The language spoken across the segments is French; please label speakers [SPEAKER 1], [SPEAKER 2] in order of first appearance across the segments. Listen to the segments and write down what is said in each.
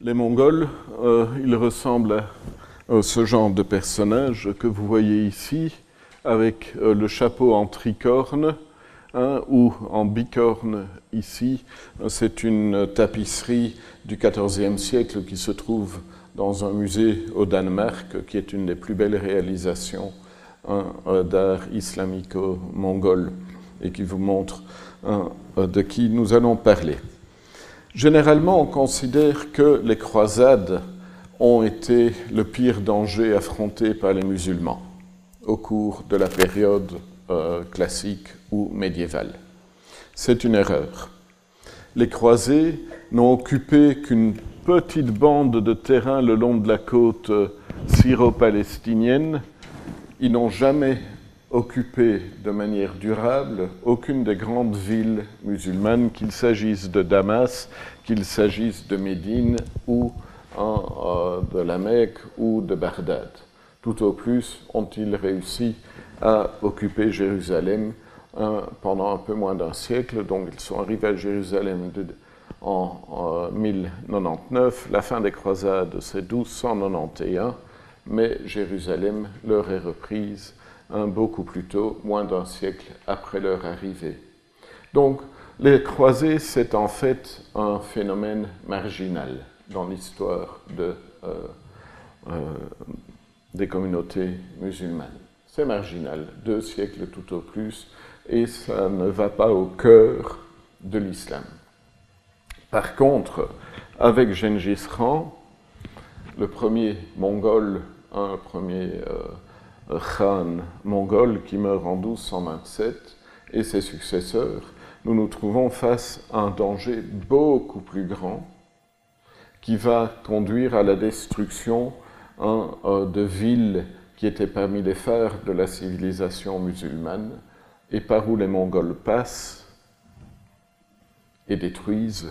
[SPEAKER 1] Les Mongols, euh, ils ressemblent à euh, ce genre de personnage que vous voyez ici, avec euh, le chapeau en tricorne hein, ou en bicorne ici. C'est une tapisserie du XIVe siècle qui se trouve dans un musée au Danemark, qui est une des plus belles réalisations hein, d'art islamico-mongol et qui vous montre hein, de qui nous allons parler. Généralement, on considère que les croisades ont été le pire danger affronté par les musulmans au cours de la période euh, classique ou médiévale. C'est une erreur. Les croisés n'ont occupé qu'une petite bande de terrain le long de la côte euh, syro-palestinienne. Ils n'ont jamais occupé de manière durable aucune des grandes villes musulmanes, qu'il s'agisse de Damas, qu'il s'agisse de Médine ou euh, de la Mecque ou de Bagdad. Tout au plus ont-ils réussi à occuper Jérusalem pendant un peu moins d'un siècle? Donc ils sont arrivés à Jérusalem en 1099. La fin des croisades, c'est 1291, mais Jérusalem leur est reprise beaucoup plus tôt, moins d'un siècle après leur arrivée. Donc, les croisés, c'est en fait un phénomène marginal dans l'histoire euh, euh, des communautés musulmanes. C'est marginal, deux siècles tout au plus, et ça ne va pas au cœur de l'islam. Par contre, avec Gengis Khan, le premier mongol, un premier euh, Khan mongol qui meurt en 1227 et ses successeurs, nous nous trouvons face à un danger beaucoup plus grand qui va conduire à la destruction hein, euh, de villes qui étaient parmi les phares de la civilisation musulmane et par où les Mongols passent et détruisent,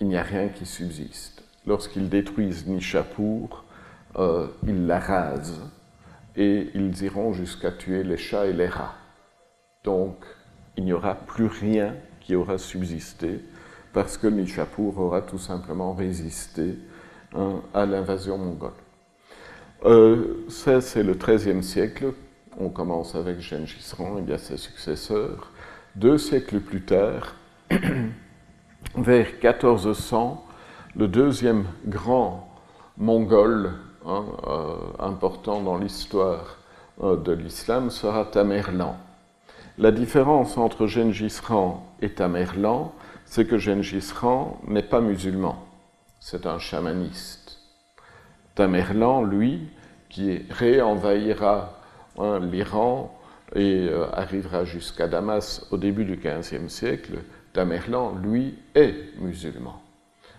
[SPEAKER 1] il n'y a rien qui subsiste. Lorsqu'ils détruisent Nishapur, euh, ils la rasent et ils iront jusqu'à tuer les chats et les rats. Donc, il n'y aura plus rien qui aura subsisté parce que Nishapur aura tout simplement résisté hein, à l'invasion mongole. Euh, ça, c'est le XIIIe siècle. On commence avec Gengis Khan et bien ses successeurs. Deux siècles plus tard, vers 1400, le deuxième grand mongol Hein, euh, important dans l'histoire euh, de l'islam sera Tamerlan. La différence entre Gengis Khan et Tamerlan, c'est que Gengis Khan n'est pas musulman, c'est un chamaniste. Tamerlan, lui, qui réenvahira hein, l'Iran et euh, arrivera jusqu'à Damas au début du XVe siècle, Tamerlan, lui, est musulman.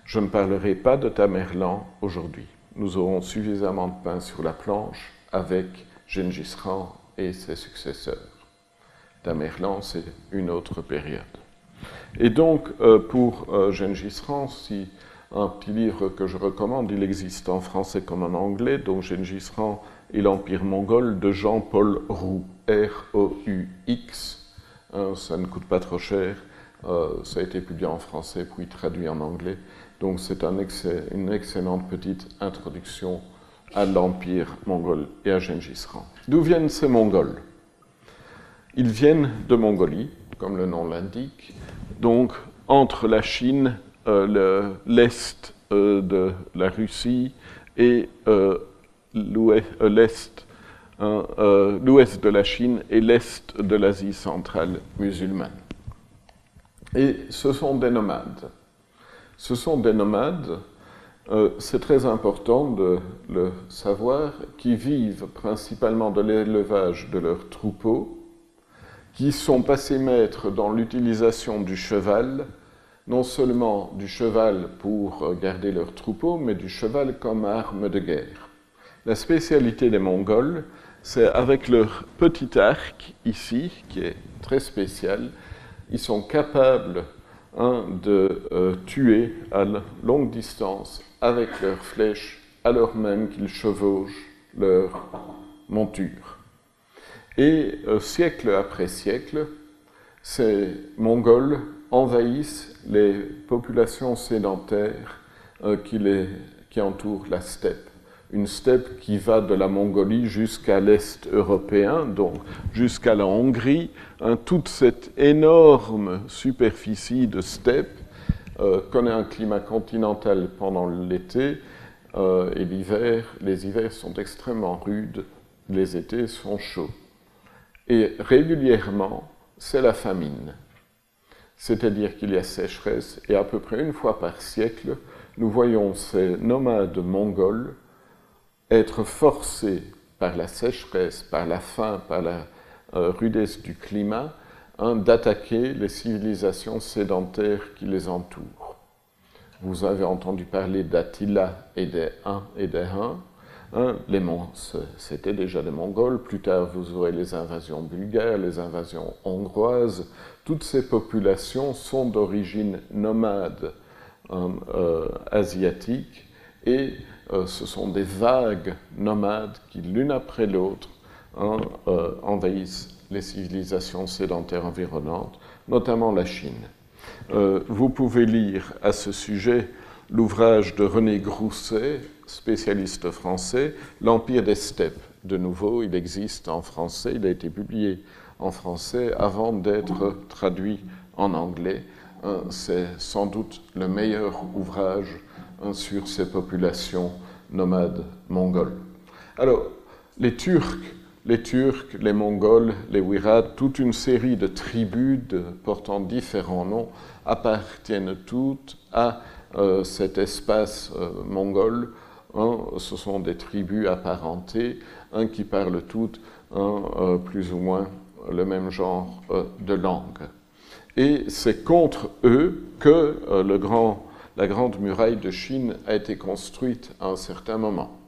[SPEAKER 1] Je ne parlerai pas de Tamerlan aujourd'hui nous aurons suffisamment de pain sur la planche avec Gengis Khan et ses successeurs. Tamerlan, c'est une autre période. Et donc, euh, pour euh, Gengis Khan, si un petit livre que je recommande, il existe en français comme en anglais, donc Gengis Khan et l'Empire mongol de Jean-Paul Roux, R-O-U-X. Hein, ça ne coûte pas trop cher, euh, ça a été publié en français puis traduit en anglais. Donc c'est une excellente petite introduction à l'empire mongol et à Gengis Khan. D'où viennent ces Mongols? Ils viennent de Mongolie, comme le nom l'indique, donc entre la Chine, euh, l'est euh, de la Russie et euh, hein, l'ouest de la Chine et l'est de l'Asie centrale musulmane. Et ce sont des nomades. Ce sont des nomades, euh, c'est très important de le savoir, qui vivent principalement de l'élevage de leurs troupeaux, qui sont passés maîtres dans l'utilisation du cheval, non seulement du cheval pour garder leurs troupeaux, mais du cheval comme arme de guerre. La spécialité des Mongols, c'est avec leur petit arc ici, qui est très spécial, ils sont capables de euh, tuer à longue distance avec leurs flèches alors même qu'ils chevauchent leur monture. Et euh, siècle après siècle, ces Mongols envahissent les populations sédentaires qui entoure la steppe une steppe qui va de la Mongolie jusqu'à l'Est européen, donc jusqu'à la Hongrie. Hein, toute cette énorme superficie de steppe euh, connaît un climat continental pendant l'été euh, et l'hiver. Les hivers sont extrêmement rudes, les étés sont chauds. Et régulièrement, c'est la famine. C'est-à-dire qu'il y a sécheresse et à peu près une fois par siècle, nous voyons ces nomades mongols être forcés par la sécheresse, par la faim, par la euh, rudesse du climat, hein, d'attaquer les civilisations sédentaires qui les entourent. Vous avez entendu parler d'Attila et des Huns et des Huns. Hein, les c'était déjà des Mongols. Plus tard, vous aurez les invasions bulgares, les invasions hongroises. Toutes ces populations sont d'origine nomade hein, euh, asiatique et euh, ce sont des vagues nomades qui, l'une après l'autre, hein, euh, envahissent les civilisations sédentaires environnantes, notamment la Chine. Euh, vous pouvez lire à ce sujet l'ouvrage de René Grousset, spécialiste français, L'Empire des steppes. De nouveau, il existe en français, il a été publié en français avant d'être traduit en anglais. C'est sans doute le meilleur ouvrage sur ces populations nomades mongoles. Alors, les Turcs, les Turcs, les Mongols, les Wirats, toute une série de tribus portant différents noms appartiennent toutes à euh, cet espace euh, mongol. Ce sont des tribus apparentées qui parlent toutes euh, plus ou moins le même genre de langue. Et c'est contre eux que le grand la grande muraille de Chine a été construite à un certain moment,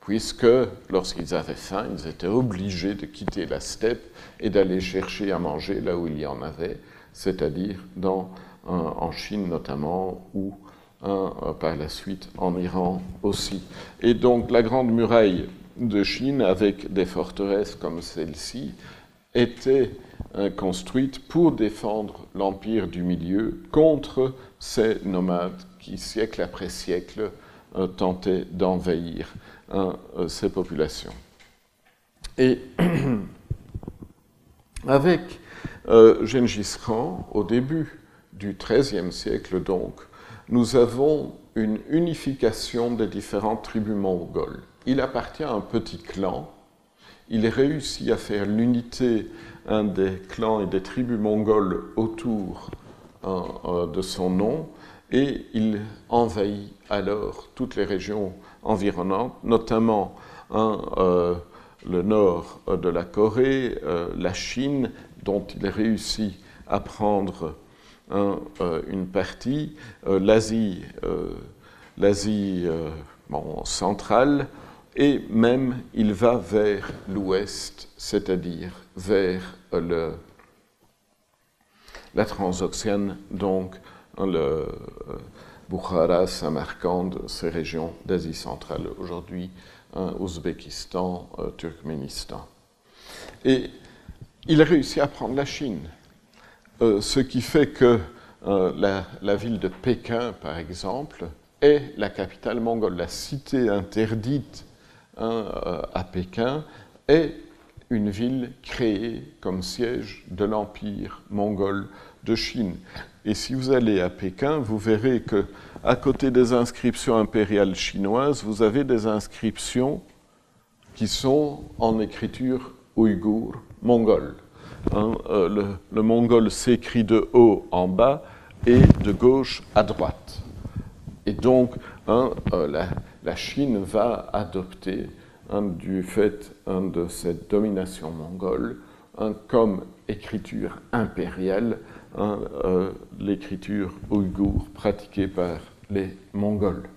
[SPEAKER 1] puisque lorsqu'ils avaient faim, ils étaient obligés de quitter la steppe et d'aller chercher à manger là où il y en avait, c'est-à-dire en Chine notamment, ou par la suite en Iran aussi. Et donc la grande muraille de Chine, avec des forteresses comme celle-ci, était euh, construite pour défendre l'empire du milieu contre ces nomades qui, siècle après siècle, euh, tentaient d'envahir hein, euh, ces populations. Et avec euh, Gengis Khan, au début du XIIIe siècle donc, nous avons une unification des différentes tribus mongoles. Il appartient à un petit clan. Il réussit à faire l'unité des clans et des tribus mongoles autour de son nom et il envahit alors toutes les régions environnantes, notamment euh, le nord de la Corée, euh, la Chine, dont il réussit à prendre une partie, l'Asie, l'Asie centrale, et même il va vers l'ouest, c'est-à-dire vers le, la transoxiane, donc le euh, Bukhara, Samarkand, ces régions d'Asie centrale aujourd'hui, hein, Ouzbékistan, euh, Turkménistan. Et il a réussi à prendre la Chine, euh, ce qui fait que la, ville de Pékin, par exemple, est la capitale mongole. La cité interdite hein, à Pékin est une ville créée comme siège de l'empire mongol de Chine. Et si vous allez à Pékin, vous verrez que à côté des inscriptions impériales chinoises, vous avez des inscriptions qui sont en écriture ouïghour mongole. Hein, euh, le, mongol s'écrit de haut en bas et de gauche à droite. Et donc, hein, euh, la, Chine va adopter du fait de cette domination mongole comme écriture impériale, euh, l'écriture ouïghour pratiquée par les Mongols.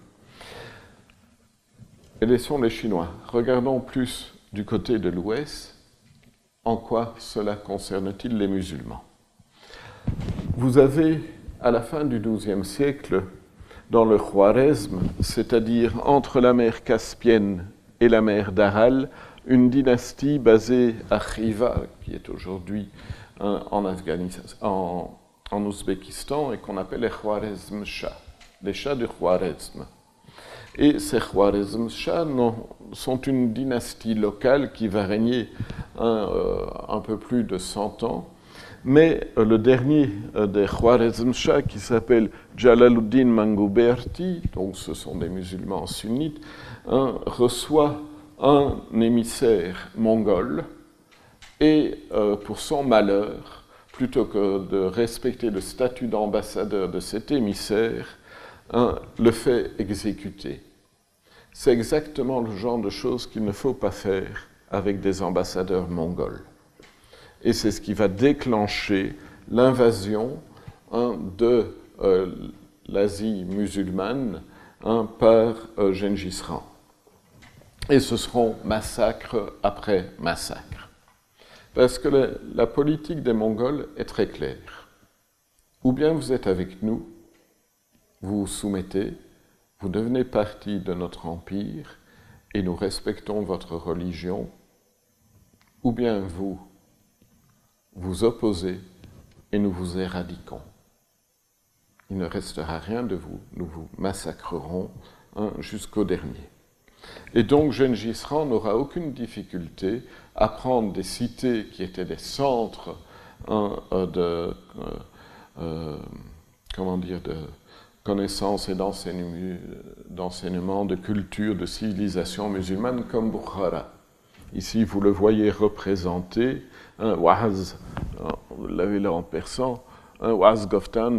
[SPEAKER 1] Et laissons les Chinois. Regardons plus du côté de l'Ouest. En quoi cela concerne-t-il les musulmans? Vous avez, à la fin du XIIe siècle, dans le Khwarezm, c'est-à-dire entre la mer Caspienne et la mer d'Aral, une dynastie basée à Khiva, qui est aujourd'hui en, Afghanistan, en, Ouzbékistan et qu'on appelle les Khwarezm Shah. les chats du Khwarezm. Et ces Khwarezm chats sont une dynastie locale qui va régner un, un peu plus de 100 ans mais euh, le dernier euh, des Khwarezm Shah, qui s'appelle Jalaluddin Manguberti, donc ce sont des musulmans sunnites, reçoit un émissaire mongol et euh, pour son malheur, plutôt que de respecter le statut d'ambassadeur de cet émissaire, hein, le fait exécuter. C'est exactement le genre de choses qu'il ne faut pas faire avec des ambassadeurs mongols et c'est ce qui va déclencher l'invasion hein, de euh, l'Asie musulmane hein, par euh, Gengis Khan. Et ce seront massacre après massacre. Parce que la politique des Mongols est très claire. Ou bien vous êtes avec nous, vous vous soumettez, vous devenez partie de notre empire et nous respectons votre religion, ou bien vous vous opposez et nous vous éradiquons. Il ne restera rien de vous, nous vous massacrerons jusqu'au dernier. Et donc Gengis Khan n'aura aucune difficulté à prendre des cités qui étaient des centres hein, euh, de, euh, euh, de connaissances et d'enseignement, de culture, de civilisation musulmane comme Bukhara. Ici, vous le voyez représenté un waz, vous l'avez là en persan, un waz goftan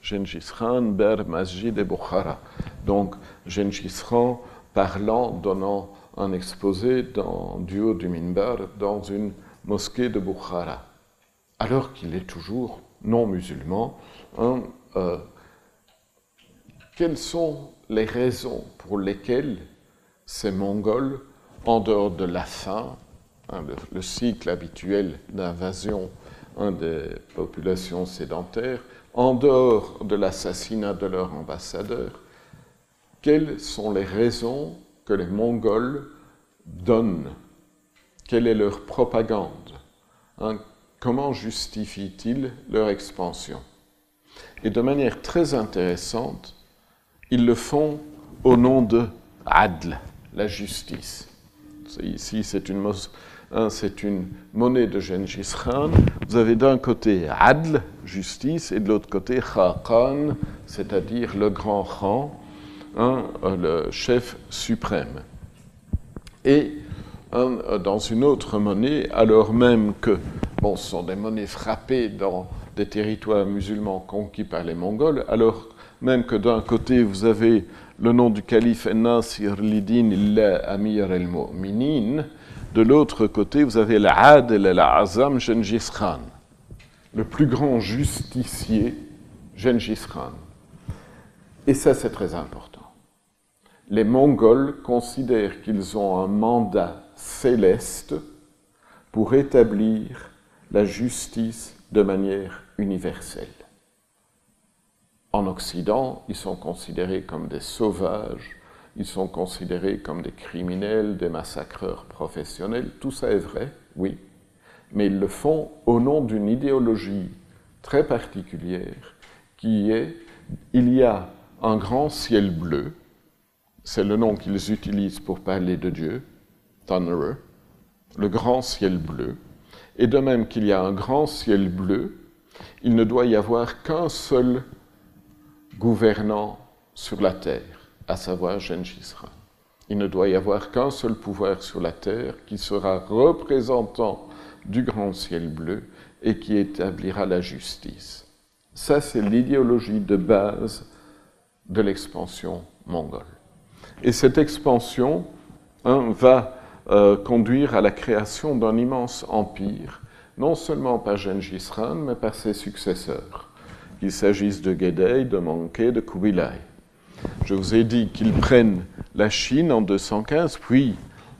[SPEAKER 1] Gengis Khan ber masjid e Bukhara. Donc Gengis Khan parlant, donnant un exposé dans, du haut du minbar dans une mosquée de Bukhara, alors qu'il est toujours non musulman. Hein, euh, quelles sont les raisons pour lesquelles ces Mongols, en dehors de la faim, Hein, le, cycle habituel d'invasion hein, des populations sédentaires, en dehors de l'assassinat de leur ambassadeur, quelles sont les raisons que les Mongols donnent? Quelle est leur propagande? Hein, Comment justifient-ils leur expansion? Et de manière très intéressante, ils le font au nom de Adl, la justice. Ici, c'est une, un, c'est une monnaie de Gengis Khan. Vous avez d'un côté Adl, justice, et de l'autre côté Khakan, c'est-à-dire le grand Khan, hein, le chef suprême. Et hein, dans une autre monnaie, alors même que, bon, ce sont des monnaies frappées dans des territoires musulmans conquis par les Mongols, alors même que d'un côté vous avez le nom du calife Nasir Lidin Amir el-Mu'minin, de l'autre côté, vous avez l'Adl al-Azam Gengis Khan, le plus grand justicier Gengis Khan. Et ça, c'est très important. Les Mongols considèrent qu'ils ont un mandat céleste pour établir la justice de manière universelle. En Occident, ils sont considérés comme des sauvages, ils sont considérés comme des criminels, des massacreurs professionnels. Tout ça est vrai, oui, mais ils le font au nom d'une idéologie très particulière qui est il y a un grand ciel bleu, c'est le nom qu'ils utilisent pour parler de Dieu, Thunderer, le grand ciel bleu, et de même qu'il y a un grand ciel bleu, il ne doit y avoir qu'un seul gouvernant sur la terre à savoir Gengis Khan. Il ne doit y avoir qu'un seul pouvoir sur la terre qui sera représentant du grand ciel bleu et qui établira la justice. Ça, c'est l'idéologie de base de l'expansion mongole. Et cette expansion hein, va euh, conduire à la création d'un immense empire, non seulement par Gengis Khan, mais par ses successeurs, qu'il s'agisse de Gedei, de Manké, de Kubilai. Je vous ai dit qu'ils prennent la Chine en 215, puis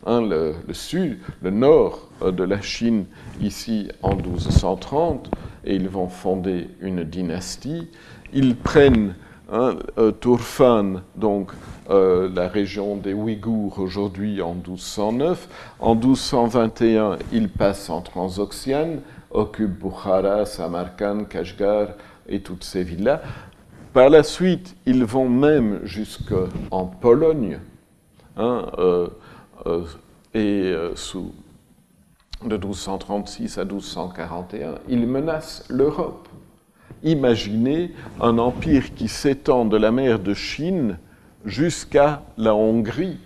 [SPEAKER 1] hein, le, sud, le nord euh, de la Chine ici en 1230, et ils vont fonder une dynastie. Ils prennent hein, euh, Turfan, donc euh, la région des Ouïghours aujourd'hui en 1209. En 1221, ils passent en Transoxiane, occupent Bukhara, Samarkand, Kashgar et toutes ces villes-là Par la suite, ils vont même jusqu'en Pologne, hein, euh, euh, et sous de 1236 à 1241, ils menacent l'Europe. Imaginez un empire qui s'étend de la mer de Chine jusqu'à la Hongrie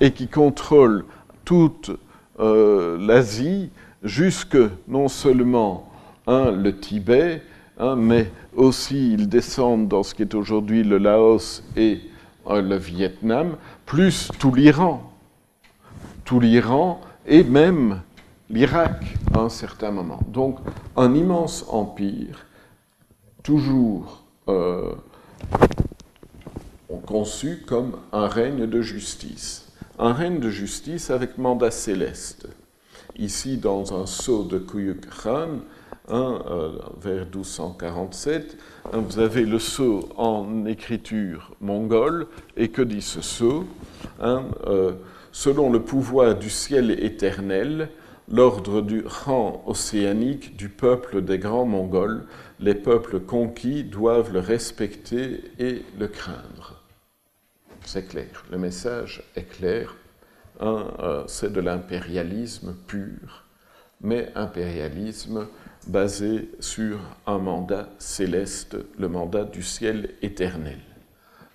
[SPEAKER 1] et qui contrôle toute euh, l'Asie jusque non seulement hein, le Tibet, hein, mais aussi ils descendent dans ce qui est aujourd'hui le Laos et euh, le Vietnam, plus tout l'Iran. Tout l'Iran et même l'Irak à un certain moment. Donc un immense empire, toujours euh, conçu comme un règne de justice. Un règne de justice avec mandat céleste. Ici, dans un sceau de Kuyuk Khan, euh, vers 1247, hein, vous avez le sceau en écriture mongole, et que dit ce sceau? Euh, Selon le pouvoir du ciel éternel, l'ordre du rang océanique du peuple des grands Mongols, les peuples conquis doivent le respecter et le craindre. C'est clair, le message est clair. Euh, c'est de l'impérialisme pur, mais impérialisme basé sur un mandat céleste, le mandat du ciel éternel.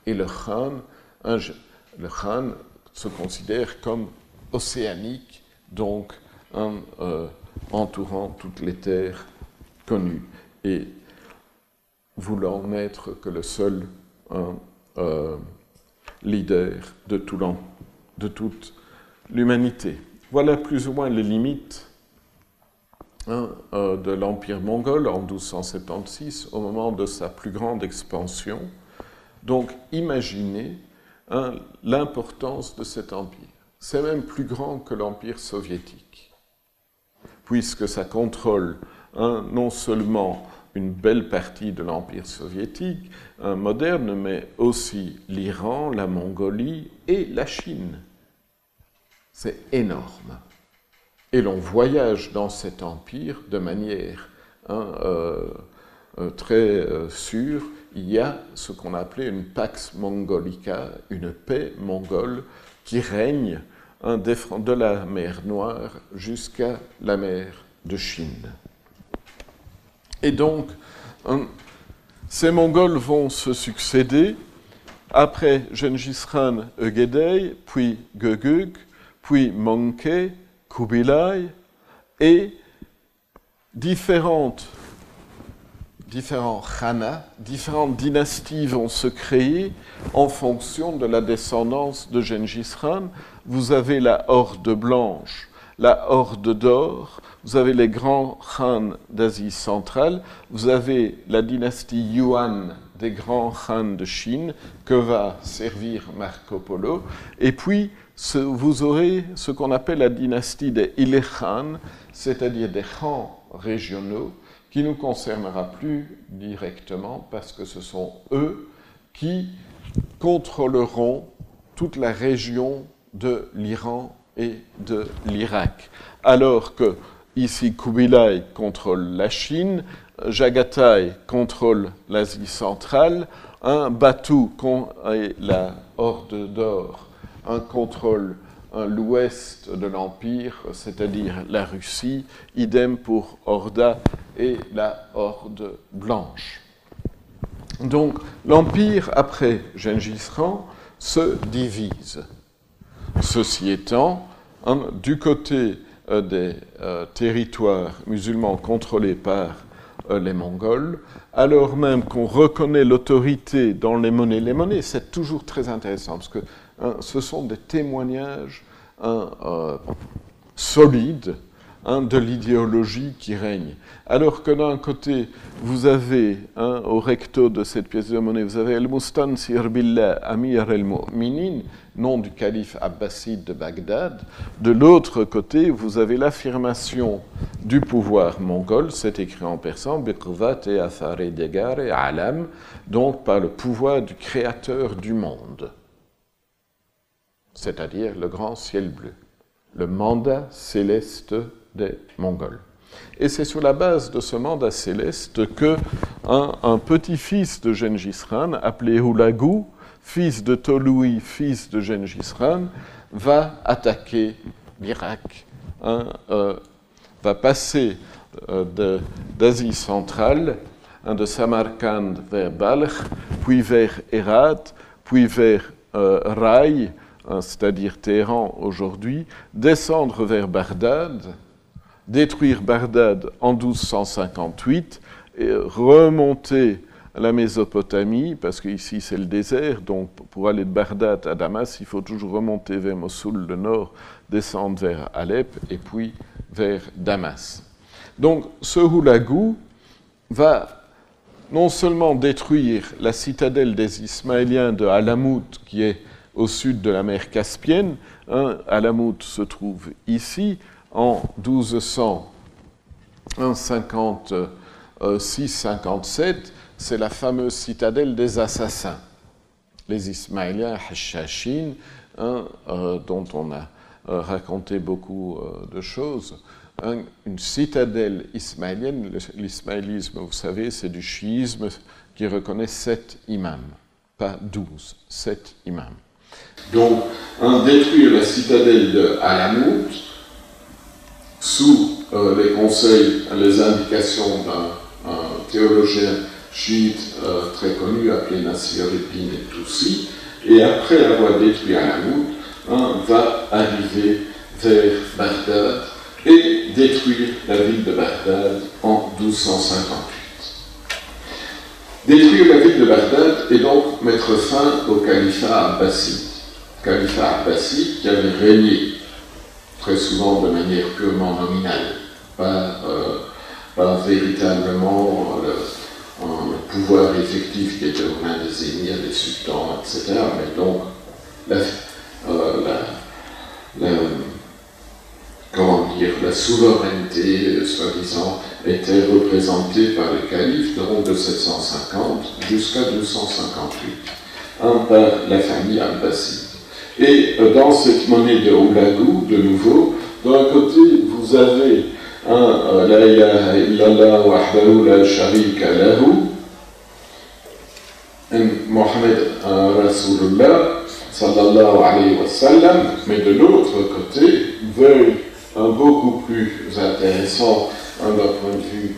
[SPEAKER 1] Et le Khan, le Khan se considère comme océanique, donc euh, entourant toutes les terres connues et voulant n'être que le seul euh, leader de, tout toute l'humanité. Voilà plus ou moins les limites hein, euh, de l'Empire mongol en 1276, au moment de sa plus grande expansion. Donc imaginez hein, l'importance de cet empire. C'est même plus grand que l'Empire soviétique, puisque ça contrôle hein, non seulement une belle partie de l'Empire soviétique moderne, mais aussi l'Iran, la Mongolie et la Chine. C'est énorme. Et l'on voyage dans cet empire de manière hein, euh, euh, très euh, sûre. Il y a ce qu'on appelait une pax mongolica, une paix mongole qui règne de la mer Noire jusqu'à la mer de Chine. Et donc, ces Mongols vont se succéder après Gengis Khan Eugedei, puis Gögug, puis Mongke, Kubilai, et différentes, différents khanas, différentes dynasties vont se créer en fonction de la descendance de Gengis Khan. Vous avez la Horde blanche, la Horde d'or, vous avez les grands khans d'Asie centrale, vous avez la dynastie Yuan des grands khans de Chine que va servir Marco Polo, et puis vous aurez ce qu'on appelle la dynastie des Ilekhan, c'est-à-dire des khans régionaux, qui ne nous concernera plus directement parce que ce sont eux qui contrôleront toute la région de l'Iran et de l'Irak. Alors que ici Kubilai contrôle la Chine, Jagatai contrôle l'Asie centrale, un Batu et la Horde d'Or un contrôle l'ouest de l'Empire, c'est-à-dire la Russie, idem pour Horda et la Horde blanche. Donc l'Empire, après Gengis Khan, se divise. Ceci étant, du côté euh, des euh, territoires musulmans contrôlés par euh, les Mongols, alors même qu'on reconnaît l'autorité dans les monnaies. Les monnaies, c'est toujours très intéressant parce que Hein, ce sont des témoignages hein, solides hein, de l'idéologie qui règne. Alors que d'un côté, vous avez, au recto de cette pièce de monnaie, vous avez El-Mustansir Billah Amir el-Mu'minin, nom du calife abbasside de Bagdad. De l'autre côté, vous avez l'affirmation du pouvoir mongol, c'est écrit en persan, et Alam, donc par le pouvoir du créateur du monde c'est-à-dire le grand ciel bleu, le mandat céleste des Mongols. Et c'est sur la base de ce mandat céleste que un, petit-fils de Gengis Khan appelé Hulagu, fils de Tolui, fils de Gengis Khan, va attaquer l'Irak, hein, euh, va passer euh, d'Asie centrale, hein, de Samarkand vers Balkh, puis vers Herat, puis vers euh, Rai, hein, c'est-à-dire Téhéran aujourd'hui, descendre vers Bagdad, détruire Bagdad en 1258 et remonter la Mésopotamie, parce qu'ici c'est le désert, donc pour aller de Bagdad à Damas, il faut toujours remonter vers Mossoul, le nord, descendre vers Alep et puis vers Damas. Donc ce Houlagou va non seulement détruire la citadelle des Ismaéliens de Alamout, qui est au sud de la mer Caspienne, hein, Alamout se trouve ici, en 1256-57, c'est la fameuse citadelle des assassins, les Ismaéliens Hashashin, hein, euh, dont on a euh, raconté beaucoup euh, de choses. une citadelle ismaélienne, l'ismaélisme, vous savez, c'est du chiisme qui reconnaît sept imams, pas douze, sept imams. Donc, détruire la citadelle de Alamout, sous euh, les conseils, les indications d'un théologien chiite euh, très connu appelé Nasir ibn Toussi, et après avoir détruit Alamout, hein, va arriver vers Bagdad et détruire la ville de Bagdad en 1258. Détruire la ville de Bagdad et donc mettre fin au califat abbasside. Califat abbasside qui avait régné très souvent de manière purement nominale, pas, euh, véritablement le, pouvoir effectif qui était aux mains des émirs, des sultans, etc. Mais donc la, euh, comment dire, la souveraineté, euh, soi-disant, était représentée par le calife de 750 jusqu'à 258, un par la famille abbasside. Et euh, dans cette monnaie de Oulagou, de nouveau, d'un côté, vous avez un La ilaha illallah wahdahu la sharika lahu, Mohammed Rasulullah, sallallahu alayhi mais de l'autre côté, beaucoup plus intéressant d'un point de vue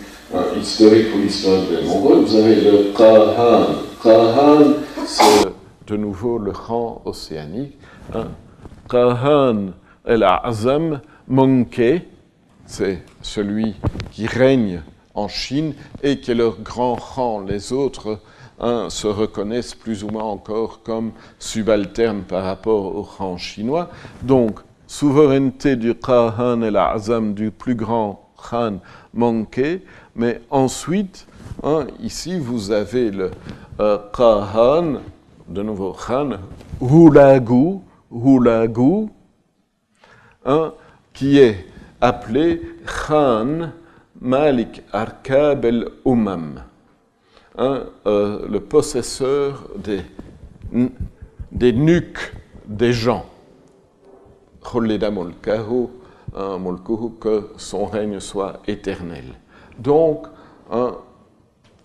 [SPEAKER 1] historique ou historique des vous avez le Qahan. Qahan, c'est de nouveau le rang océanique Qahan el-Azam Monke, c'est celui qui règne en Chine et qui est leur grand rang. Les autres hein, se reconnaissent plus ou moins encore comme subalternes par rapport au rang chinois. Donc, souveraineté du Qahan el-Azam, du plus grand Khan Monke, mais ensuite, hein, ici vous avez le euh, de nouveau Khan, Hulagu, Hulagu, qui est appelé Khan Malik Arkab el-Umam, hein, euh, le possesseur des, des nuques des gens. Hein, que son règne soit éternel. Donc,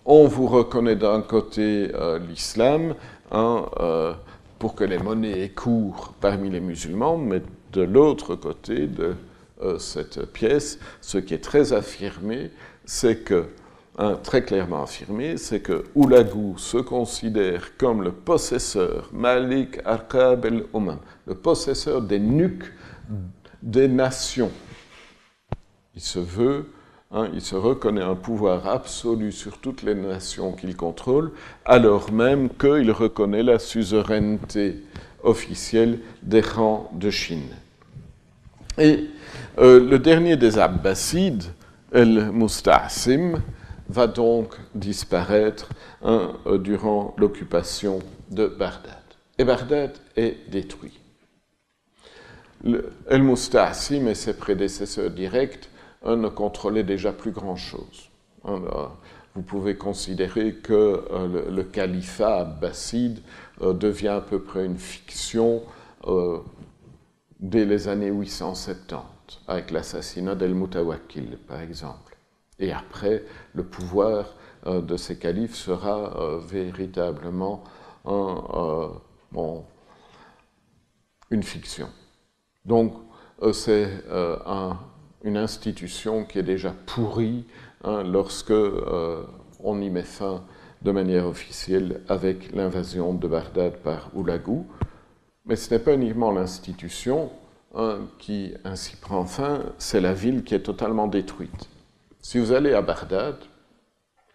[SPEAKER 1] on vous reconnaît d'un côté euh, l'islam, euh, pour que les monnaies aient parmi les musulmans, mais de l'autre côté de euh, cette pièce, ce qui est très affirmé, c'est que, très clairement affirmé, c'est que Oulagou se considère comme le possesseur, Malik Arkab el-Oman, le possesseur des nuques des nations. Il se veut Hein, il se reconnaît un pouvoir absolu sur toutes les nations qu'il contrôle, alors même qu'il reconnaît la suzeraineté officielle des rangs de Chine. Et euh, le dernier des Abbassides, El-Musta'sim, va donc disparaître hein, euh, durant l'occupation de Bagdad. Et Bagdad est détruit. El-Musta'sim et ses prédécesseurs directs ne contrôlait déjà plus grand-chose. Vous pouvez considérer que euh, le, califat abbasside euh, devient à peu près une fiction euh, dès les années 870, avec l'assassinat d'El Mutawakil, par exemple. Et après, le pouvoir de ces califes sera véritablement une fiction. Donc, c'est une institution qui est déjà pourrie hein, lorsque on y met fin de manière officielle avec l'invasion de Bagdad par Oulagou. Mais ce n'est pas uniquement l'institution hein, qui ainsi prend fin, c'est la ville qui est totalement détruite. Si vous allez à Bagdad,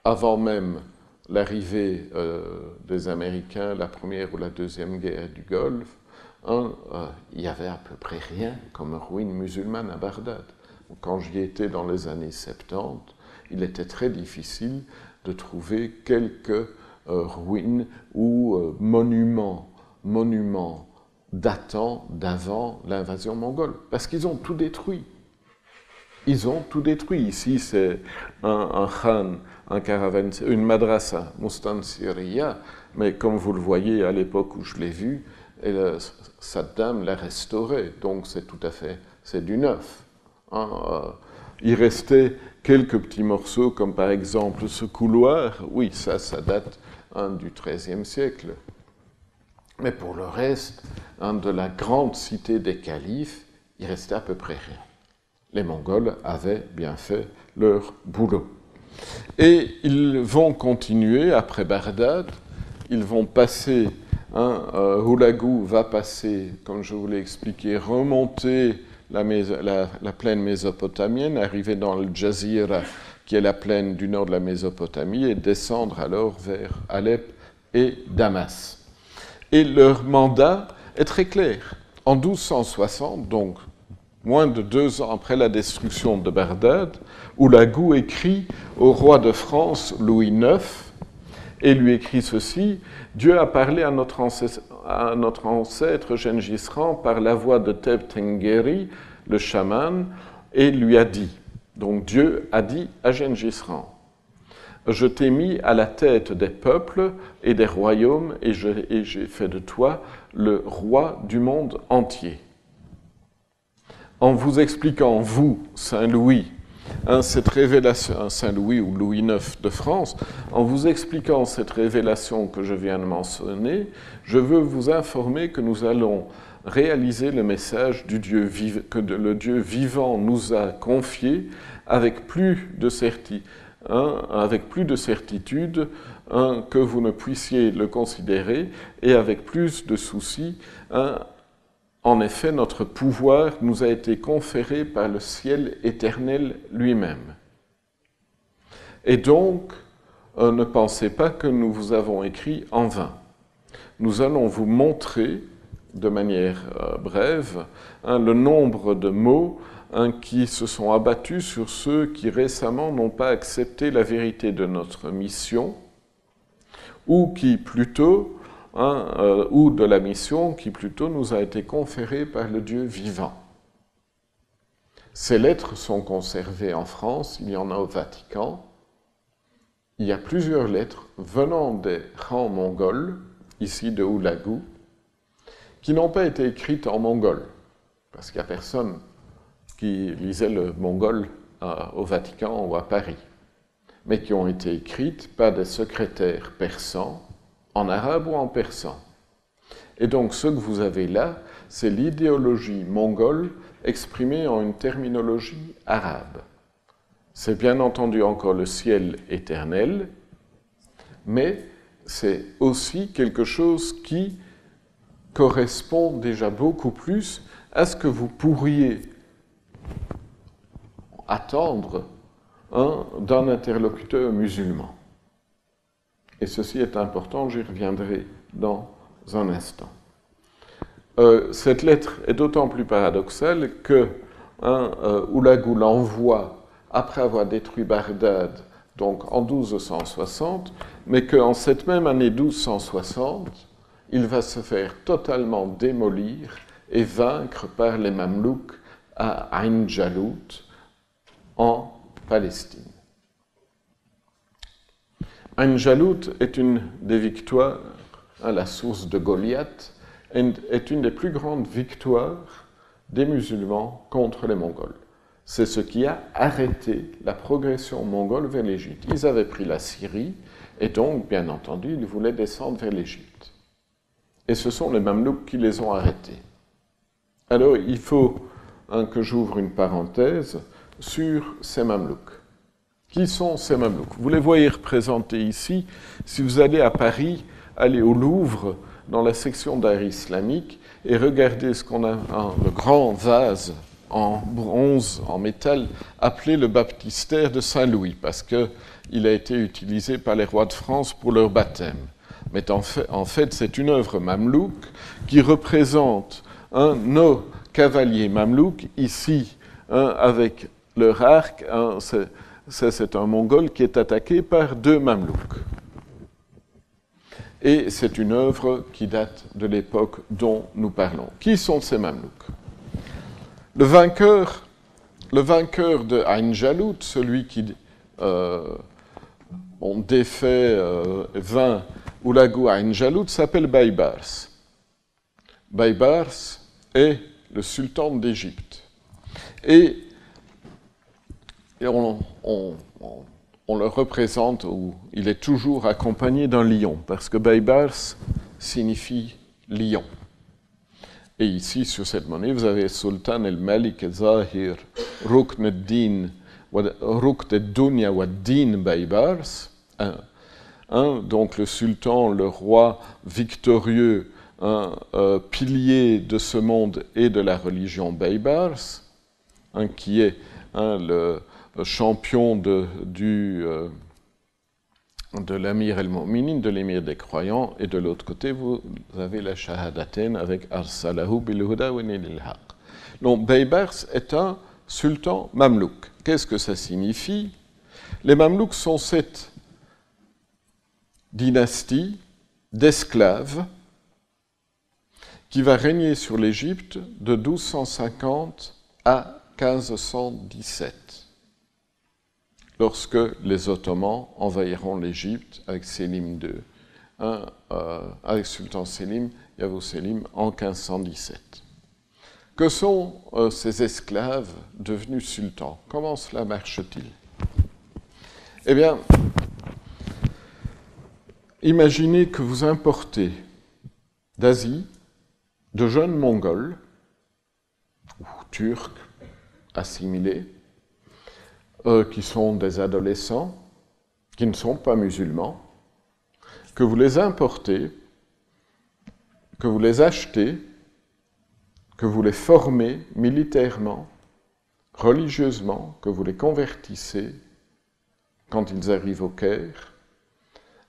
[SPEAKER 1] avant même l'arrivée euh, des Américains, la première ou la deuxième guerre du Golfe, hein, euh, il y avait à peu près rien comme ruine musulmane à Bagdad. Quand j'y étais dans les années 70, il était très difficile de trouver quelques euh, ruines ou euh, monuments, monuments datant d'avant l'invasion mongole, parce qu'ils ont tout détruit. Ils ont tout détruit. Ici, c'est un, khan, un caravan, une madrasa, Mustansiriya, mais comme vous le voyez à l'époque où je l'ai vu, Saddam l'a restauré, donc c'est tout à fait, c'est du neuf. Hein, euh, il restait quelques petits morceaux, comme par exemple ce couloir. Oui, ça, ça date hein, du XIIIe siècle. Mais pour le reste, hein, de la grande cité des califes, il restait à peu près rien. Les Mongols avaient bien fait leur boulot. Et ils vont continuer après Bagdad, ils vont passer, hein, euh, va passer, comme je vous l'ai expliqué, remonter la, plaine mésopotamienne, arriver dans le Jazira, qui est la plaine du nord de la Mésopotamie, et descendre alors vers Alep et Damas. Et leur mandat est très clair. En 1260, donc moins de deux ans après la destruction de Bagdad, Oulagou écrit au roi de France, Louis IX, et lui écrit ceci Dieu a parlé à notre ancêtre, à notre par la voix de Teb Tengeri, le chaman, et lui a dit Donc Dieu a dit à Gengis Khan Je t'ai mis à la tête des peuples et des royaumes, et j'ai fait de toi le roi du monde entier. En vous expliquant, vous, Saint Louis, cette révélation, Saint-Louis ou Louis IX de France, en vous expliquant cette révélation que je viens de mentionner, je veux vous informer que nous allons réaliser le message que le Dieu vivant nous a confié avec plus de, hein, certitude hein, que vous ne puissiez le considérer et avec plus de soucis hein, en effet, notre pouvoir nous a été conféré par le ciel éternel lui-même. Et donc, euh, ne pensez pas que nous vous avons écrit en vain. Nous allons vous montrer, de manière euh, brève, hein, le nombre de mots hein, qui se sont abattus sur ceux qui récemment n'ont pas accepté la vérité de notre mission, ou qui plutôt Hein, euh, ou de la mission qui plutôt nous a été conférée par le Dieu vivant. Ces lettres sont conservées en France, il y en a au Vatican. Il y a plusieurs lettres venant des rangs mongols, ici de Oulagou, qui n'ont pas été écrites en mongol, parce qu'il n'y a personne qui lisait le mongol euh, au Vatican ou à Paris, mais qui ont été écrites par des secrétaires persans en arabe ou en persan. Et donc ce que vous avez là, c'est l'idéologie mongole exprimée en une terminologie arabe. C'est bien entendu encore le ciel éternel, mais c'est aussi quelque chose qui correspond déjà beaucoup plus à ce que vous pourriez attendre hein, d'un interlocuteur musulman. Et ceci est important, j'y reviendrai dans un instant. Euh, cette lettre est d'autant plus paradoxale que hein, euh, Oulagou l'envoie après avoir détruit Bagdad, donc en 1260, mais qu'en cette même année 1260, il va se faire totalement démolir et vaincre par les Mamelouks à Ain Jalut en Palestine. Ein Jalut est une des victoires à la source de Goliath, est une des plus grandes victoires des musulmans contre les Mongols. c'est ce qui a arrêté la progression mongole vers l'Égypte. Ils avaient pris la Syrie et donc, bien entendu, ils voulaient descendre vers l'Égypte. Et ce sont les Mamelouks qui les ont arrêtés. Alors, il faut hein, que j'ouvre une parenthèse sur ces Mamelouks. Qui sont ces Mamelouks Vous les voyez représentés ici. Si vous allez à Paris, allez au Louvre, dans la section d'art islamique, et regardez ce qu'on a, le grand vase en bronze, en métal, appelé le baptistère de Saint-Louis, parce qu'il a été utilisé par les rois de France pour leur baptême. Mais en fait, c'est une œuvre mamelouk qui représente nos cavaliers mamelouks, ici, avec leur arc, c'est un mongol qui est attaqué par deux mamelouks. Et c'est une œuvre qui date de l'époque dont nous parlons. Qui sont ces mamelouks? Le vainqueur, de Ain Jalout, celui qui euh, défait euh, 20 Oulagou Ain Jalout, s'appelle Baybars. Baybars est le sultan d'Égypte. Et, on, le représente, ou il est toujours accompagné d'un lion, parce que Baybars signifie lion. Et ici, sur cette monnaie, vous avez Sultan el-Malik zahir Rukn al-Din, al-Dunya wa Din Baybars, donc le sultan, le roi victorieux euh, pilier de ce monde et de la religion Baybars, qui est le, champion de, du, euh, de l'Amir el-Mu'minin, de l'émir des croyants, et de l'autre côté, vous avez la Shahadaten avec Arsalahu bil-Huda wa haq Donc Baybars est un sultan mamelouk. Qu'est-ce que ça signifie? Les mamelouks sont cette dynastie d'esclaves qui va régner sur l'Égypte de 1250 à 1517, lorsque les Ottomans envahiront l'Égypte avec Selim II, euh, avec Sultan Selim, Yavuz Selim, en 1517. Que sont euh, ces esclaves devenus sultans? Comment cela marche-t-il? Eh bien, imaginez que vous importez d'Asie de jeunes Mongols ou Turcs assimilés euh, qui sont des adolescents, qui ne sont pas musulmans, que vous les importez, que vous les achetez, que vous les formez militairement, religieusement, que vous les convertissez quand ils arrivent au Caire.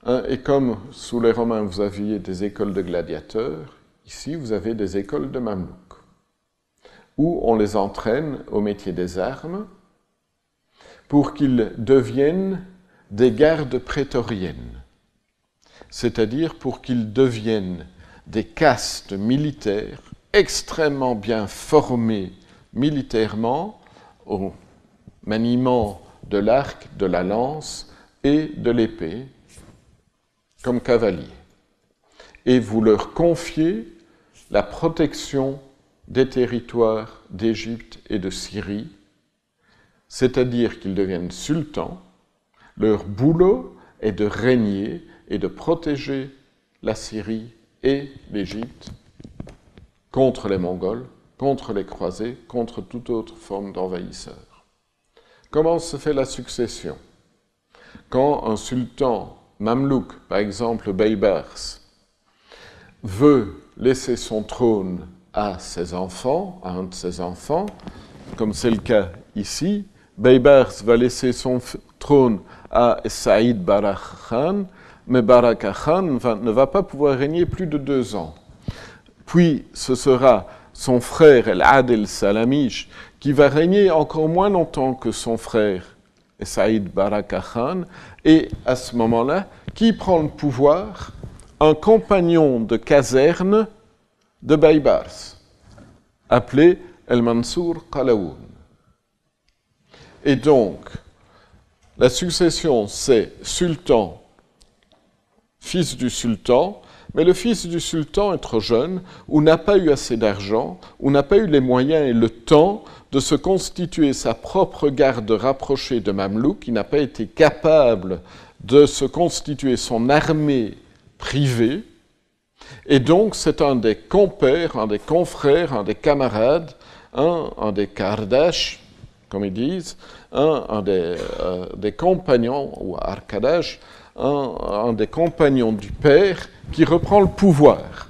[SPEAKER 1] Hein, et comme sous les Romains vous aviez des écoles de gladiateurs, Ici, vous avez des écoles de mamelouks, où on les entraîne au métier des armes pour qu'ils deviennent des gardes prétoriennes, c'est-à-dire pour qu'ils deviennent des castes militaires extrêmement bien formés militairement au maniement de l'arc, de la lance et de l'épée comme cavaliers. Et vous leur confiez la protection des territoires d'Égypte et de Syrie, c'est-à-dire qu'ils deviennent sultans, leur boulot est de régner et de protéger la Syrie et l'Égypte contre les Mongols, contre les croisés, contre toute autre forme d'envahisseur. Comment se fait la succession? Quand un sultan mamelouk, par exemple Baybars, veut laisser son trône à ses enfants, à un de ses enfants, comme c'est le cas ici. Baybars va laisser son trône à Saïd Barak Khan, mais Barak Khan ne va pas pouvoir régner plus de deux ans. Puis ce sera son frère El-Adel Salamish qui va régner encore moins longtemps que son frère Saïd Barak Khan, et à ce moment-là, qui prend le pouvoir? Un compagnon de caserne de Baybars, appelé El Mansour Qalaoun. Et donc, la succession, c'est sultan, fils du sultan, Mais le fils du sultan est trop jeune, ou n'a pas eu assez d'argent, ou n'a pas eu les moyens et le temps de se constituer sa propre garde rapprochée de Mamelouk, qui n'a pas été capable de se constituer son armée privée. Et donc, c'est un des compères, un des confrères, un des camarades, un, un des Kardash, comme ils disent, un, des, euh, des, compagnons, ou Arkadash, un, des compagnons du père, qui reprend le pouvoir.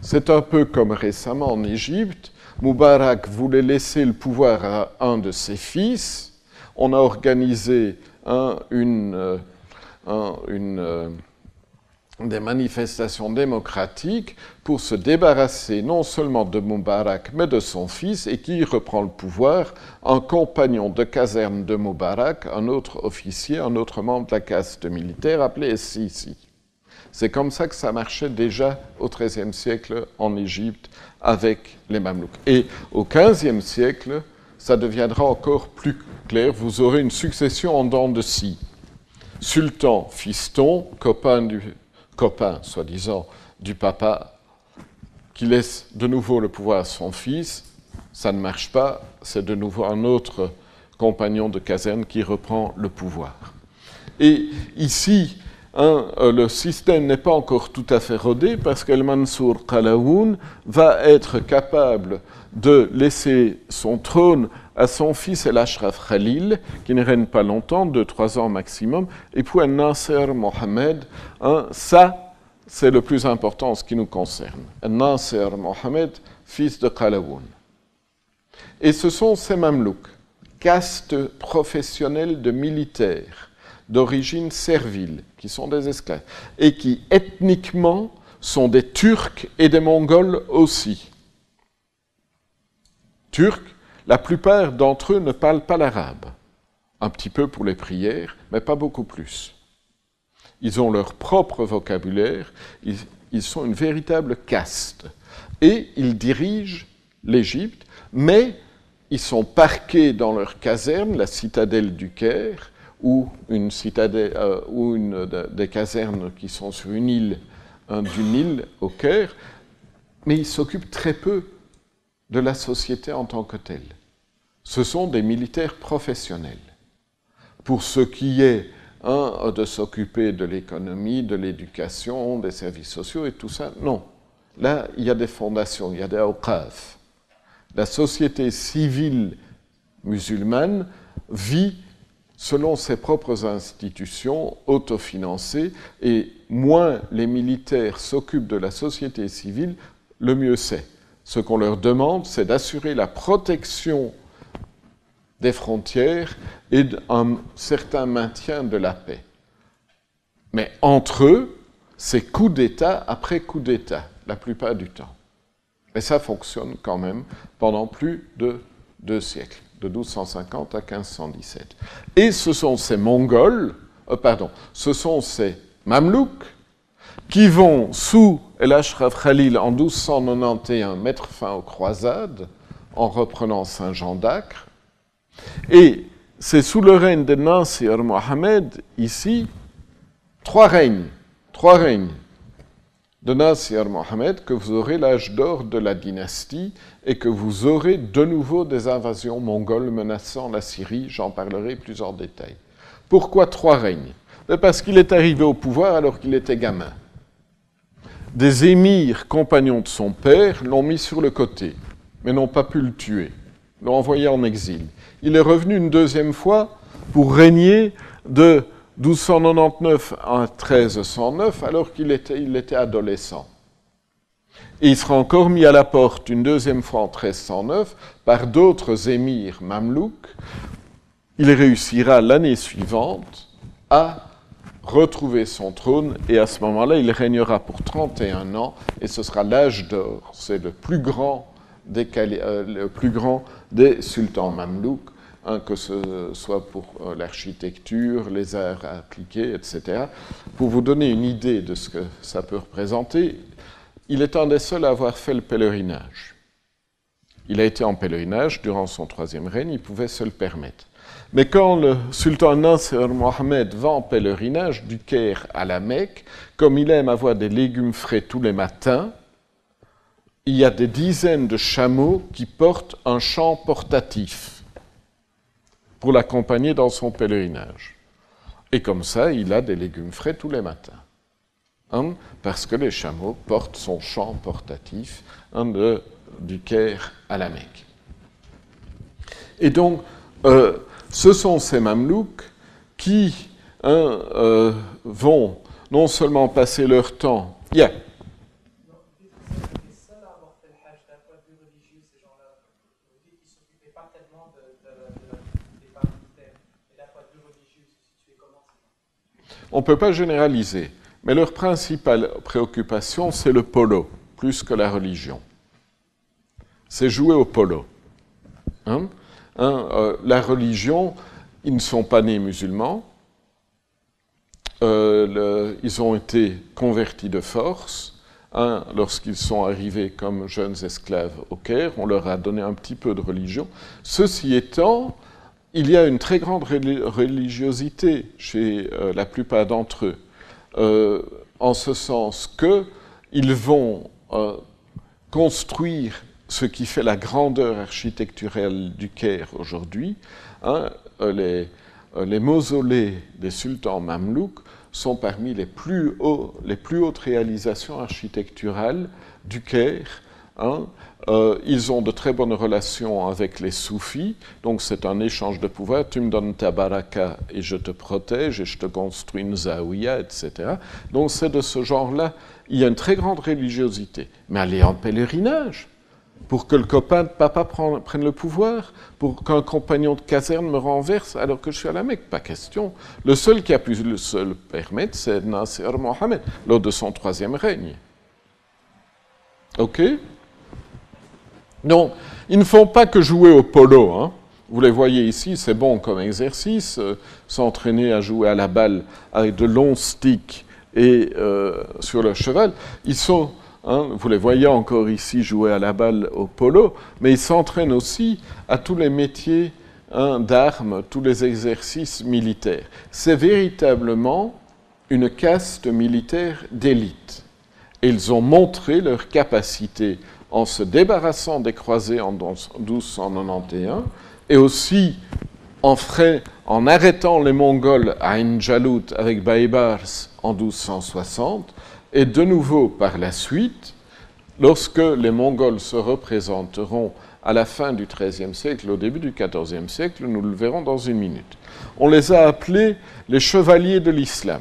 [SPEAKER 1] C'est un peu comme récemment en Égypte, Moubarak voulait laisser le pouvoir à un de ses fils. On a organisé un, une, euh, euh, des manifestations démocratiques pour se débarrasser non seulement de Moubarak, mais de son fils, et qui reprend le pouvoir, un compagnon de caserne de Moubarak, un autre officier, un autre membre de la caste militaire appelé Sisi. C'est comme ça que ça marchait déjà au XIIIe siècle en Égypte avec les Mamelouks. Et au XVe siècle, ça deviendra encore plus clair. Vous aurez une succession en dents de scie. Sultan, fiston, copain du copain, soi-disant, du papa, qui laisse de nouveau le pouvoir à son fils, ça ne marche pas, c'est de nouveau un autre compagnon de caserne qui reprend le pouvoir. Et ici, hein, euh, le système n'est pas encore tout à fait rodé parce qu'El Mansour Qalaoun va être capable de laisser son trône à son fils El Ashraf Khalil, qui ne règne pas longtemps, deux, trois ans maximum, et puis à Nasser Mohamed. Ça, c'est le plus important en ce qui nous concerne. Nasser Mohamed, fils de Qalawoun. Et ce sont ces Mamelouks, caste professionnelle de militaires d'origine servile, qui sont des esclaves, et qui ethniquement sont des Turcs et des Mongols aussi. Turcs la plupart d'entre eux ne parlent pas l'arabe, un petit peu pour les prières, mais pas beaucoup plus. Ils ont leur propre vocabulaire, ils, sont une véritable caste. Et ils dirigent l'Égypte, mais ils sont parqués dans leur caserne, la citadelle du Caire, ou une euh, ou une des casernes qui sont sur une île, d'une île au Caire, mais ils s'occupent très peu de la société en tant que telle. Ce sont des militaires professionnels. Pour ce qui est de s'occuper de l'économie, de l'éducation, des services sociaux et tout ça, non. Là, il y a des fondations, il y a des awqaf. La société civile musulmane vit selon ses propres institutions autofinancées et moins les militaires s'occupent de la société civile, le mieux c'est. Ce qu'on leur demande, c'est d'assurer la protection des frontières et d'un certain maintien de la paix. Mais entre eux, c'est coup d'État après coup d'État, la plupart du temps. Et ça fonctionne quand même pendant plus de deux siècles, de 1250 à 1517. Et ce sont ces Mongols, euh, pardon, ce sont ces Mamelouks qui vont, sous El Ashraf Khalil en 1291, mettre fin aux croisades en reprenant Saint-Jean d'Acre. Et c'est sous le règne de Nasir Mohamed, ici, trois règnes, trois règnes de Nasir Mohamed que vous aurez l'âge d'or de la dynastie et que vous aurez de nouveau des invasions mongoles menaçant la Syrie. J'en parlerai plus en détail. Pourquoi trois règnes? Ben, Parce qu'il est arrivé au pouvoir alors qu'il était gamin des émirs compagnons de son père l'ont mis sur le côté, mais n'ont pas pu le tuer, l'ont envoyé en exil. Il est revenu une deuxième fois pour régner de 1299 à 1309, alors qu'il était, adolescent. Et il sera encore mis à la porte une deuxième fois en 1309 par d'autres émirs mamelouks. Il réussira l'année suivante à retrouver son trône et à ce moment-là, il régnera pour 31 ans et ce sera l'âge d'or. C'est le plus grand des, euh, sultans mamelouks, hein, que ce soit pour euh, l'architecture, les arts appliqués, etc. Pour vous donner une idée de ce que ça peut représenter, il est un des seuls à avoir fait le pèlerinage. Il a été en pèlerinage durant son troisième règne, il pouvait se le permettre. Mais quand le sultan Nasser Mohamed va en pèlerinage du Caire à la Mecque, comme il aime avoir des légumes frais tous les matins, il y a des dizaines de chameaux qui portent un champ portatif pour l'accompagner dans son pèlerinage. Et comme ça, il a des légumes frais tous les matins. Hein, parce que les chameaux portent son champ portatif hein, du Caire à la Mecque. Et donc, euh, ce sont ces Mamelouks qui hein, euh, vont non seulement passer leur temps. On ne peut pas généraliser, mais leur principale préoccupation, c'est le polo, plus que la religion. C'est jouer au polo. Hein? Hein, euh, la religion, ils ne sont pas nés musulmans, euh, ils ont été convertis de force. Hein, lorsqu'ils sont arrivés comme jeunes esclaves au Caire, on leur a donné un petit peu de religion. Ceci étant, il y a une très grande religiosité chez euh, la plupart d'entre eux, en ce sens qu'ils vont construire ce qui fait la grandeur architecturale du Caire aujourd'hui. Hein, euh, les, euh, les, mausolées des sultans mamelouks sont parmi les plus, hauts, les plus hautes réalisations architecturales du Caire. Hein. Euh, ils ont de très bonnes relations avec les soufis, donc c'est un échange de pouvoir. Tu me donnes ta baraka et je te protège et je te construis une zaouia, etc. Donc c'est de ce genre-là. Il y a une très grande religiosité. Mais aller en pèlerinage, pour que le copain de papa prenne le pouvoir, pour qu'un compagnon de caserne me renverse alors que je suis à la Mecque. Pas question. Le seul qui a pu se le permettre, c'est Nasser Mohamed, lors de son troisième règne. OK? Non, ils ne font pas que jouer au polo. Hein. Vous les voyez ici, c'est bon comme exercice, euh, s'entraîner à jouer à la balle avec de longs sticks et euh, sur le cheval. Ils sont Hein, vous les voyez encore ici jouer à la balle au polo, mais ils s'entraînent aussi à tous les métiers hein, d'armes, tous les exercices militaires. C'est véritablement une caste militaire d'élite. Ils ont montré leur capacité en se débarrassant des croisés en 1291 et aussi en, arrêtant les Mongols à Injalut avec Baybars en 1260 et de nouveau, par la suite, lorsque les Mongols se représenteront à la fin du XIIIe siècle, au début du XIVe siècle, nous le verrons dans une minute. On les a appelés les chevaliers de l'islam,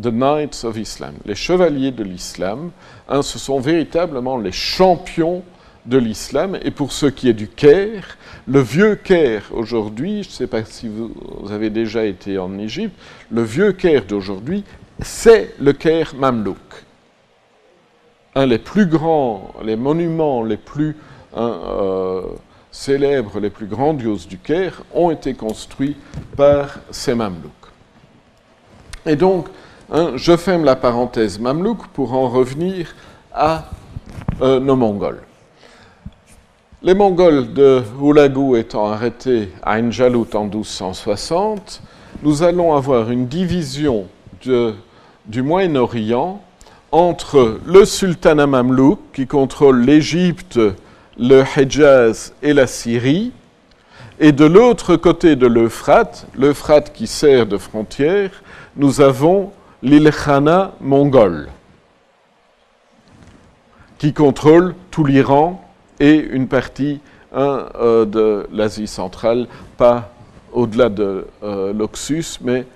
[SPEAKER 1] the Knights of Islam. Les chevaliers de l'islam, hein, ce sont véritablement les champions de l'islam. Et pour ce qui est du Caire, le vieux Caire aujourd'hui, je ne sais pas si vous avez déjà été en Égypte, le vieux Caire d'aujourd'hui c'est le Caire Mamlouk. Un des plus grands, les monuments les plus hein, euh, célèbres, les plus grandioses du Caire ont été construits par ces Mamlouks. Et donc, hein, je ferme la parenthèse Mamlouk pour en revenir à euh, nos Mongols. Les Mongols de Oulagou étant arrêtés à Injalut en 1260, nous allons avoir une division de du Moyen-Orient entre le sultanat mamelouk qui contrôle l'Égypte, le Hejaz et la Syrie, et de l'autre côté de l'Euphrate, l'Euphrate qui sert de frontière, nous avons l'Ilkhana mongol, qui contrôle tout l'Iran et une partie euh, de l'Asie centrale, pas au-delà de euh, l'Oxus, mais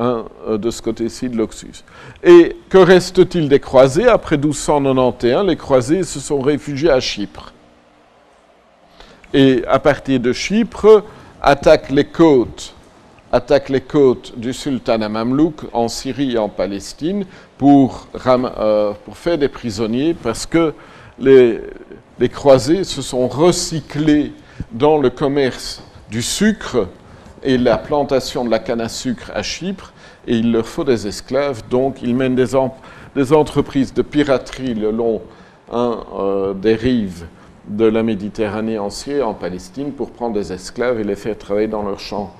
[SPEAKER 1] Hein, euh, de ce côté-ci de l'Oxus. Et que reste-t-il des croisés Après 1291, les croisés se sont réfugiés à Chypre. Et à partir de Chypre, attaquent les côtes, attaquent les côtes du sultanat mamelouk en Syrie et en Palestine pour, euh, faire des prisonniers parce que les croisés se sont recyclés dans le commerce du sucre et la plantation de la canne à sucre à Chypre, et il leur faut des esclaves, donc ils mènent des, entreprises de piraterie le long hein, euh, des rives de la Méditerranée en Syrie, en Palestine, pour prendre des esclaves et les faire travailler dans leurs champs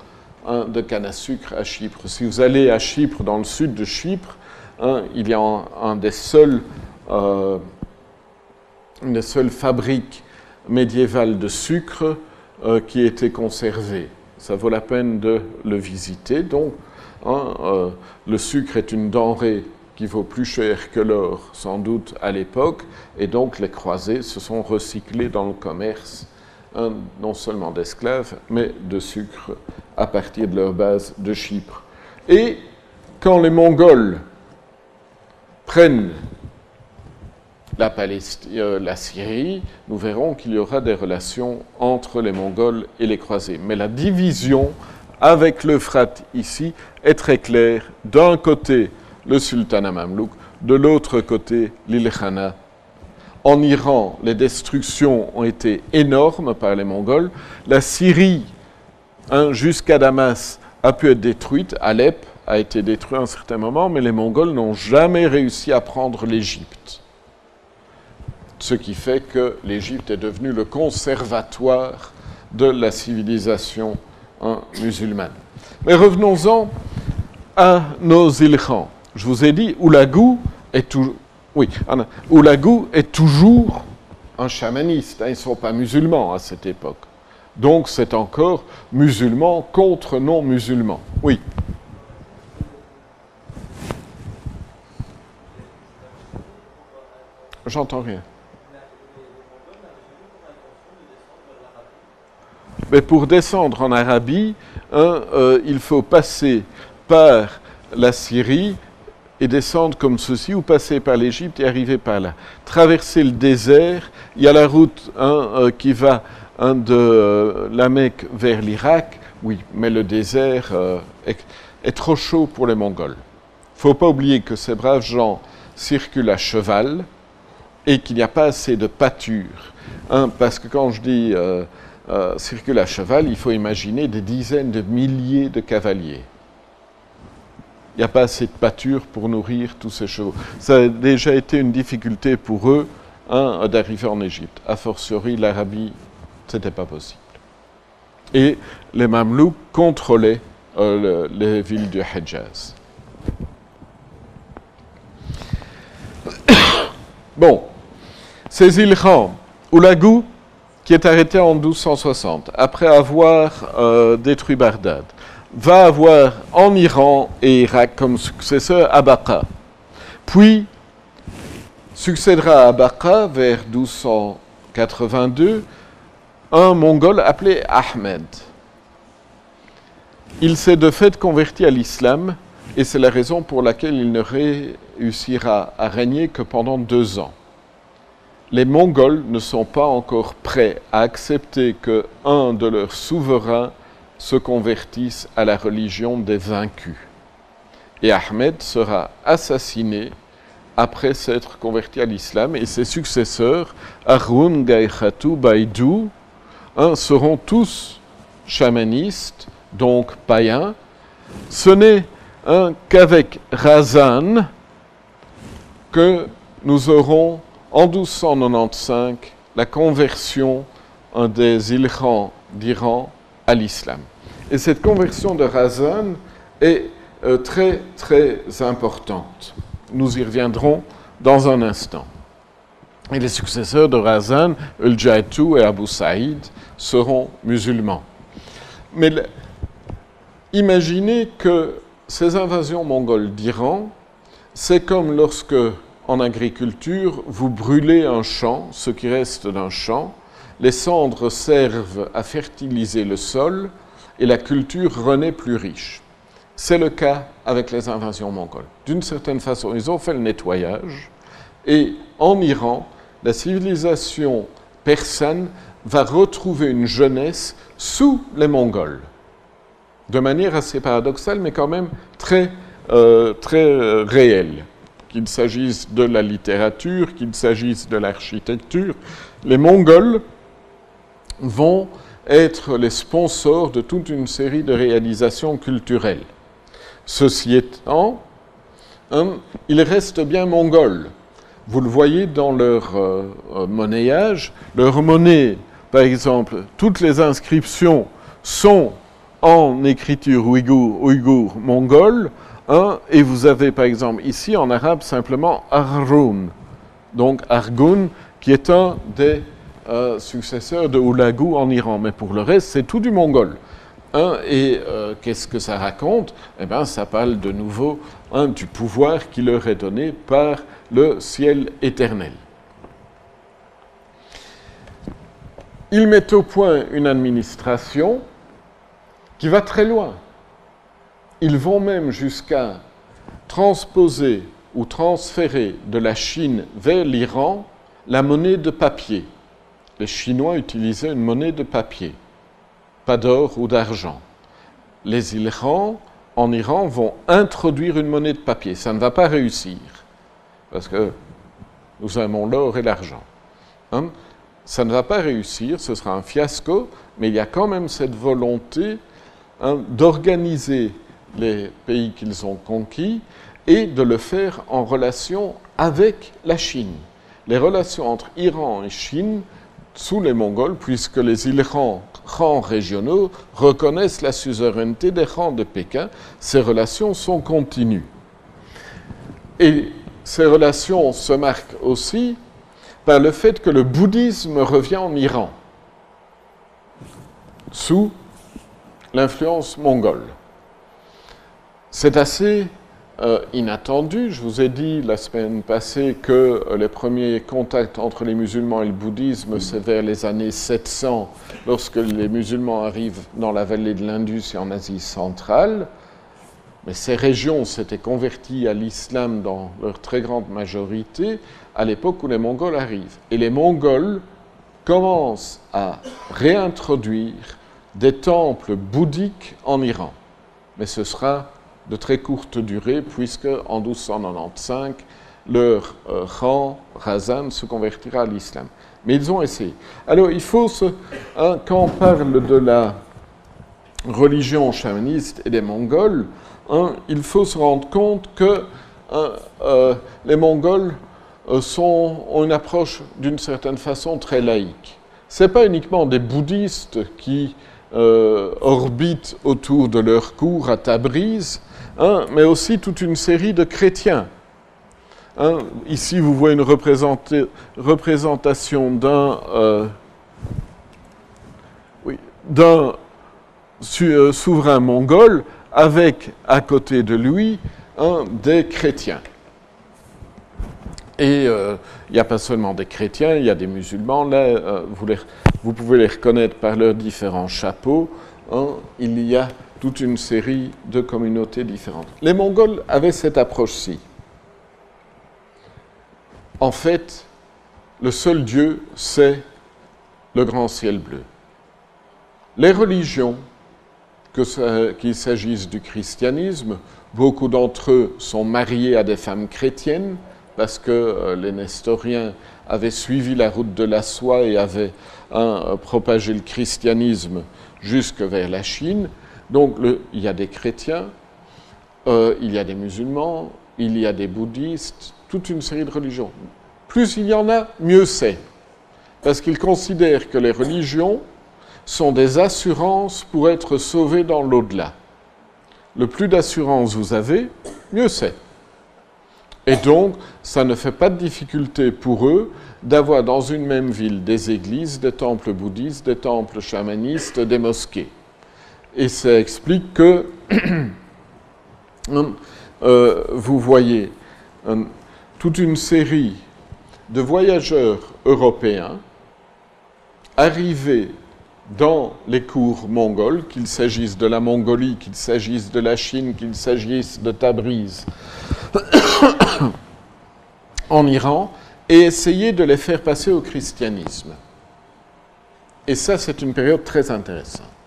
[SPEAKER 1] hein, de canne à sucre à Chypre. Si vous allez à Chypre, dans le sud de Chypre, hein, il y a euh, une des seules fabriques médiévales de sucre euh, qui était conservée. Ça vaut la peine de le visiter. Donc, hein, euh, le sucre est une denrée qui vaut plus cher que l'or, sans doute, à l'époque, et donc les croisés se sont recyclés dans le commerce, hein, non seulement d'esclaves, mais de sucre à partir de leur base de Chypre. Et quand les Mongols prennent euh, la Syrie, nous verrons qu'il y aura des relations entre les Mongols et les croisés. Mais la division avec l'Euphrate ici est très claire. D'un côté, le sultanat mamelouk, de l'autre côté, l'Ilkhana. En Iran, les destructions ont été énormes par les Mongols. La Syrie, hein, jusqu'à Damas, a pu être détruite. Alep a été détruit à un certain moment, mais les Mongols n'ont jamais réussi à prendre l'Égypte. Ce qui fait que l'Égypte est devenue le conservatoire de la civilisation hein, musulmane. Mais revenons-en à nos Ilkhans. Je vous ai dit, Oulagou est toujours. Oui, est toujours un chamaniste. Hein, ils ne sont pas musulmans à cette époque. Donc c'est encore musulman contre non-musulman. Oui. J'entends rien. Mais pour descendre en Arabie, hein, euh, il faut passer par la Syrie et descendre comme ceci, ou passer par l'Égypte et arriver par là. Traverser le désert, il y a la route hein, euh, qui va hein, de euh, la Mecque vers l'Irak, oui, mais le désert est, trop chaud pour les Mongols. Ne faut pas oublier que ces braves gens circulent à cheval et qu'il n'y a pas assez de pâture. Parce que quand je dis circulent à cheval, il faut imaginer des dizaines de milliers de cavaliers il n'y a pas assez de pâture pour nourrir tous ces chevaux. Ça a déjà été une difficulté pour eux d'arriver en Égypte. A fortiori, l'Arabie, ce n'était pas possible. Et les Mamelouks contrôlaient euh, les villes du Hejaz. bon, ces îles Oulagou, qui est arrêté en 1260, après avoir euh, détruit Bagdad, va avoir en Iran et Irak comme successeur Abaqa. Puis succédera à Abaqa vers 1282 un Mongol appelé Ahmed. Il s'est de fait converti à l'islam et c'est la raison pour laquelle il ne réussira à régner que pendant deux ans. Les Mongols ne sont pas encore prêts à accepter que un de leurs souverains se convertissent à la religion des vaincus. Et Ahmed sera assassiné après s'être converti à l'islam et ses successeurs, Arun Gaïkhatou Baïdou, hein, seront tous chamanistes, donc païens. Ce n'est hein, qu'avec Razan que nous aurons en 1295 la conversion des Ilkhans d'Iran à l'islam. Et cette conversion de Razan est euh, très, très importante. Nous y reviendrons dans un instant. Et les successeurs de Razan, ul et Abu Saïd, seront musulmans. Mais imaginez que ces invasions mongoles d'Iran, c'est comme lorsque, en agriculture, vous brûlez un champ, ce qui reste d'un champ, les cendres servent à fertiliser le sol et la culture renaît plus riche. C'est le cas avec les invasions mongoles. D'une certaine façon, ils ont fait le nettoyage et en Iran, la civilisation persane va retrouver une jeunesse sous les Mongols, de manière assez paradoxale, mais quand même très, euh, euh, réelle. Qu'il s'agisse de la littérature, qu'il s'agisse de l'architecture, les Mongols vont être les sponsors de toute une série de réalisations culturelles. Ceci étant, hein, ils restent bien mongols. Vous le voyez dans leur euh, euh, monnayage. Leur monnaie, par exemple, toutes les inscriptions sont en écriture ouïghour, ouïghour mongole, et vous avez par exemple ici en arabe simplement Arun, donc Argun, qui est un des euh, successeurs de Oulagou en Iran. Mais pour le reste, c'est tout du mongol. Et euh, qu'est-ce que ça raconte? Eh bien, ça parle de nouveau du pouvoir qui leur est donné par le ciel éternel. Ils mettent au point une administration qui va très loin. Ils vont même jusqu'à transposer ou transférer de la Chine vers l'Iran la monnaie de papier. Les Chinois utilisaient une monnaie de papier, pas d'or ou d'argent. Les Irans, en Iran, vont introduire une monnaie de papier. Ça ne va pas réussir, parce que nous aimons l'or et l'argent. Hein? Ça ne va pas réussir, ce sera un fiasco, mais il y a quand même cette volonté hein, d'organiser les pays qu'ils ont conquis et de le faire en relation avec la Chine. Les relations entre Iran et Chine sous les Mongols, puisque les Irans régionaux reconnaissent la suzeraineté des rangs de Pékin, ces relations sont continues. Et ces relations se marquent aussi par le fait que le bouddhisme revient en Iran sous l'influence mongole. C'est assez euh, inattendu. Je vous ai dit la semaine passée que euh, les premiers contacts entre les musulmans et le bouddhisme, c'est vers les années 700, lorsque les musulmans arrivent dans la vallée de l'Indus et en Asie centrale. Mais ces régions s'étaient converties à l'islam dans leur très grande majorité à l'époque où les Mongols arrivent. Et les Mongols commencent à réintroduire des temples bouddhiques en Iran. Mais ce sera de très courte durée, puisque en 1295, leur euh, Khan Razan se convertira à l'islam. Mais ils ont essayé. Alors, il faut, se, hein, quand on parle de la religion chamaniste et des Mongols, hein, il faut se rendre compte que hein, euh, les Mongols euh, sont, ont une approche d'une certaine façon très laïque. Ce n'est pas uniquement des bouddhistes qui orbitent autour de leur cour à Tabriz, Hein, mais aussi toute une série de chrétiens. Hein, ici, vous voyez une représentation d'un euh, euh, souverain mongol avec à côté de lui des chrétiens. Et euh, il n'y a pas seulement des chrétiens, il y a des musulmans. Là, vous, vous, pouvez les reconnaître par leurs différents chapeaux. Hein. il y a toute une série de communautés différentes. Les Mongols avaient cette approche-ci. En fait, le seul Dieu, c'est le grand ciel bleu. Les religions, qu'il s'agisse du christianisme, beaucoup d'entre eux sont mariés à des femmes chrétiennes parce que euh, les nestoriens avaient suivi la route de la soie et avaient euh, propagé le christianisme jusque vers la Chine. Donc il y a des chrétiens, euh, il y a des musulmans, il y a des bouddhistes, toute une série de religions. Plus il y en a, mieux c'est. Parce qu'ils considèrent que les religions sont des assurances pour être sauvés dans l'au-delà. Le plus d'assurance vous avez, mieux c'est. Et donc, ça ne fait pas de difficulté pour eux d'avoir dans une même ville des églises, des temples bouddhistes, des temples chamanistes, des mosquées. Et ça explique que euh, vous voyez euh, toute une série de voyageurs européens arrivés dans les cours mongols, qu'il s'agisse de la Mongolie, qu'il s'agisse de la Chine, qu'il s'agisse de Tabriz, en Iran, et essayer de les faire passer au christianisme. Et ça, c'est une période très intéressante.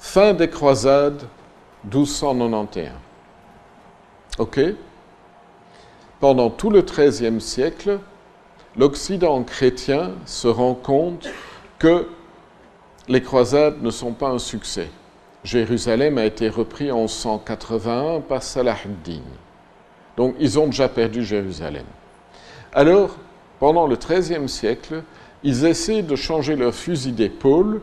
[SPEAKER 1] Fin des croisades, 1291. OK Pendant tout le XIIIe siècle, l'Occident chrétien se rend compte que les croisades ne sont pas un succès. Jérusalem a été repris en 1181 par Salah ad-Din. Donc ils ont déjà perdu Jérusalem. Alors, pendant le XIIIe siècle, ils essaient de changer leur fusil d'épaule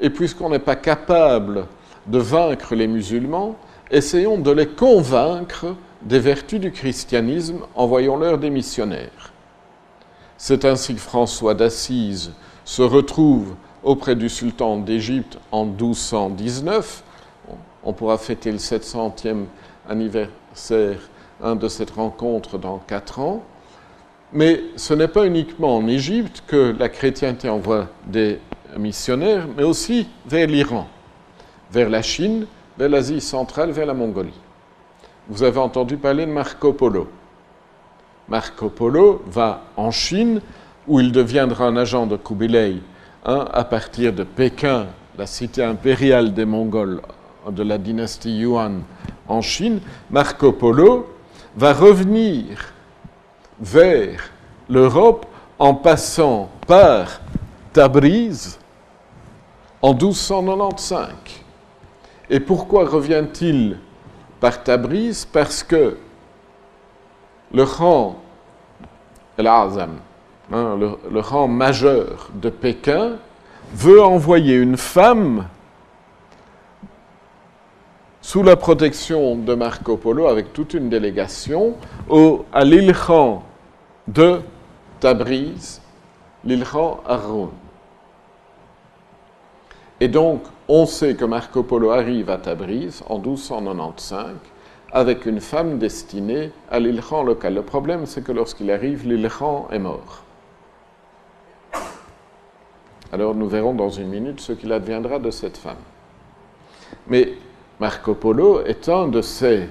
[SPEAKER 1] et puisqu'on n'est pas capable de vaincre les musulmans, essayons de les convaincre des vertus du christianisme, envoyons-leur des missionnaires. C'est ainsi que François d'Assise se retrouve auprès du sultan d'Égypte en 1219. On pourra fêter le 700e anniversaire de cette rencontre dans quatre ans. Mais ce n'est pas uniquement en Égypte que la chrétienté envoie des missionnaires, mais aussi vers l'Iran, vers la Chine, vers l'Asie centrale, vers la Mongolie. Vous avez entendu parler de Marco Polo. Marco Polo va en Chine, où il deviendra un agent de Kubilai hein, à partir de Pékin, la cité impériale des Mongols de la dynastie Yuan en Chine. Marco Polo va revenir vers l'Europe en passant par Tabriz en 1295. Et pourquoi revient-il par Tabriz Parce que le rang, hein, le, rang majeur de Pékin, veut envoyer une femme sous la protection de Marco Polo avec toute une délégation au, à l'Ilkhan de Tabriz, l'Ilkhan Arun. Et donc, on sait que Marco Polo arrive à Tabriz en 1295 avec une femme destinée à l'Ilkhan local. Le problème, c'est que lorsqu'il arrive, l'Ilkhan est mort. Alors nous verrons dans une minute ce qu'il adviendra de cette femme. Mais Marco Polo est un de ces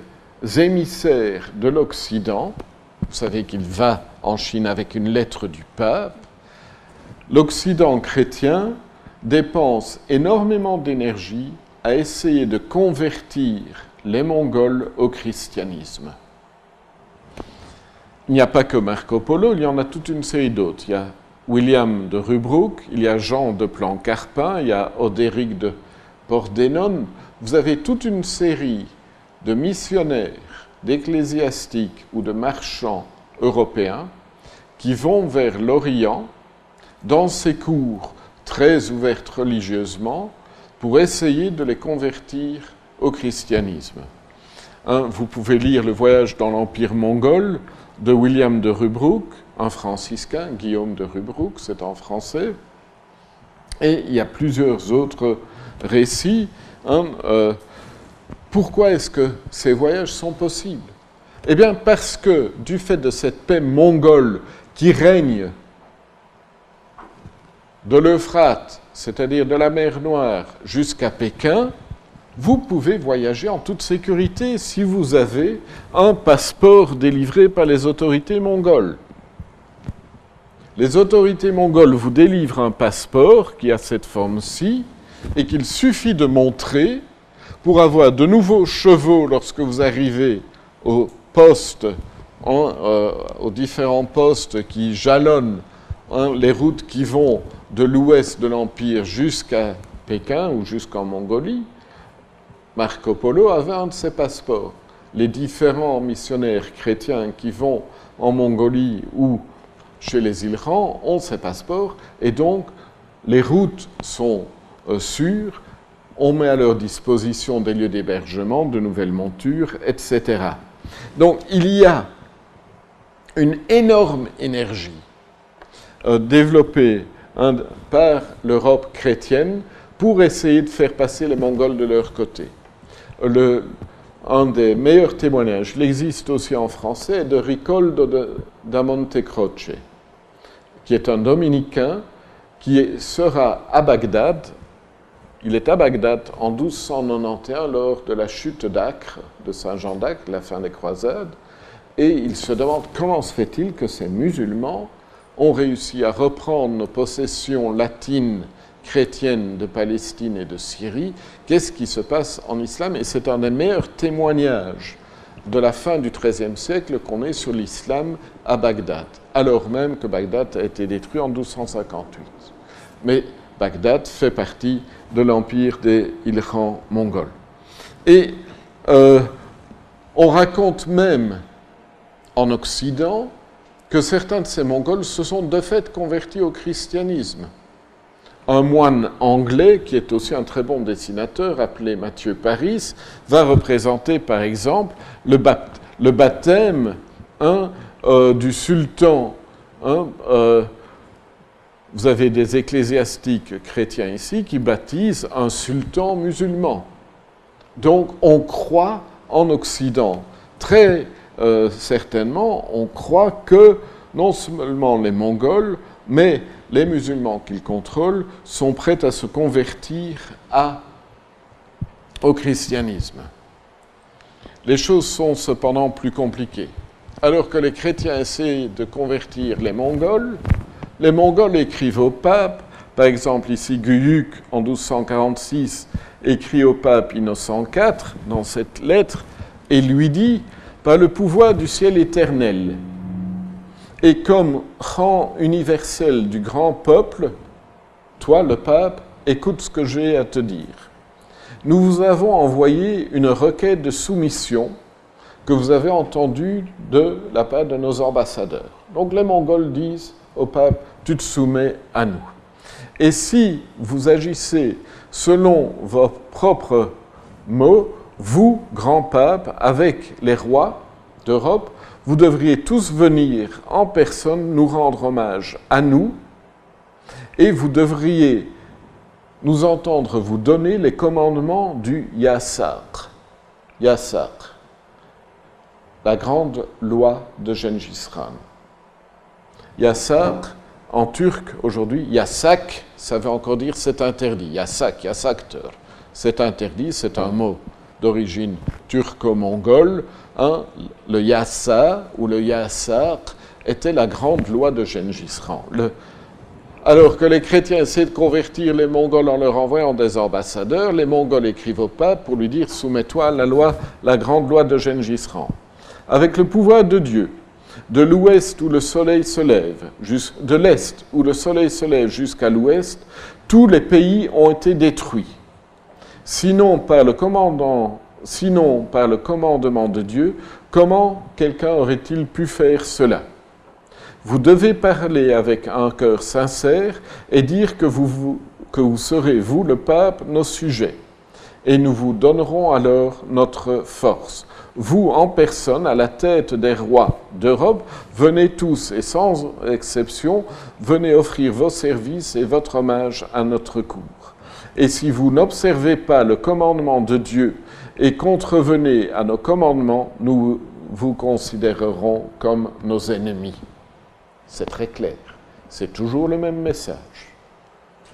[SPEAKER 1] émissaires de l'Occident. Vous savez qu'il va en Chine avec une lettre du pape. L'Occident chrétien dépense énormément d'énergie à essayer de convertir les Mongols au christianisme. Il n'y a pas que Marco Polo, il y en a toute une série d'autres. Il y a William de Rubruck, il y a Jean de Plan-Carpin, il y a Odéric de Pordenone vous avez toute une série de missionnaires, d'ecclésiastiques ou de marchands européens qui vont vers l'Orient dans ces cours très ouvertes religieusement pour essayer de les convertir au christianisme. vous pouvez lire Le voyage dans l'Empire mongol de William de Rubruck, un franciscain, Guillaume de Rubruck, c'est en français. Et il y a plusieurs autres récits Hein, euh, pourquoi est-ce que ces voyages sont possibles? Eh bien parce que du fait de cette paix mongole qui règne de l'Euphrate, c'est-à-dire de la mer Noire, jusqu'à Pékin, vous pouvez voyager en toute sécurité si vous avez un passeport délivré par les autorités mongoles. Les autorités mongoles vous délivrent un passeport qui a cette forme-ci, et qu'il suffit de montrer pour avoir de nouveaux chevaux lorsque vous arrivez au poste, euh, aux différents postes qui jalonnent hein, les routes qui vont de l'ouest de l'Empire jusqu'à Pékin ou jusqu'en Mongolie, Marco Polo avait un de ses passeports. Les différents missionnaires chrétiens qui vont en Mongolie ou chez les Ilkhans ont ces passeports et donc les routes sont euh, sûrs, on met à leur disposition des lieux d'hébergement, de nouvelles montures, etc. Donc il y a une énorme énergie euh, développée par l'Europe chrétienne pour essayer de faire passer les Mongols de leur côté. Un des meilleurs témoignages, il existe aussi en français, de Ricoldo da Montecroce, qui est un dominicain qui sera à Bagdad il est à Bagdad en 1291 lors de la chute d'Acre, de Saint-Jean d'Acre, la fin des croisades, et il se demande comment se fait-il que ces musulmans ont réussi à reprendre nos possessions latines chrétiennes de Palestine et de Syrie. Qu'est-ce qui se passe en islam? Et c'est un des meilleurs témoignages de la fin du XIIIe siècle qu'on ait sur l'islam à Bagdad, alors même que Bagdad a été détruit en 1258. Mais Bagdad fait partie de l'empire des Ilkhans mongols. Et euh, on raconte même en Occident que certains de ces Mongols se sont de fait convertis au christianisme. un moine anglais, qui est aussi un très bon dessinateur, appelé Mathieu Paris, va représenter par exemple le, baptême hein, euh, du sultan. Hein, euh, vous avez des ecclésiastiques chrétiens ici qui baptisent un sultan musulman. Donc on croit en Occident, très euh, certainement, on croit que non seulement les Mongols, mais les musulmans qu'ils contrôlent sont prêts à se convertir au christianisme. Les choses sont cependant plus compliquées. Alors que les chrétiens essaient de convertir les Mongols, les Mongols écrivent au pape, par exemple ici Guyuk en 1246 écrit au pape Innocent IV dans cette lettre et lui dit Par le pouvoir du ciel éternel, et comme rang universel du grand peuple, toi, le pape, écoute ce que j'ai à te dire. Nous vous avons envoyé une requête de soumission que vous avez entendue de la part de nos ambassadeurs. Donc les Mongols disent au pape, tu te soumets à nous. Et si vous agissez selon vos propres mots, vous, grand pape, avec les rois d'Europe, vous devriez tous venir en personne nous rendre hommage à nous et vous devriez nous entendre vous donner les commandements du Yassar. Yassar, la grande loi de Gengis Khan. En turc aujourd'hui, Yasak, ça veut encore dire c'est interdit. Yasak, Yasakter, c'est interdit, c'est un mot d'origine turco-mongole Hein, le Yassa ou le Yassar était la grande loi de Gengis Khan. alors que les chrétiens essaient de convertir les Mongols en leur envoyant des ambassadeurs, les Mongols écrivent au pape pour lui dire Soumets-toi à la loi, la grande loi de Gengis Khan. Avec le pouvoir de Dieu, de l'ouest où le soleil se lève, de l'est où le soleil se lève jusqu'à l'ouest, tous les pays ont été détruits. Sinon, par le commandement de Dieu, comment quelqu'un aurait-il pu faire cela? Vous devez parler avec un cœur sincère et dire que vous, que vous serez, vous, le pape, nos sujets. Et nous vous donnerons alors notre force. Vous, en personne, à la tête des rois d'Europe, venez tous et sans exception, venez offrir vos services et votre hommage à notre cour. Et si vous n'observez pas le commandement de Dieu et contrevenez à nos commandements, nous vous considérerons comme nos ennemis. C'est très clair. C'est toujours le même message.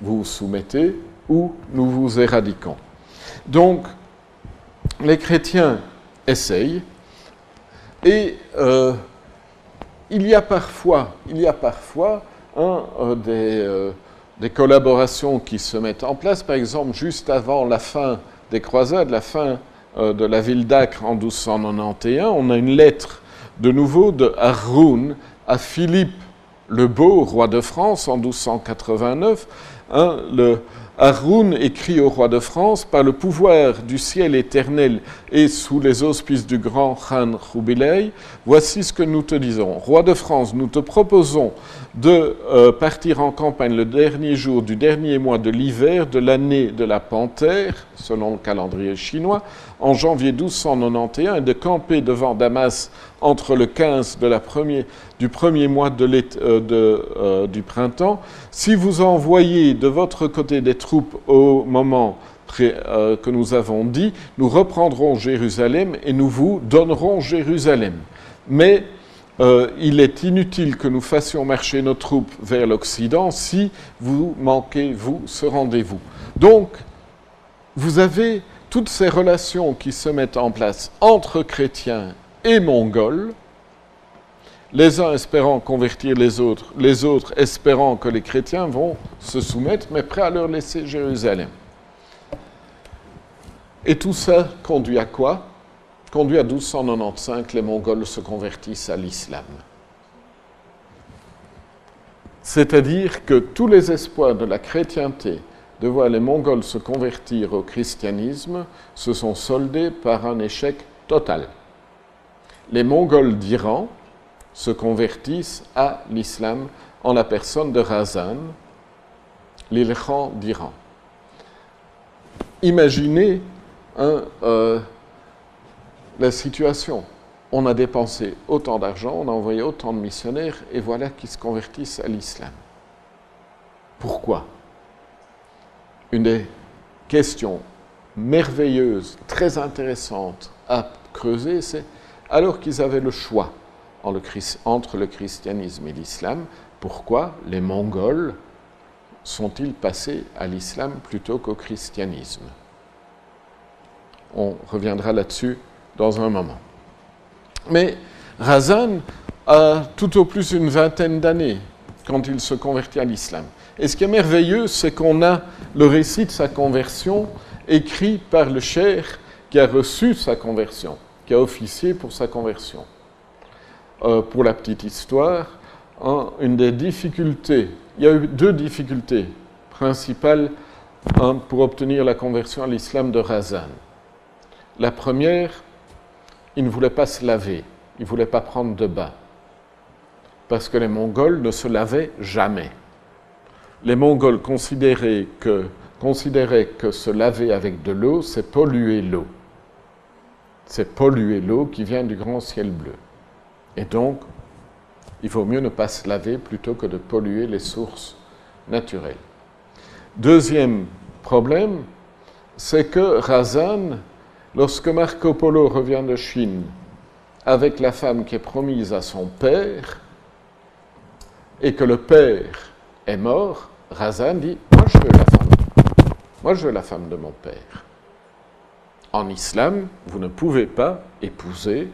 [SPEAKER 1] Vous vous soumettez ou nous vous éradiquons. Donc, les chrétiens essayent et euh, il y a parfois, il y a parfois un euh, des, euh, des collaborations qui se mettent en place. Par exemple, juste avant la fin des croisades, la fin euh, de la ville d'Acre en 1291, on a une lettre de nouveau de Haroun à Philippe le Beau, roi de France, en 1289. Hein, Haroun écrit au roi de France Par le pouvoir du ciel éternel et sous les auspices du grand Khan Roubilei, voici ce que nous te disons. Roi de France, nous te proposons de euh, partir en campagne le dernier jour du dernier mois de l'hiver de l'année de la panthère, selon le calendrier chinois, en janvier 1291, et de camper devant Damas entre le 15 de la du premier mois de euh, euh, du printemps. Si vous envoyez de votre côté des troupes au moment que nous avons dit, nous reprendrons Jérusalem et nous vous donnerons Jérusalem. Mais euh, il est inutile que nous fassions marcher nos troupes vers l'Occident si vous manquez, vous, ce rendez-vous. Donc, vous avez toutes ces relations qui se mettent en place entre chrétiens et mongols, les uns espérant convertir les autres, les autres espérant que les chrétiens vont se soumettre, mais prêts à leur laisser Jérusalem. Et tout ça conduit à quoi? Conduit à 1295, les Mongols se convertissent à l'islam. C'est-à-dire que tous les espoirs de la chrétienté de voir les Mongols se convertir au christianisme se sont soldés par un échec total. Les Mongols d'Iran se convertissent à l'islam en la personne de Razan, l'Ilkhan d'Iran. Imaginez euh, la situation. On a dépensé autant d'argent, on a envoyé autant de missionnaires, et voilà qu'ils se convertissent à l'islam. Pourquoi? Une des questions merveilleuses, très intéressantes à creuser, c'est alors qu'ils avaient le choix entre le christianisme et l'islam, pourquoi les Mongols sont-ils passés à l'islam plutôt qu'au christianisme? On reviendra là-dessus dans un moment. Mais Razan a tout au plus une vingtaine d'années quand il se convertit à l'islam. Et ce qui est merveilleux, c'est qu'on a le récit de sa conversion écrit par le cher qui a reçu sa conversion, qui a officié pour sa conversion. Euh, pour la petite histoire, une des difficultés, il y a eu deux difficultés principales pour obtenir la conversion à l'islam de Razan. La première, il ne voulait pas se laver, il ne voulait pas prendre de bain, parce que les Mongols ne se lavaient jamais. Les Mongols considéraient que, considéraient que se laver avec de l'eau, c'est polluer l'eau. C'est polluer l'eau qui vient du grand ciel bleu. Et donc, il vaut mieux ne pas se laver plutôt que de polluer les sources naturelles. Deuxième problème, c'est que Razan, lorsque Marco Polo revient de Chine avec la femme qui est promise à son père, et que le père est mort, Razan dit Moi je veux la femme. Moi je veux la femme de mon père. En islam, vous ne pouvez pas épouser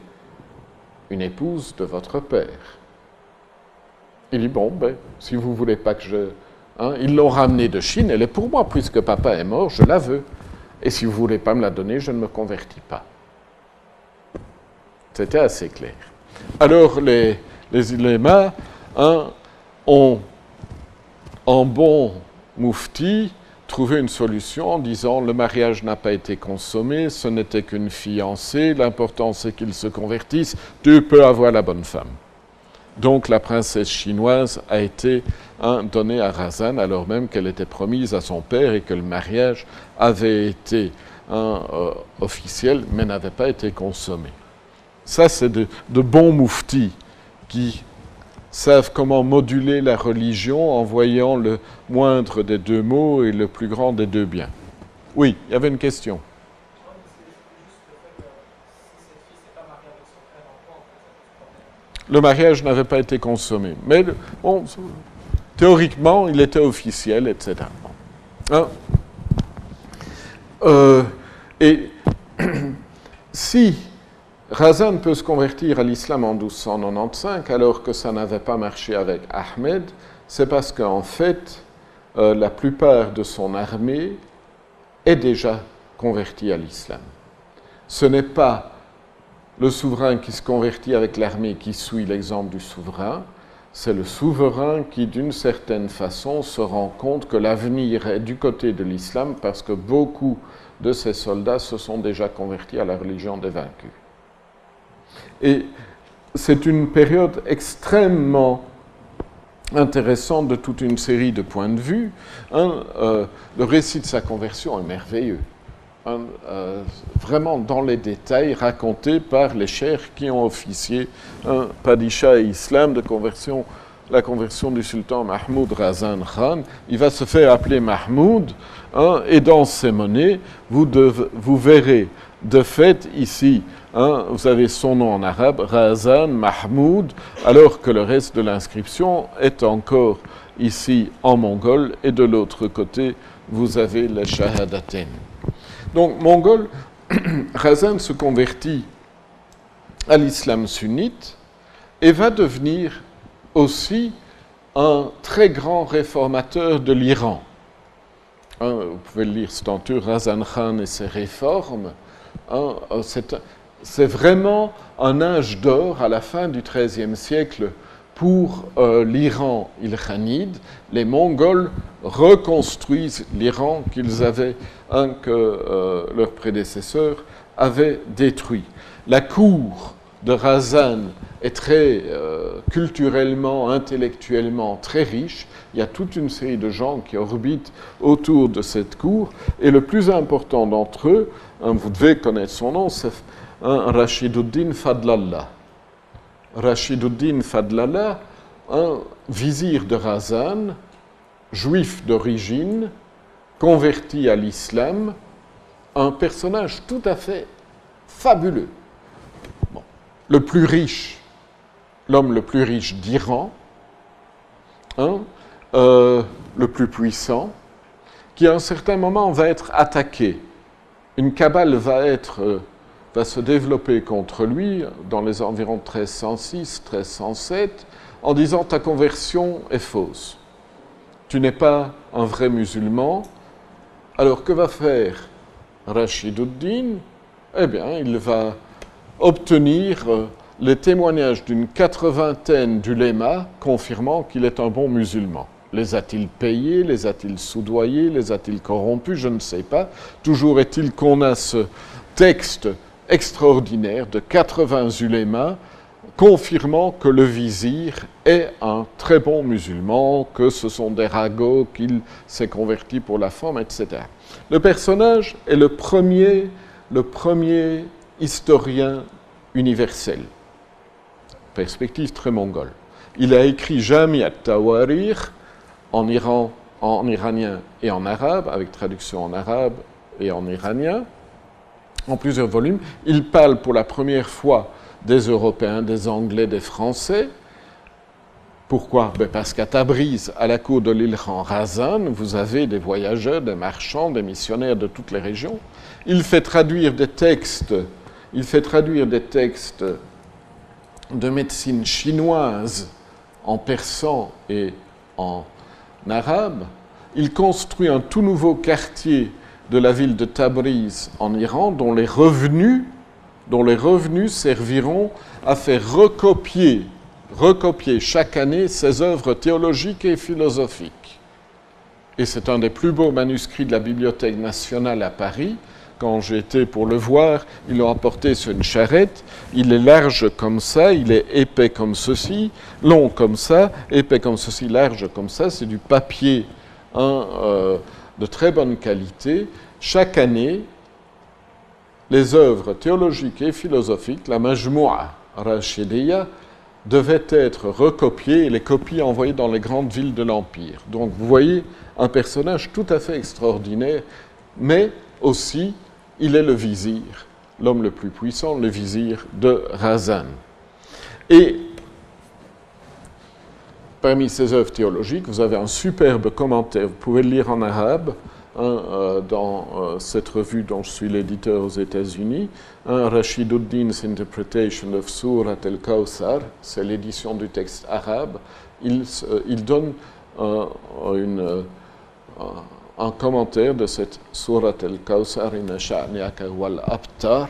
[SPEAKER 1] une épouse de votre père. Il dit, bon, ben, si vous voulez pas que je... Hein, ils l'ont ramenée de Chine, elle est pour moi, puisque papa est mort, je la veux. Et si vous voulez pas me la donner, je ne me convertis pas. C'était assez clair. Alors les, les hein, ont, en bon moufti, trouver une solution en disant le mariage n'a pas été consommé, ce n'était qu'une fiancée, l'important c'est qu'il se convertisse, tu peux avoir la bonne femme. Donc la princesse chinoise a été donnée à Razan alors même qu'elle était promise à son père et que le mariage avait été euh, officiel mais n'avait pas été consommé. Ça c'est de, de bons mouftis qui savent comment moduler la religion en voyant le moindre des deux mots et le plus grand des deux biens. Oui, il y avait une question. Le mariage n'avait pas été consommé. Mais théoriquement, il était officiel, etc. Hein? Euh, et si Razan peut se convertir à l'islam en 1295 alors que ça n'avait pas marché avec Ahmed, c'est parce qu'en fait, euh, la plupart de son armée est déjà convertie à l'islam. Ce n'est pas le souverain qui se convertit avec l'armée qui suit l'exemple du souverain, c'est le souverain qui, d'une certaine façon, se rend compte que l'avenir est du côté de l'islam parce que beaucoup de ses soldats se sont déjà convertis à la religion des vaincus. Et c'est une période extrêmement intéressante de toute une série de points de vue. Euh, le récit de sa conversion est merveilleux. Euh, vraiment dans les détails raconté par les chers qui ont officié un Padisha Islam de conversion, la conversion du sultan Mahmoud Razan Khan. Il va se faire appeler Mahmoud hein, et dans ces monnaies, vous, vous verrez de fait ici Hein, vous avez son nom en arabe, Razan Mahmoud, alors que le reste de l'inscription est encore ici en mongol, et de l'autre côté, vous avez la Shahadaten. Donc, mongol, Razan se convertit à l'islam sunnite et va devenir aussi un très grand réformateur de l'Iran. Hein, vous pouvez lire Stantur, Razan Khan et ses réformes. Hein, c'est c'est vraiment un âge d'or à la fin du XIIIe siècle pour euh, l'Iran ilkhanide. Les Mongols reconstruisent l'Iran qu'ils avaient, un que euh, leurs prédécesseurs avaient détruit. La cour de Razan est très euh, culturellement, intellectuellement très riche. Il y a toute une série de gens qui orbitent autour de cette cour. Et le plus important d'entre eux, hein, vous devez connaître son nom, c'est hein, Rashiduddin Fadlallah. Rashiduddin Fadlallah, un vizir de Razan, juif d'origine, converti à l'islam, un personnage tout à fait fabuleux. Le plus riche, l'homme le plus riche d'Iran, hein, euh, le plus puissant, qui à un certain moment va être attaqué. Une cabale va, euh, va se développer contre lui dans les environs 1306, 1307, en disant ta conversion est fausse. Tu n'es pas un vrai musulman. Alors que va faire Rashiduddin Eh bien, il va obtenir euh, les témoignages d'une quatre-vingtaine d'ulémas confirmant qu'il est un bon musulman. Les a-t-il payés? Les a-t-il soudoyés? Les a-t-il corrompus? Je ne sais pas. Toujours est-il qu'on a ce texte extraordinaire de 80 ulémas confirmant que le vizir est un très bon musulman, que ce sont des ragots, qu'il s'est converti pour la femme, etc. Le personnage est le premier, le premier historien universel. Perspective très mongole. Il a écrit Jami at-Tawarir en, Iran, en iranien et en arabe, avec traduction en arabe et en iranien, en plusieurs volumes. Il parle pour la première fois des Européens, des Anglais, des Français. Pourquoi? Ben Parce qu'à Tabriz, à la cour de l'île Razan, vous avez des voyageurs, des marchands, des missionnaires de toutes les régions. Il fait traduire des textes, il fait traduire des textes de médecine chinoise en persan et en arabe. Il construit un tout nouveau quartier de la ville de Tabriz en Iran dont les revenus dont les revenus serviront à faire recopier, recopier chaque année ses œuvres théologiques et philosophiques. Et c'est un des plus beaux manuscrits de la Bibliothèque nationale à Paris. Quand j'étais pour le voir, ils l'ont apporté sur une charrette. Il est large comme ça, il est épais comme ceci, long comme ça, épais comme ceci, large comme ça. C'est du papier hein, euh, de très bonne qualité. Chaque année, les œuvres théologiques et philosophiques, la Majmoua Rashidiyya, devaient être recopiées et les copies envoyées dans les grandes villes de l'Empire. Donc vous voyez un personnage tout à fait extraordinaire, mais aussi il est le vizir, l'homme le plus puissant, le vizir de Razan. Et parmi ces œuvres théologiques, vous avez un superbe commentaire, vous pouvez le lire en arabe, euh, dans euh, cette revue dont je suis l'éditeur aux États-Unis, un Rashiduddin's Interpretation of Surat al-Kawthar, c'est l'édition du texte arabe. Il, euh, donne une, un commentaire de cette Surat al-Kawthar, wal abtar.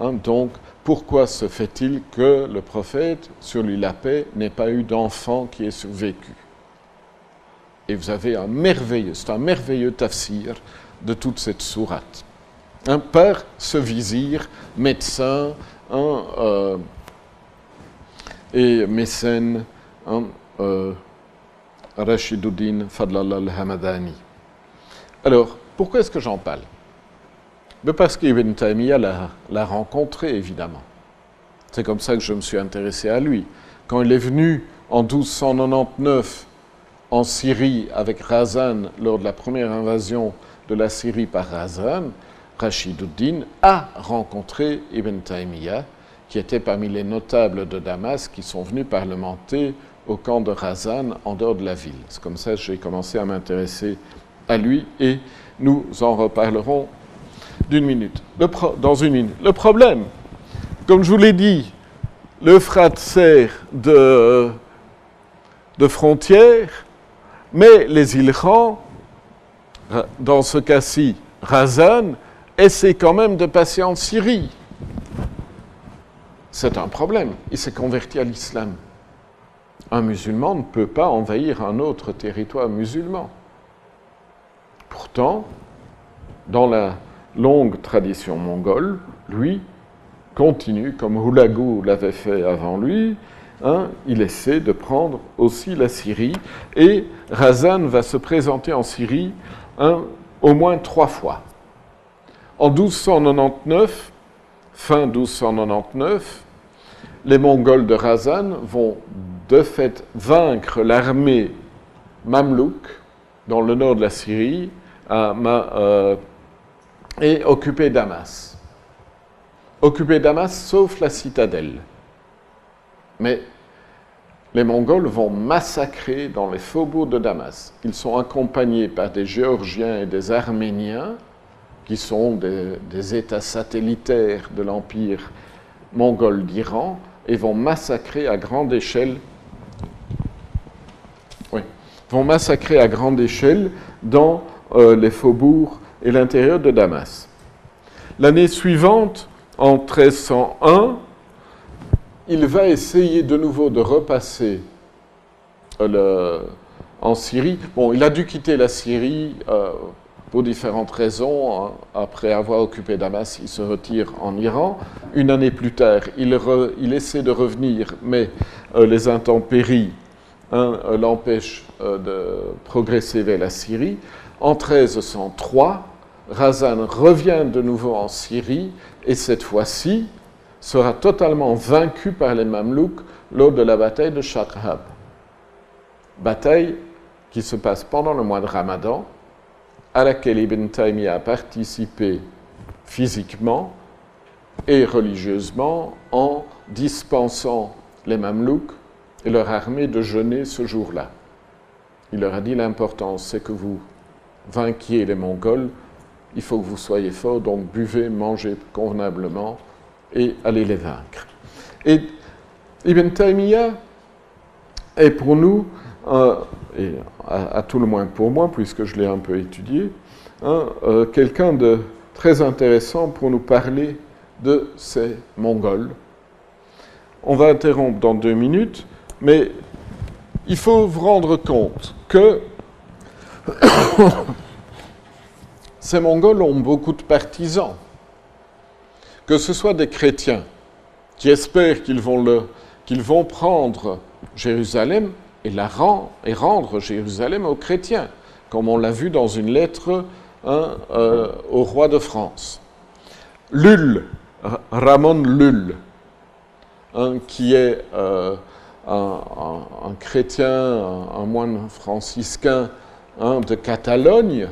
[SPEAKER 1] Hein, donc, pourquoi se fait-il que le prophète, sur lui la paix, n'ait pas eu d'enfant qui ait survécu? Et vous avez un merveilleux, c'est un merveilleux tafsir de toute cette sourate. Par ce vizir, médecin euh, et mécène, euh, Rashiduddin Fadlallah al-Hamadani. Alors, pourquoi est-ce que j'en parle? Ben, Parce qu'Ibn Taymiyyah l'a rencontré, évidemment. C'est comme ça que je me suis intéressé à lui. Quand il est venu en 1299 en Syrie avec Razan lors de la première invasion de la Syrie par Razan, Rashiduddin a rencontré Ibn Taymiyyah, qui était parmi les notables de Damas qui sont venus parlementer au camp de Razan en dehors de la ville. C'est comme ça que j'ai commencé à m'intéresser à lui et nous en reparlerons d'une minute, dans une minute. Le problème, comme je vous l'ai dit, le sert de frontière mais les Ilkhans, dans ce cas-ci, Razan, essaient quand même de passer en Syrie. C'est un problème. Il s'est converti à l'islam. Un musulman ne peut pas envahir un autre territoire musulman. Pourtant, dans la longue tradition mongole, lui, continue, comme Hulagu l'avait fait avant lui, hein, il essaie de prendre aussi la Syrie. Et Razan va se présenter en Syrie hein, au moins trois fois. En 1299, fin 1299, les Mongols de Razan vont de fait vaincre l'armée mamelouk dans le nord de la Syrie euh, et occuper Damas. Occuper Damas sauf la citadelle. Mais les Mongols vont massacrer dans les faubourgs de Damas. Ils sont accompagnés par des Géorgiens et des Arméniens, qui sont des, États satellitaires de l'Empire mongol d'Iran, et vont massacrer à grande échelle échelle dans euh, les faubourgs et l'intérieur de Damas. L'année suivante, en 1301, il va essayer de nouveau de repasser euh, en Syrie. Bon, il a dû quitter la Syrie euh, pour différentes raisons. Hein. Après avoir occupé Damas, il se retire en Iran. Une année plus tard, il, essaie de revenir, mais les intempéries hein, l'empêchent de progresser vers la Syrie. En 1303, Razan revient de nouveau en Syrie et cette fois-ci sera totalement vaincu par les Mamelouks lors de la bataille de Shakrab. Bataille qui se passe pendant le mois de Ramadan, à laquelle Ibn Taymiyyah a participé physiquement et religieusement en dispensant les Mamelouks et leur armée de jeûner ce jour-là. Il leur a dit l'important, c'est que vous vainquiez les Mongols, il faut que vous soyez forts, donc buvez, mangez convenablement et allez les vaincre. Et Ibn Taymiyyah est pour nous, euh, et à, tout le moins pour moi, puisque je l'ai un peu étudié, hein, euh, quelqu'un de très intéressant pour nous parler de ces Mongols. On va interrompre dans deux minutes, mais il faut vous rendre compte que ces Mongols ont beaucoup de partisans, que ce soit des chrétiens qui espèrent qu'ils vont, prendre Jérusalem et rendre Jérusalem aux chrétiens, comme on l'a vu dans une lettre hein, euh, au roi de France. Lull, Ramon Lull, hein, qui est euh, un, chrétien, un, moine franciscain hein, de Catalogne,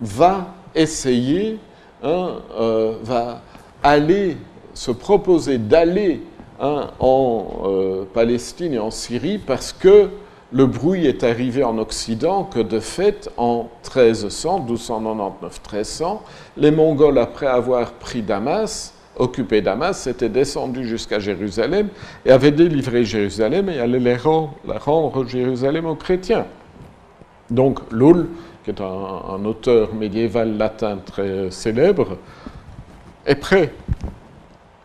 [SPEAKER 1] va essayer, hein, euh, va aller, se proposer d'aller hein, en euh, Palestine et en Syrie parce que le bruit est arrivé en Occident que de fait, en 1300, 1299-1300, les Mongols, après avoir pris Damas, occupé Damas, était descendu jusqu'à Jérusalem et avait délivré Jérusalem et allait les rendre, rendre Jérusalem aux chrétiens. Donc Lull, qui est un, auteur médiéval latin très célèbre, est prêt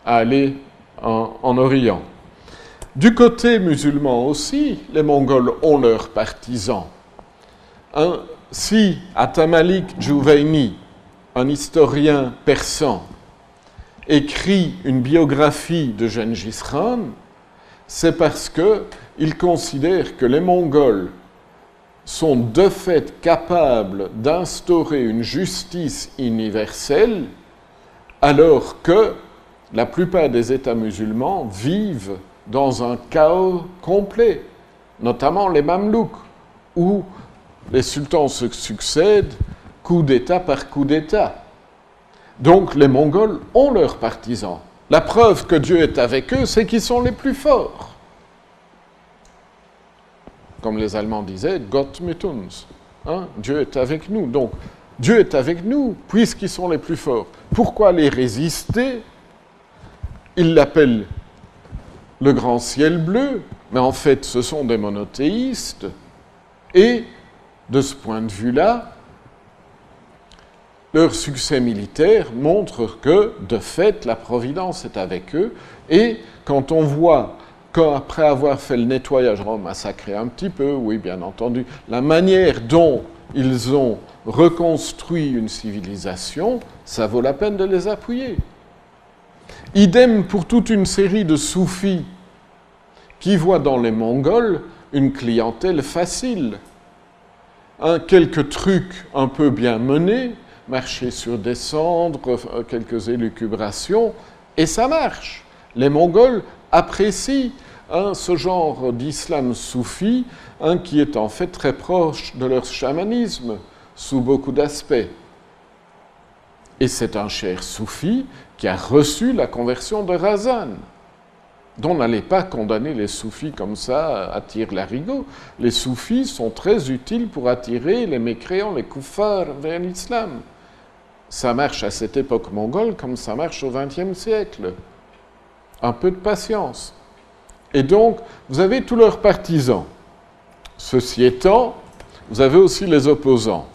[SPEAKER 1] à aller en, Orient. Du côté musulman aussi, les Mongols ont leurs partisans. si Atamalik Jouvaini, un historien persan, écrit une biographie de Gengis Khan, c'est parce qu'il considère que les Mongols sont de fait capables d'instaurer une justice universelle alors que la plupart des États musulmans vivent dans un chaos complet, notamment les Mamelouks, où les sultans se succèdent coup d'État par coup d'État. Donc les Mongols ont leurs partisans. La preuve que Dieu est avec eux, c'est qu'ils sont les plus forts. Comme les Allemands disaient, Gott mit uns. Hein, Dieu est avec nous. Donc Dieu est avec nous puisqu'ils sont les plus forts. Pourquoi les résister? Ils l'appellent le grand ciel bleu, mais en fait ce sont des monothéistes. Et de ce point de vue-là, leur succès militaire montre que, de fait, la Providence est avec eux. Et quand on voit qu'après avoir fait le nettoyage, on massacré un petit peu, oui, bien entendu, la manière dont ils ont reconstruit une civilisation, ça vaut la peine de les appuyer. Idem pour toute une série de soufis qui voient dans les Mongols une clientèle facile. Quelques trucs un peu bien menés, marcher sur des cendres, euh, quelques élucubrations, et ça marche. Les Mongols apprécient hein, ce genre d'islam soufi hein, qui est en fait très proche de leur chamanisme sous beaucoup d'aspects. Et c'est un cher soufi qui a reçu la conversion de Razan. Donc n'allez pas condamner les soufis comme ça à tirer l'arigot. Les soufis sont très utiles pour attirer les mécréants, les koufars vers l'islam. Ça marche à cette époque mongole comme ça marche au XXe siècle. Un peu de patience. Et donc, vous avez tous leurs partisans. Ceci étant, vous avez aussi les opposants.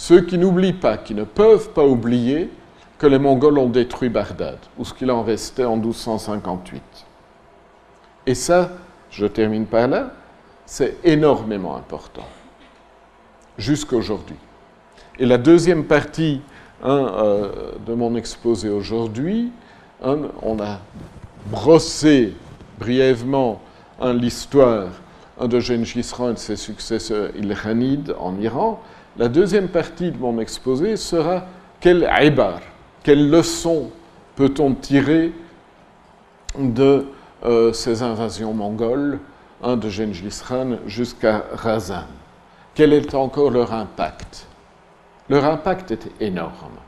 [SPEAKER 1] Ceux qui n'oublient pas, qui ne peuvent pas oublier que les Mongols ont détruit Bagdad, ou ce qu'il en restait en 1258. Et ça, je termine par là, c'est énormément important, jusqu'à aujourd'hui. Et la deuxième partie hein, euh, de mon exposé aujourd'hui, hein, on a brossé brièvement hein, l'histoire de Gengis Khan et de ses successeurs Ilkhanid en Iran. La deuxième partie de mon exposé sera quel ibar, quelle leçon peut-on tirer de euh, ces invasions mongoles, de Gengis Khan jusqu'à Razan Quel est encore leur impact? Leur impact est énorme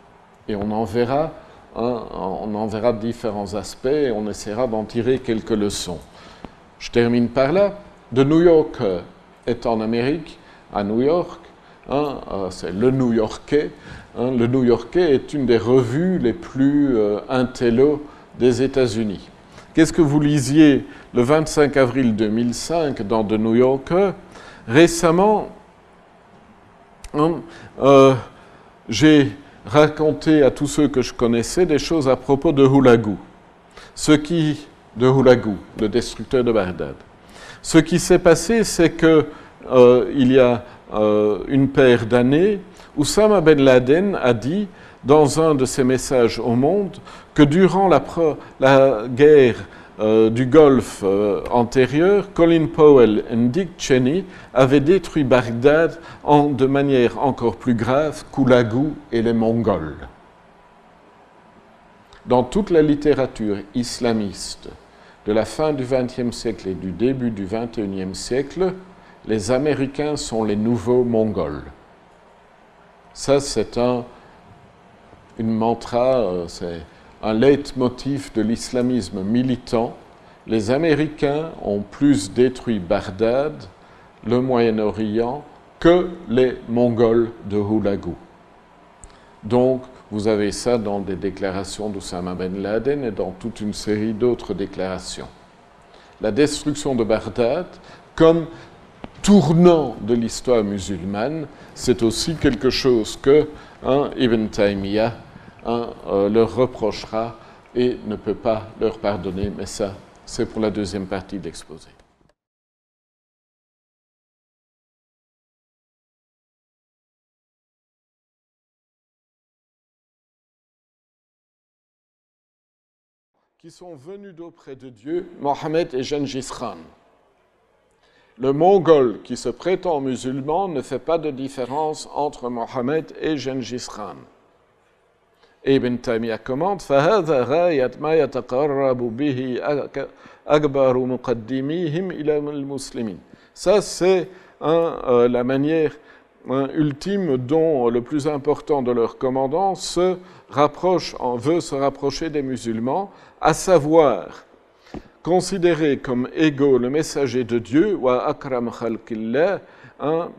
[SPEAKER 1] et on en verra, on en verra différents aspects et on essaiera d'en tirer quelques leçons. Je termine par là. De New York est en Amérique, à New York, hein, euh, c'est le New Yorkais, Hein, le New Yorkais est une des revues les plus euh, intello des États-Unis. Qu'est-ce que vous lisiez le 25 avril 2005 dans The New Yorker? Récemment, hein, euh, j'ai raconté à tous ceux que je connaissais des choses à propos de Hulagu. Ce qui, de Hulagu, le destructeur de Bagdad. Ce qui s'est passé, c'est que euh, il y a une paire d'années, Oussama Ben Laden a dit dans un de ses messages au monde que durant la, guerre euh, du Golfe euh, antérieure, Colin Powell et Dick Cheney avaient détruit Bagdad en, de manière encore plus grave Koulagou et les Mongols. Dans toute la littérature islamiste de la fin du XXe siècle et du début du XXIe siècle, les Américains sont les nouveaux Mongols. Ça, c'est un une mantra, euh, c'est un leitmotiv de l'islamisme militant. Les Américains ont plus détruit Bagdad, le Moyen-Orient, que les Mongols de Hulagu. Donc, vous avez ça dans des déclarations d'Oussama Ben Laden et dans toute une série d'autres déclarations. La destruction de Bagdad, comme tournant de l'histoire musulmane, c'est aussi quelque chose que hein, Ibn Taymiyyah hein, euh, leur reprochera et ne peut pas leur pardonner, mais ça, c'est pour la deuxième partie de l'exposé. qui sont venus d'auprès de Dieu, Mohammed et Gengis Khan. Le Mongol qui se prétend musulman ne fait pas de différence entre Mohammed et Gengis Khan. Ibn Taymiyyah commente فهذا غاية ما يتقرب به أكبر مقدميهم إلى المسلمين. Ça, c'est euh, la manière ultime dont le plus important de leurs commandants se rapproche, veut se rapprocher des musulmans, à savoir considéré comme égaux le messager de Dieu, wa akram khalqillah, hein,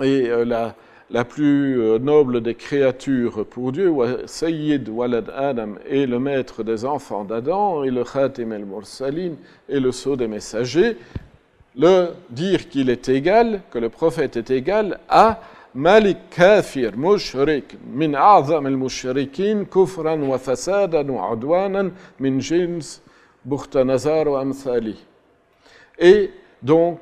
[SPEAKER 1] et euh, la, la, plus euh, noble des créatures pour Dieu, wa sayyid walad Adam, et le maître des enfants d'Adam, et le khatim el-mursalin, et le sceau des messagers, le dire qu'il est égal, que le prophète est égal à Malik kafir mushrik min a'zam al-mushrikin kufran wa fasadan wa adwanan min jins Bukhtanazar wa Amthali. Et donc,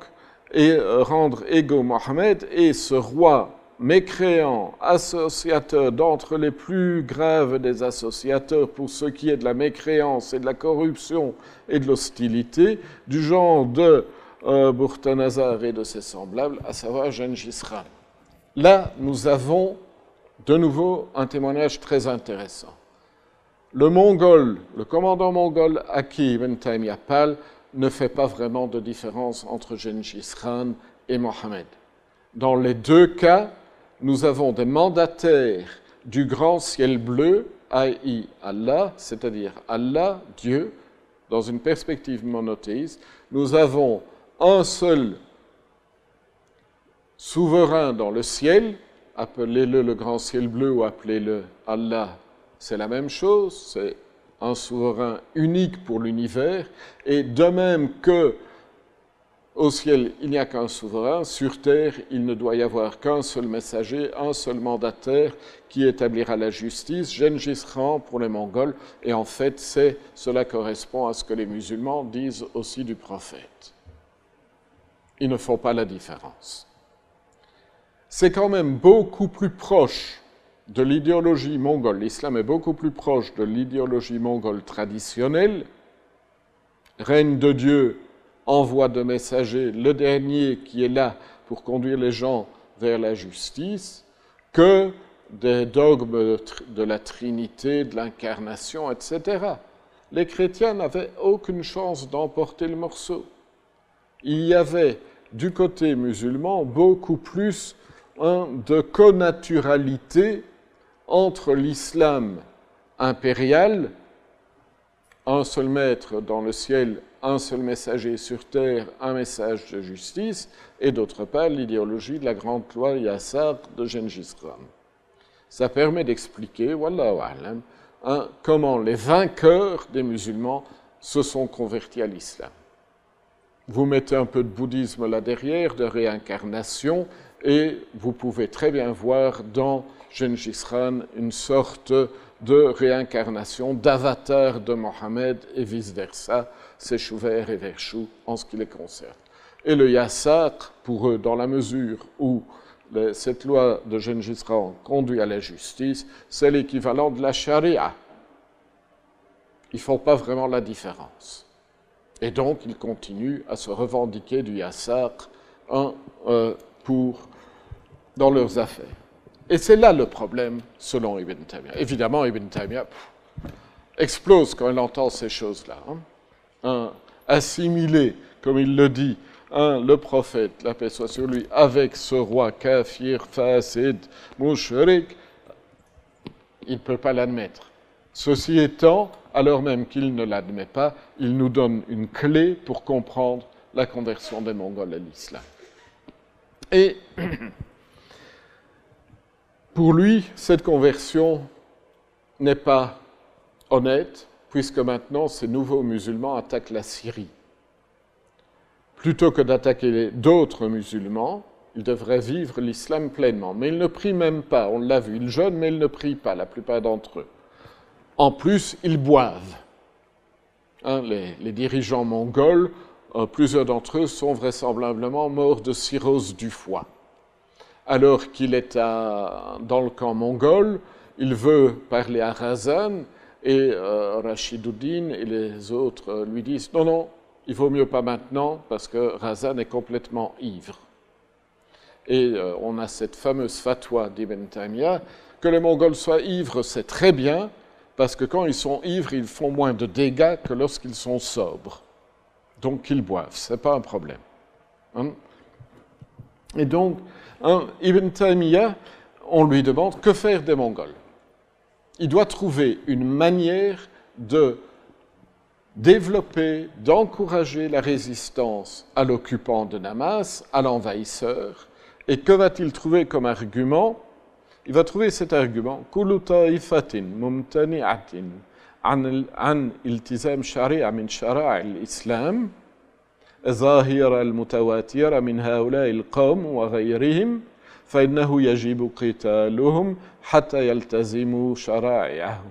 [SPEAKER 1] euh, rendre égaux Mohammed et ce roi mécréant, associateur d'entre les plus graves des associateurs pour ce qui est de la mécréance et de la corruption et de l'hostilité, du genre de euh, Bourtanazar et de ses semblables, à savoir Gengis Khan. Là, nous avons de nouveau un témoignage très intéressant. Le Mongol, le commandant mongol Aki ibn Taymiyyah ne fait pas vraiment de différence entre Gengis Khan et Mohammed. Dans les deux cas, nous avons des mandataires du grand ciel bleu, i.e. Allah, c'est-à-dire Allah, Dieu, dans une perspective monothéiste. Nous avons un seul souverain dans le ciel, appelez-le le grand ciel bleu ou appelez-le Allah, c'est la même chose, c'est un souverain unique pour l'univers, et de même que au ciel, il n'y a qu'un souverain. Sur terre, il ne doit y avoir qu'un seul messager, un seul mandataire qui établira la justice, Gengis pour les Mongols. Et en fait, cela correspond à ce que les musulmans disent aussi du prophète. Ils ne font pas la différence. C'est quand même beaucoup plus proche de l'idéologie mongole. L'islam est beaucoup plus proche de l'idéologie mongole traditionnelle. Règne de Dieu envoie de messagers, le dernier qui est là pour conduire les gens vers la justice, que des dogmes de la Trinité, de l'incarnation, etc. Les chrétiens n'avaient aucune chance d'emporter le morceau. Il y avait du côté musulman beaucoup plus de connaturalité entre l'islam impérial, un seul maître dans le ciel un seul messager sur terre, un message de justice, et d'autre part l'idéologie de la grande loi Yassar de Gengis Khan. Ça permet d'expliquer, alam, hein, comment les vainqueurs des musulmans se sont convertis à l'islam. Vous mettez un peu de bouddhisme là derrière, de réincarnation, et vous pouvez très bien voir dans Gengis Khan une sorte de réincarnation, d'avatar de Mohammed et vice-versa, c'est et Verchou en ce qui les concerne. Et le Yassar, pour eux, dans la mesure où cette loi de Gengis Khan conduit à la justice, c'est l'équivalent de la charia. Ils ne font pas vraiment la différence. Et donc, ils continuent à se revendiquer du Yassar euh, pour, dans leurs affaires. Et c'est là le problème, selon Ibn Taymiyyah. Évidemment, Ibn Taymiyyah explose quand il entend ces choses-là. Hein assimiler, comme il le dit, le prophète, la paix soit sur lui, avec ce roi kafir, fasid, mouchrik, il ne peut pas l'admettre. Ceci étant, alors même qu'il ne l'admet pas, il nous donne une clé pour comprendre la conversion des Mongols à l'islam. Et pour lui, cette conversion n'est pas honnête, puisque maintenant ces nouveaux musulmans attaquent la Syrie. Plutôt que d'attaquer d'autres musulmans, ils devraient vivre l'islam pleinement. Mais ils ne prient même pas, on l'a vu, ils jeûnent, mais ils ne prient pas, la plupart d'entre eux. En plus, ils boivent. Hein, les, dirigeants mongols, euh, plusieurs d'entre eux sont vraisemblablement morts de cirrhose du foie. Alors qu'il est dans le camp mongol, il veut parler à Razan, et euh, Rachidouddin et les autres lui disent non, non, il vaut mieux pas maintenant parce que Razan est complètement ivre. Et euh, on a cette fameuse fatwa d'Ibn Taymiyyah que les Mongols soient ivres, c'est très bien parce que quand ils sont ivres, ils font moins de dégâts que lorsqu'ils sont sobres. Donc ils boivent, ce n'est pas un problème. Hein? Et donc, Hein, Ibn Taymiyyah, on lui demande que faire des Mongols? Il doit trouver une manière de développer, d'encourager la résistance à l'occupant de Damas, à l'envahisseur. Et que va-t-il trouver comme argument? Il va trouver cet argument mumtani'atin an iltizam shari'a min shara' al-islam » من شرائع الإسلام ظاهرة المتواترة من هؤلاء القوم وغيرهم فإنه يجب قتالهم حتى يلتزموا شرائعه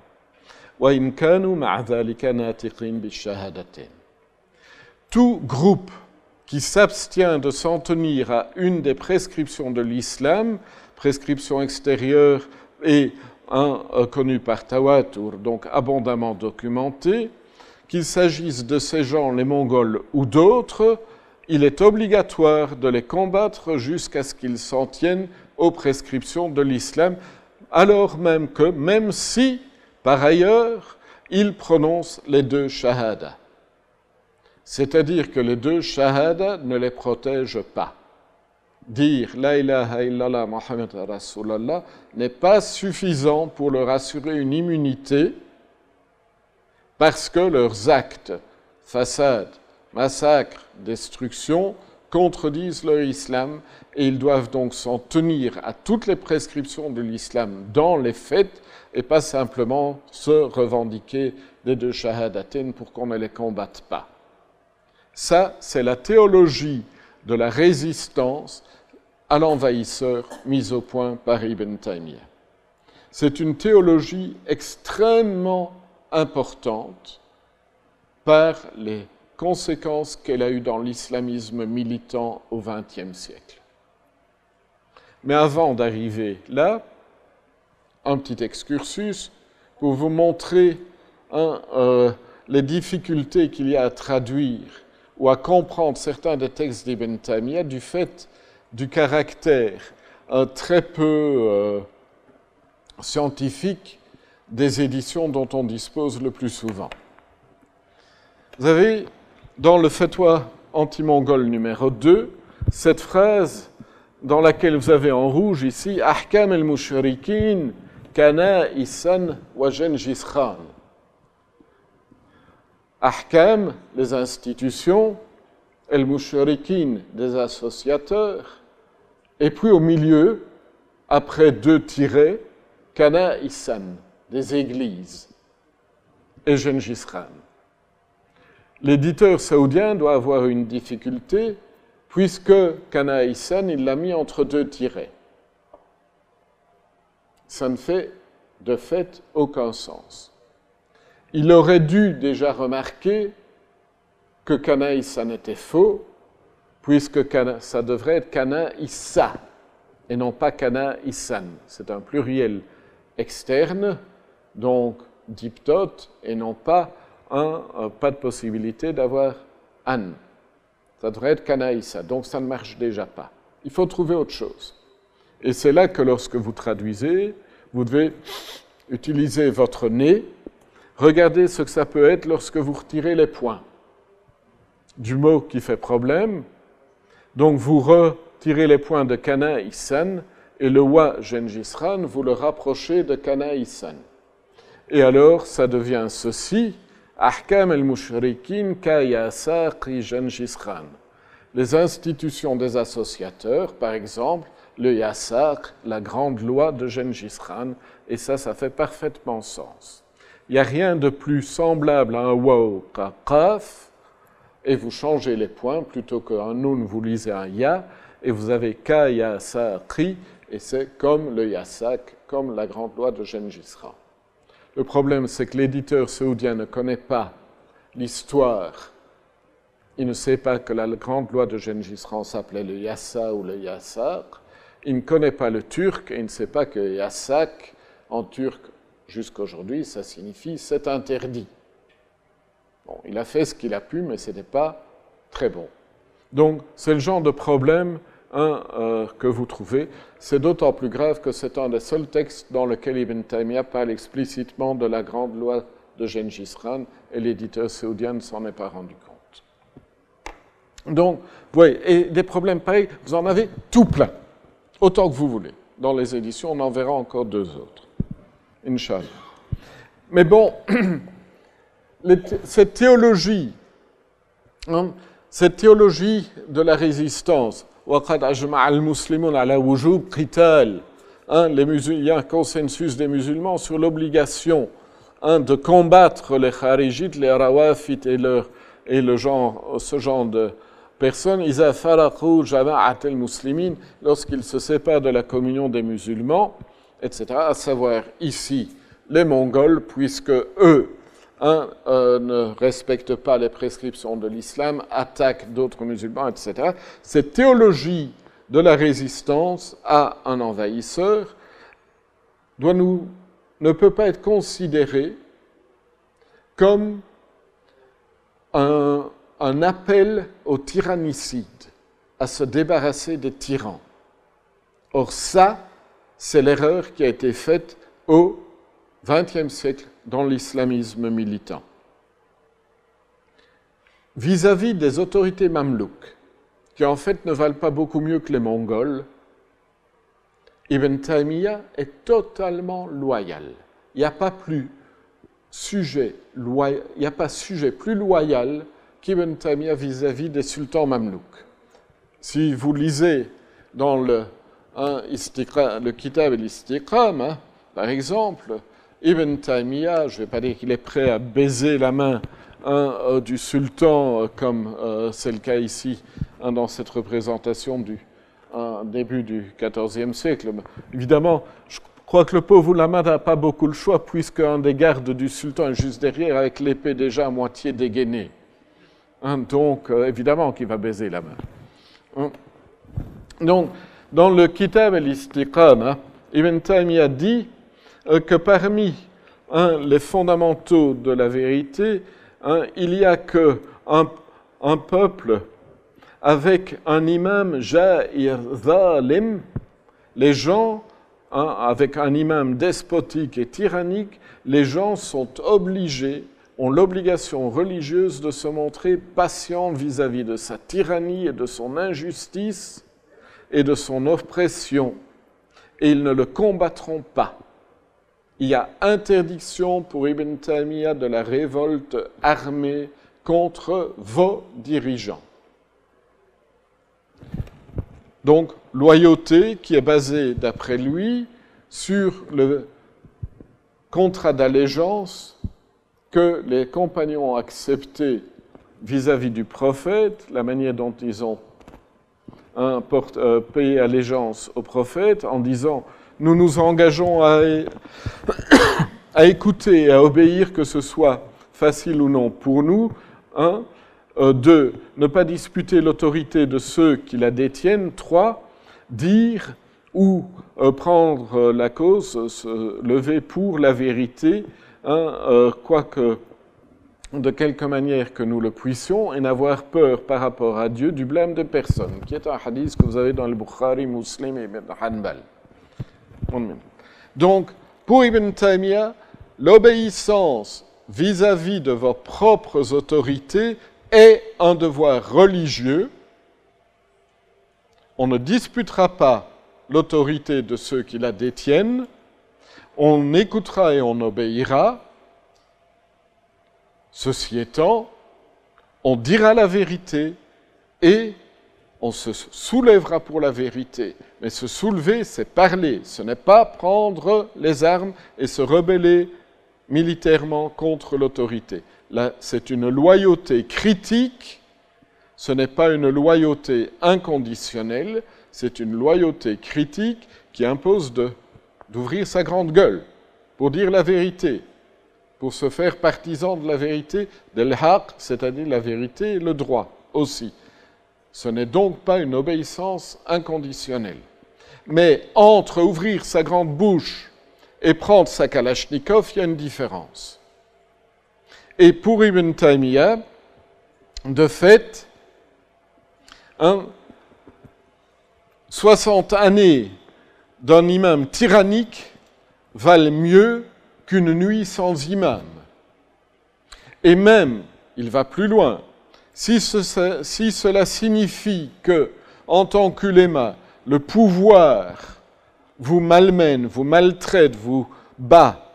[SPEAKER 1] وإن كانوا مع ذلك ناطقين بالشهادتين Tout groupe qui s'abstient de s'en tenir à une des prescriptions de l'islam prescription extérieure est un, euh, connu par Tawatur, donc abondamment documenté, qu'il s'agisse de ces gens, les Mongols ou d'autres, il est obligatoire de les combattre jusqu'à ce qu'ils s'en tiennent aux prescriptions de l'islam, alors même que, même si, par ailleurs, ils prononcent les deux shahadas. C'est-à-dire que les deux shahadas ne les protègent pas. Dire La ilaha illallah Muhammad Rasulallah n'est pas suffisant pour leur assurer une immunité parce que leurs actes, façades, massacres, destructions, contredisent leur islam et ils doivent donc s'en tenir à toutes les prescriptions de l'islam dans les faits et pas simplement se revendiquer des deux shahadatin pour qu'on ne les combatte pas. Ça, c'est la théologie de la résistance à l'envahisseur mise au point par Ibn Taymiyyah. C'est une théologie extrêmement importante par les conséquences qu'elle a eues dans l'islamisme militant au XXe siècle. Mais avant d'arriver là, un petit excursus pour vous montrer euh, les difficultés qu'il y a à traduire ou à comprendre certains des textes d'Ibn Taymiyyah du fait du caractère euh, très peu euh, scientifique des éditions dont on dispose le plus souvent. Vous avez dans le fatwa anti-mongol numéro 2 cette phrase dans laquelle vous avez en rouge ici Ahkam el-mushrikin kana isan wa Khan. Ahkam, les institutions, el-mushrikin, des associateurs, et puis au milieu, après deux tirets, kana isan, des églises, et Gengis. L'éditeur saoudien doit avoir une difficulté, puisque kana isan, il l'a mis entre deux tirets. Ça ne fait de fait aucun sens il aurait dû déjà remarquer que Kana Issa était faux, puisque ça devrait être Kana Issa et non pas Kana Issan. C'est un pluriel externe, donc diptote, et non pas un, pas de possibilité d'avoir an. Ça devrait être Kana Issa, donc ça ne marche déjà pas. Il faut trouver autre chose. Et c'est là que lorsque vous traduisez, vous devez utiliser votre nez Regardez ce que ça peut être lorsque vous retirez les points du mot qui fait problème. Donc vous retirez les points de Kana et le wa Genjisran, vous le rapprochez de Kana. Et alors ça devient ceci Ahkam el-Mushrikin Kayasaqi Genjisran. Les institutions des associateurs, par exemple, le Yassaq, la grande loi de Genghis et ça, ça fait parfaitement sens. Il n'y a rien de plus semblable à un waw qu'un et vous changez les points, plutôt qu'un nun, vous lisez un ya, et vous avez ka, et c'est comme le yasak, comme la grande loi de Gengis Le problème, c'est que l'éditeur saoudien ne connaît pas l'histoire. Il ne sait pas que la grande loi de Gengis s'appelait le yassa ou le yasak. Il ne connaît pas le turc et il ne sait pas que yasak en turc jusqu'aujourd'hui, ça signifie c'est interdit. Bon, il a fait ce qu'il a pu, mais ce n'était pas très bon. Donc, c'est le genre de problème euh, que vous trouvez. C'est d'autant plus grave que c'est un des seuls textes dans lequel Ibn Taymiyyah parle explicitement de la grande loi de Gengis Khan et l'éditeur saoudien ne s'en est pas rendu compte. Donc, voyez, et des problèmes pareils, vous en avez tout plein, autant que vous voulez. Dans les éditions, on en verra encore deux autres. Inch'Allah. Mais bon, cette théologie, hein, cette théologie de la résistance, hein, il y a un consensus des musulmans sur l'obligation de combattre les kharijites, les rawafit et, leur, et le genre, ce genre de personnes, lorsqu'ils se séparent de la communion des musulmans, etc., à savoir ici les Mongols, puisque eux hein, euh, ne respectent pas les prescriptions de l'islam, attaquent d'autres musulmans, etc. Cette théologie de la résistance à un envahisseur ne peut pas être considéré comme un, un appel au tyrannicide, à se débarrasser des tyrans. Or ça, c'est l'erreur qui a été faite au XXe siècle dans l'islamisme militant. Vis-à-vis des autorités mamelouks, qui en fait ne valent pas beaucoup mieux que les Mongols, Ibn Taymiyyah est totalement loyal. Il n'y a pas plus sujet, il pas sujet plus loyal qu'Ibn Taymiyyah vis-à-vis des sultans mamelouks. Si vous lisez dans le, hein, Kitab et l'Istiqram, hein, par exemple, Ibn Taymiyyah, je ne vais pas dire qu'il est prêt à baiser la main hein, euh, du sultan, euh, comme euh, c'est le cas ici dans cette représentation du début du XIVe siècle. Évidemment, je crois que le pauvre Lama n'a pas beaucoup le choix, puisqu'un des gardes du sultan est juste derrière, avec l'épée déjà à moitié dégainée. donc, évidemment qu'il va baiser la main. Donc, dans le Kitab al-Istiqam, Ibn Taymiyyah dit que parmi hein, les fondamentaux de la vérité, hein, il n'y a que un, peuple avec un imam ja'ir zalim, les gens, hein, avec un imam despotique et tyrannique, les gens sont obligés, ont l'obligation religieuse de se montrer patients vis-à-vis -vis de sa tyrannie et de son injustice et de son oppression, et ils ne le combattront pas il y a interdiction pour Ibn Taymiyyah de la révolte armée contre vos dirigeants. Donc, loyauté qui est basée, d'après lui, sur le contrat d'allégeance que les compagnons ont accepté vis-à-vis du prophète, la manière dont ils ont euh, payé allégeance au prophète en disant nous nous engageons à, écouter et à obéir, que ce soit facile ou non pour nous. Un. Euh, deux, ne pas disputer l'autorité de ceux qui la détiennent. Trois, dire ou euh, prendre la cause, se lever pour la vérité, euh, quoique de quelque manière que nous le puissions, et n'avoir peur par rapport à Dieu du blâme de personne, qui est un hadith que vous avez dans le Bukhari, Muslim et Ibn Hanbal. Donc, pour Ibn Taymiyyah, l'obéissance vis-à-vis de vos propres autorités est un devoir religieux. On ne disputera pas l'autorité de ceux qui la détiennent. On écoutera et on obéira. Ceci étant, on dira la vérité et on se soulèvera pour la vérité. Mais se soulever, c'est parler. Ce n'est pas prendre les armes et se rebeller militairement contre l'autorité. C'est une loyauté critique. Ce n'est pas une loyauté inconditionnelle. C'est une loyauté critique qui impose d'ouvrir sa grande gueule pour dire la vérité, pour se faire partisan de la vérité, de l'haq, c'est-à-dire la vérité et le droit aussi. Ce n'est donc pas une obéissance inconditionnelle. Mais entre ouvrir sa grande bouche et prendre sa kalachnikov, il y a une différence. Et pour Ibn Taymiyyah, de fait, 60 années d'un imam tyrannique valent mieux qu'une nuit sans imam. Et même, il va plus loin, si, cela signifie que, en tant qu'uléma, le pouvoir vous malmène, vous maltraite, vous bat,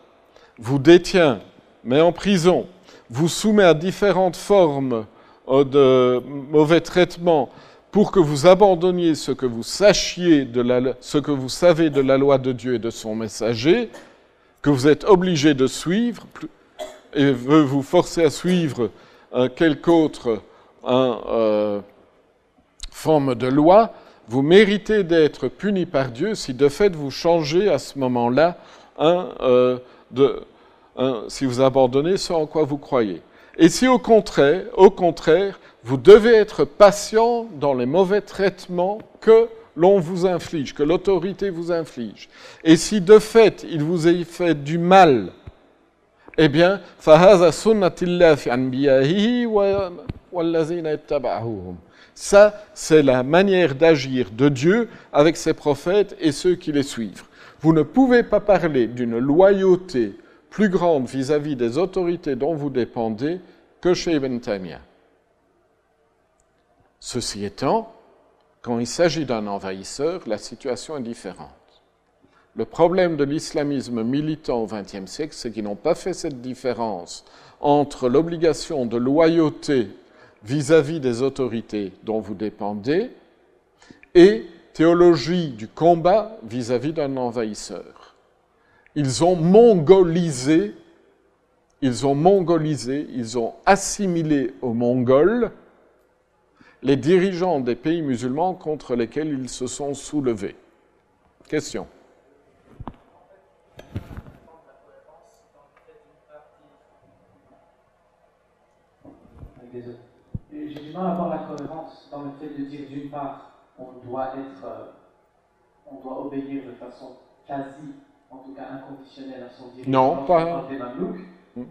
[SPEAKER 1] vous détient, met en prison, vous soumet à différentes formes euh, de mauvais traitements pour que vous abandonniez ce que vous sachiez de la, ce que vous savez de la loi de Dieu et de son messager, que vous êtes obligé de suivre et veut vous forcer à suivre quelque autre en euh, forme de loi, vous méritez d'être puni par Dieu si de fait vous changez à ce moment-là, euh, si vous abandonnez ce en quoi vous croyez. Et si au contraire, vous devez être patient dans les mauvais traitements que l'on vous inflige, que l'autorité vous inflige, et si de fait il vous est fait du mal, eh bien, ça, c'est la manière d'agir de Dieu avec ses prophètes et ceux qui les suivent. Vous ne pouvez pas parler d'une loyauté plus grande vis-à-vis des autorités dont vous dépendez que chez Ibn Taymiyyah. Ceci étant, quand il s'agit d'un envahisseur, la situation est différente. Le problème de l'islamisme militant au XXe siècle, c'est qu'ils n'ont pas fait cette différence entre l'obligation de loyauté vis-à-vis des autorités dont vous dépendez et théologie du combat vis-à-vis d'un envahisseur. Ils ont mongolisé, ils ont mongolisé, ils ont assimilé aux Mongols les dirigeants des pays musulmans contre lesquels ils se sont soulevés. Question.
[SPEAKER 2] J'ai du mal à voir la cohérence dans le fait de dire d'une part, on doit être, euh, on doit obéir de façon quasi, en tout cas inconditionnelle à son dirigeant.
[SPEAKER 1] Non, pas.
[SPEAKER 2] Des hmm.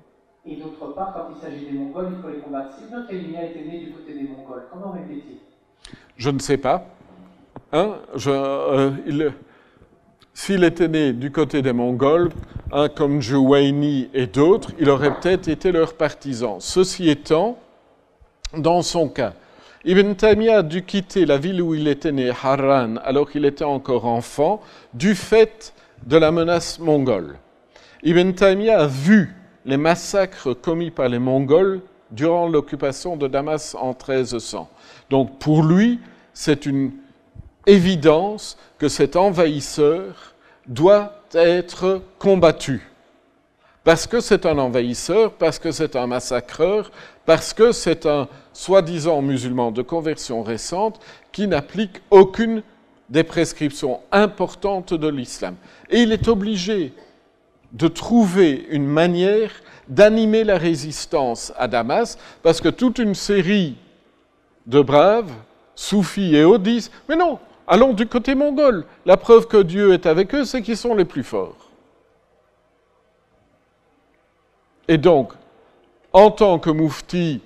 [SPEAKER 2] Et d'autre part, quand il s'agit des Mongols, il faut les combattre. Si notre ennemi a été né du côté des Mongols, comment aurait-il
[SPEAKER 1] Je ne sais pas. Hein, euh, il, s'il était né du côté des Mongols, hein, comme Jouaini et d'autres, il aurait peut-être été leur partisan. Ceci étant, dans son cas, Ibn Taymiyyah a dû quitter la ville où il était né, Harran, alors qu'il était encore enfant, du fait de la menace mongole. Ibn Taymiyyah a vu les massacres commis par les Mongols durant l'occupation de Damas en 1300. Donc pour lui, c'est une évidence que cet envahisseur doit être combattu. Parce que c'est un envahisseur, parce que c'est un massacreur, parce que c'est un soi-disant musulman de conversion récente qui n'applique aucune des prescriptions importantes de l'islam. Et il est obligé de trouver une manière d'animer la résistance à Damas, parce que toute une série de braves, soufis et autres mais non, allons du côté mongol. La preuve que Dieu est avec eux, c'est qu'ils sont les plus forts. Et donc, en tant que moufti,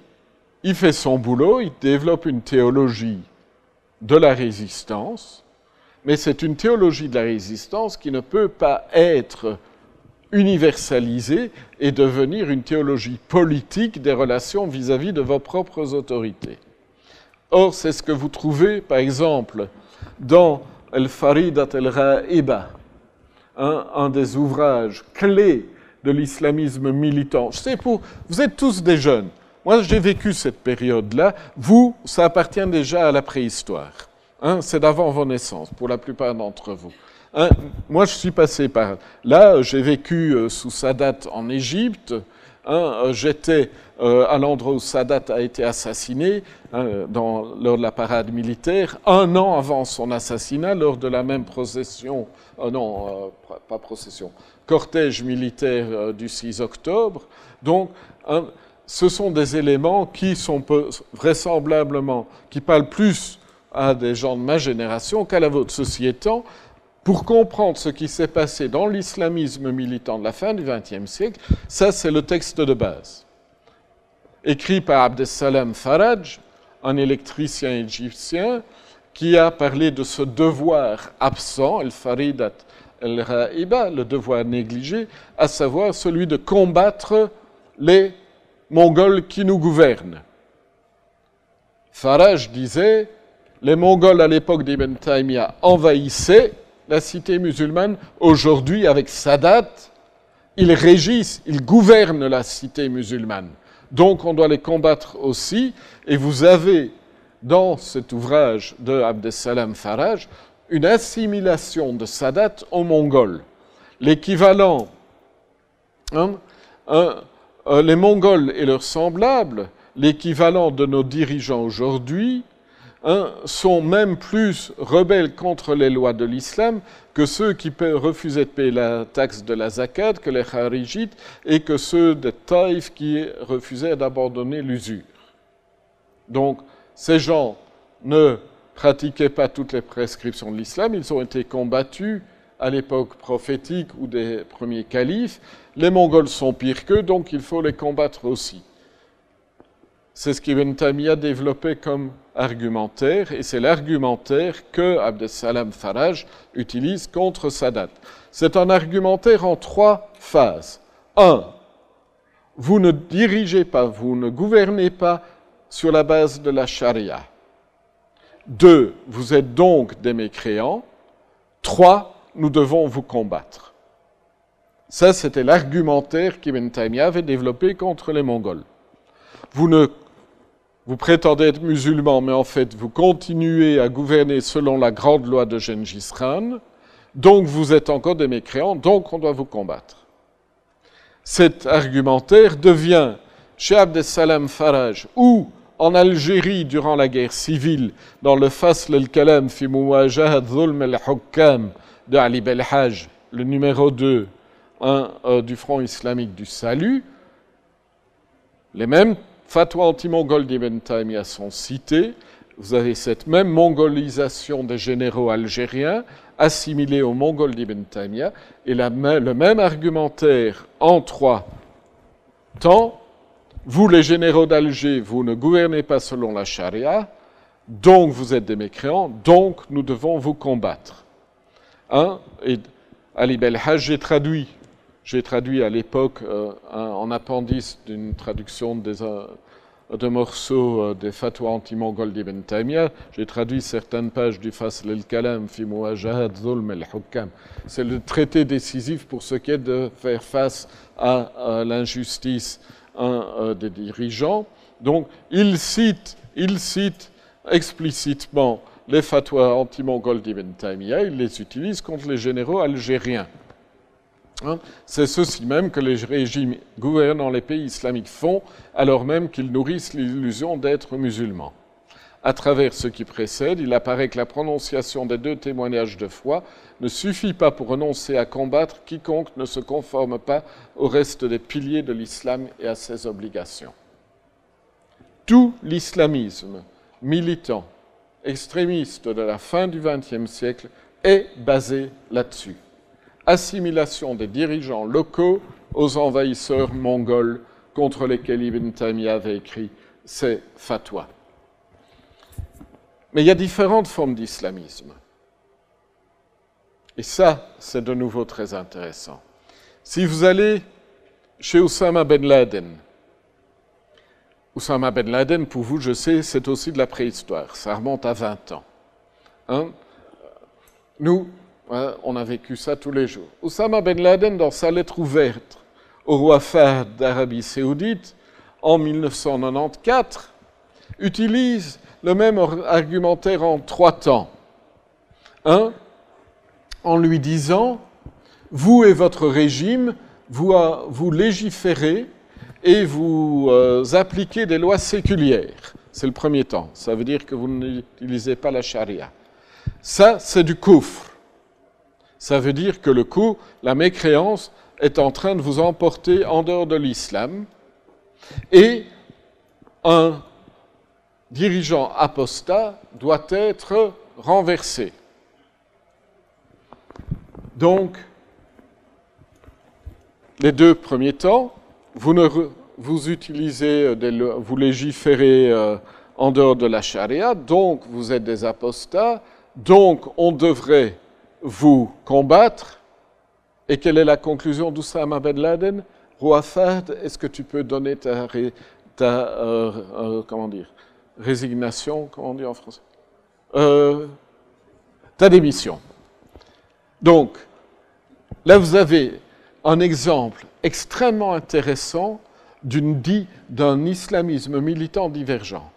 [SPEAKER 1] il fait son boulot, il développe une théologie de la résistance, mais c'est une théologie de la résistance qui ne peut pas être universalisée et devenir une théologie politique des relations vis-à-vis de vos propres autorités. Or, c'est ce que vous trouvez, par exemple, dans Al-Faridat al-Ra'iba, un des ouvrages clés de l'islamisme militant. Je sais, pour, vous êtes tous des jeunes. Moi, j'ai vécu cette période-là. Vous, ça appartient déjà à la préhistoire. Hein, c'est d'avant vos naissances, pour la plupart d'entre vous. Hein, moi, je suis passé par là. J'ai vécu euh, sous Sadat en Égypte. Hein, euh, j'étais euh, à l'endroit où Sadat a été assassiné dans, lors de la parade militaire, un an avant son assassinat, lors de la même procession, non, pas procession, cortège militaire du 6 octobre. Donc, ce sont des éléments qui sont vraisemblablement, qui parlent plus à des gens de ma génération qu'à la vôtre. Ceci étant, pour comprendre ce qui s'est passé dans l'islamisme militant de la fin du XXe siècle, ça c'est le texte de base. Écrit par Abdesalam Faraj, un électricien égyptien, qui a parlé de ce devoir absent, el faridat el ra'iba, le devoir négligé, à savoir celui de combattre les Mongols qui nous gouvernent. Farage disait les Mongols à l'époque d'Ibn Taymiyyah envahissaient la cité musulmane. Aujourd'hui, avec Sadat, ils régissent, ils gouvernent la cité musulmane. Donc on doit les combattre aussi. Et vous avez dans cet ouvrage de Abdesalam Faraj une assimilation de Sadat aux Mongols. L'équivalent, hein, euh, les Mongols et leurs semblables, l'équivalent de nos dirigeants aujourd'hui, hein, sont même plus rebelles contre les lois de l'islam que ceux qui refusaient de payer la taxe de la zakat, que les kharijites, et que ceux des Taïf qui refusaient d'abandonner l'usure. Donc, ces gens ne pratiquaient pas toutes les prescriptions de l'islam, ils ont été combattus à l'époque prophétique ou des premiers califes. Les Mongols sont pires qu'eux, donc il faut les combattre aussi. C'est ce qu'Ibn Taymiyyah a développé comme argumentaire, et c'est l'argumentaire que Abdesalam Faraj utilise contre Sadat. C'est un argumentaire en trois phases. Un, vous ne dirigez pas, vous ne gouvernez pas sur la base de la charia. Deux, vous êtes donc des mécréants. Trois, nous devons vous combattre. Ça, c'était l'argumentaire qu'Ibn Taymiyyah avait développé contre les Mongols. Vous prétendez être musulman, mais en fait, vous continuez à gouverner selon la grande loi de Gengis Khan, donc vous êtes encore des mécréants, donc on doit vous combattre. Cet argumentaire devient, chez Abdessalam Faraj, ou en Algérie durant la guerre civile, dans le Fasl al-Kalam fi Muwajahat Zulm al-Hukkam de Ali Belhaj, le numéro 2 euh, du Front islamique du salut, les mêmes fatwa anti-mongol d'Ibn Taymiyyah sont cités. Vous avez cette même mongolisation des généraux algériens assimilés aux mongols d'Ibn Taymiyyah et le même argumentaire en trois temps. Vous, les généraux d'Alger, vous ne gouvernez pas selon la charia, donc vous êtes des mécréants, donc nous devons vous combattre. Hein? Et Ali Belhaj, j'ai traduit j'ai traduit à l'époque euh, en appendice d'une traduction des, euh, de morceaux euh, des fatwas anti-mongols d'Ibn Taymiyyah, j'ai traduit certaines pages du Fasl al-Kalam fi zulm al-hukam. C'est le traité décisif pour ce qui est de faire face à, l'injustice des dirigeants. Donc, il cite, il cite explicitement les fatwas anti-mongols d'Ibn Taymiyyah, il les utilise contre les généraux algériens. Hein? C'est ceci même que les régimes gouvernant les pays islamiques font, alors même qu'ils nourrissent l'illusion d'être musulmans. À travers ce qui précède, il apparaît que la prononciation des deux témoignages de foi ne suffit pas pour renoncer à combattre quiconque ne se conforme pas au reste des piliers de l'islam et à ses obligations. Tout l'islamisme militant, extrémiste de la fin du XXe siècle est basé là-dessus assimilation des dirigeants locaux aux envahisseurs mongols contre lesquels Ibn Taymiyyah avait écrit ses fatwas. Mais il y a différentes formes d'islamisme. Et ça, c'est de nouveau très intéressant. Si vous allez chez Oussama Ben Laden, Oussama Ben Laden, pour vous, je sais, c'est aussi de la préhistoire. Ça remonte à 20 ans. Hein? Nous, on a vécu ça tous les jours. Oussama Ben Laden, dans sa lettre ouverte au roi Fahd d'Arabie saoudite en 1994, utilise le même argumentaire en trois temps. Un, en lui disant, vous et votre régime, vous, vous légiférez et vous euh, appliquez des lois séculières. C'est le premier temps. Ça veut dire que vous n'utilisez pas la charia. Ça, c'est du coufre ça veut dire que le coup, la mécréance, est en train de vous emporter en dehors de l'islam. Et un dirigeant apostat doit être renversé. Donc, les deux premiers temps, vous, vous utilisez, vous légiférez euh, en dehors de la charia, donc vous êtes des apostats, donc on devrait vous combattre. Et quelle est la conclusion d'Oussama Ben Laden? Roi est-ce que tu peux donner ta, ta euh, euh, comment dire, résignation, comment on dit en français euh, Ta démission. Donc, là vous avez un exemple extrêmement intéressant d'un islamisme militant divergent.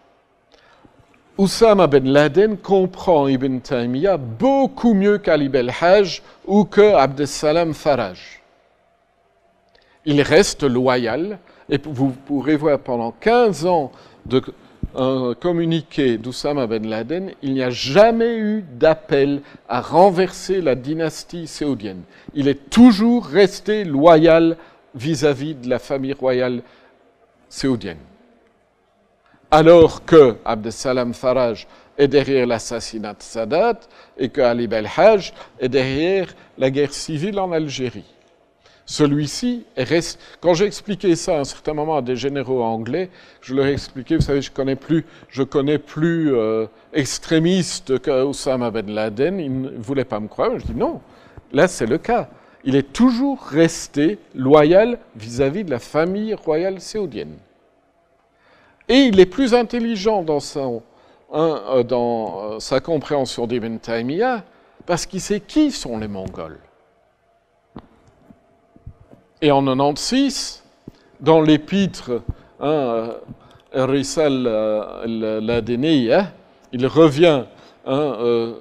[SPEAKER 1] Oussama Ben Laden comprend Ibn Taymiyyah beaucoup mieux qu'Ali Belhaj ou que Abdessalam Faraj. Il reste loyal et vous pourrez voir pendant 15 ans de un communiqué d'Oussama Ben Laden, il n'y a jamais eu d'appel à renverser la dynastie saoudienne. Il est toujours resté loyal vis-à-vis -vis de la famille royale saoudienne alors que Abdesalam Faraj est derrière l'assassinat de Sadat et que Ali Belhaj est derrière la guerre civile en Algérie. Celui-ci reste. Quand j'ai expliqué ça à un certain moment à des généraux anglais, je leur ai expliqué, vous savez, je connais plus, je connais plus euh, extrémiste qu'Osama Ben Laden. Ils ne voulaient pas me croire. Je dis non, là c'est le cas. Il est toujours resté loyal vis-à-vis de la famille royale saoudienne. Et il est plus intelligent dans, euh, dans euh, sa compréhension d'Ibn Taymiyyah parce qu'il sait qui sont les Mongols. Et en 96, dans l'épître hein, Risal euh, il revient hein, euh,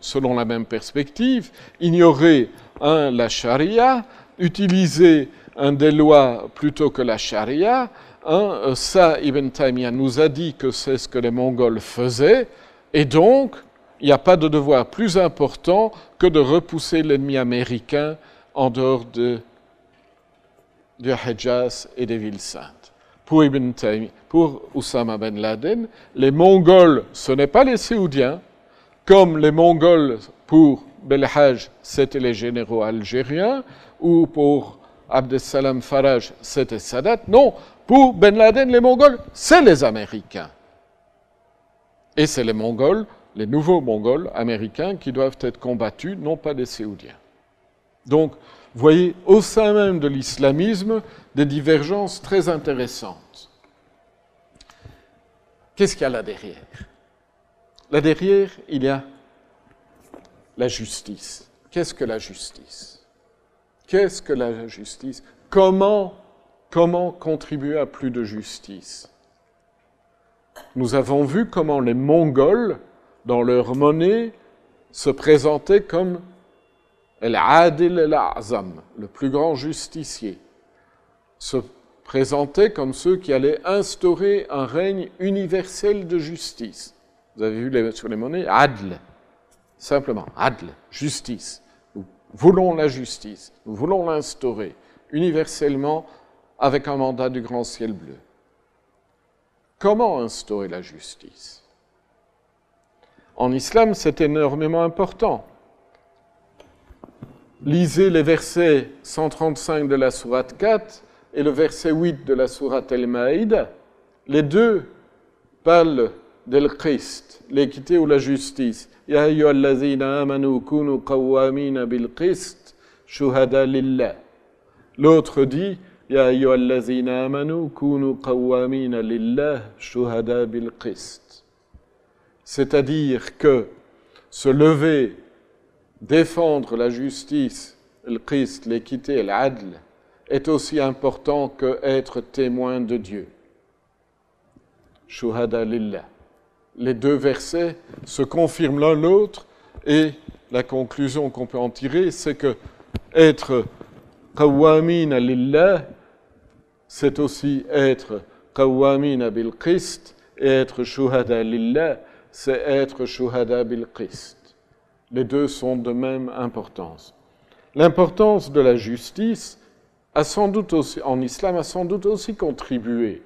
[SPEAKER 1] selon la même perspective, ignorer hein, la charia, utiliser des lois plutôt que la charia. Hein, ça, Ibn Taymiyyah nous a dit que c'est ce que les Mongols faisaient, et donc il n'y a pas de devoir plus important que de repousser l'ennemi américain en dehors de du Hejaz et des villes saintes. Pour Ibn Taymiyyah, pour Oussama Ben Laden, les Mongols, ce n'est pas les Séoudiens, comme les Mongols pour Belhaj, c'était les généraux algériens, ou pour Abdessalam Faraj, c'était Sadat. Non, pour Ben Laden, les Mongols, c'est les Américains. Et c'est les Mongols, les nouveaux Mongols américains qui doivent être combattus, non pas des Séoudiens. Donc, vous voyez au sein même de l'islamisme des divergences très intéressantes. Qu'est-ce qu'il y a là derrière? Là derrière, il y a la justice. Qu'est-ce que la justice? Qu'est-ce que la justice? Comment, comment contribuer à plus de justice? Nous avons vu comment les Mongols, dans leur monnaie, se présentaient comme El-Adil el-Azam, le plus grand justicier, se présentait comme ceux qui allaient instaurer un règne universel de justice. Vous avez vu sur les monnaies? Adl, simplement Adl, justice. Nous voulons la justice, nous voulons l'instaurer universellement avec un mandat du grand ciel bleu. Comment instaurer la justice? En islam, c'est énormément important lisez les versets 135 de la sourate 4 et le verset 8 de la sourate El-Maïda. Les deux parlent del Christ, l'équité ou la justice. L'autre dit amanu kunu shuhada qist. C'est-à-dire que se lever défendre la justice, le Christ, l'équité, l'adl, est aussi important que être témoin de Dieu. Shuhada lillah. Les deux versets se confirment l'un l'autre et la conclusion qu'on peut en tirer, c'est que être qawwamin lillah, c'est aussi être qawwamin bil Christ et être shuhada lillah, c'est être shuhada bil Christ. Les deux sont de même importance. L'importance de la justice a sans doute aussi, en islam a sans doute aussi contribué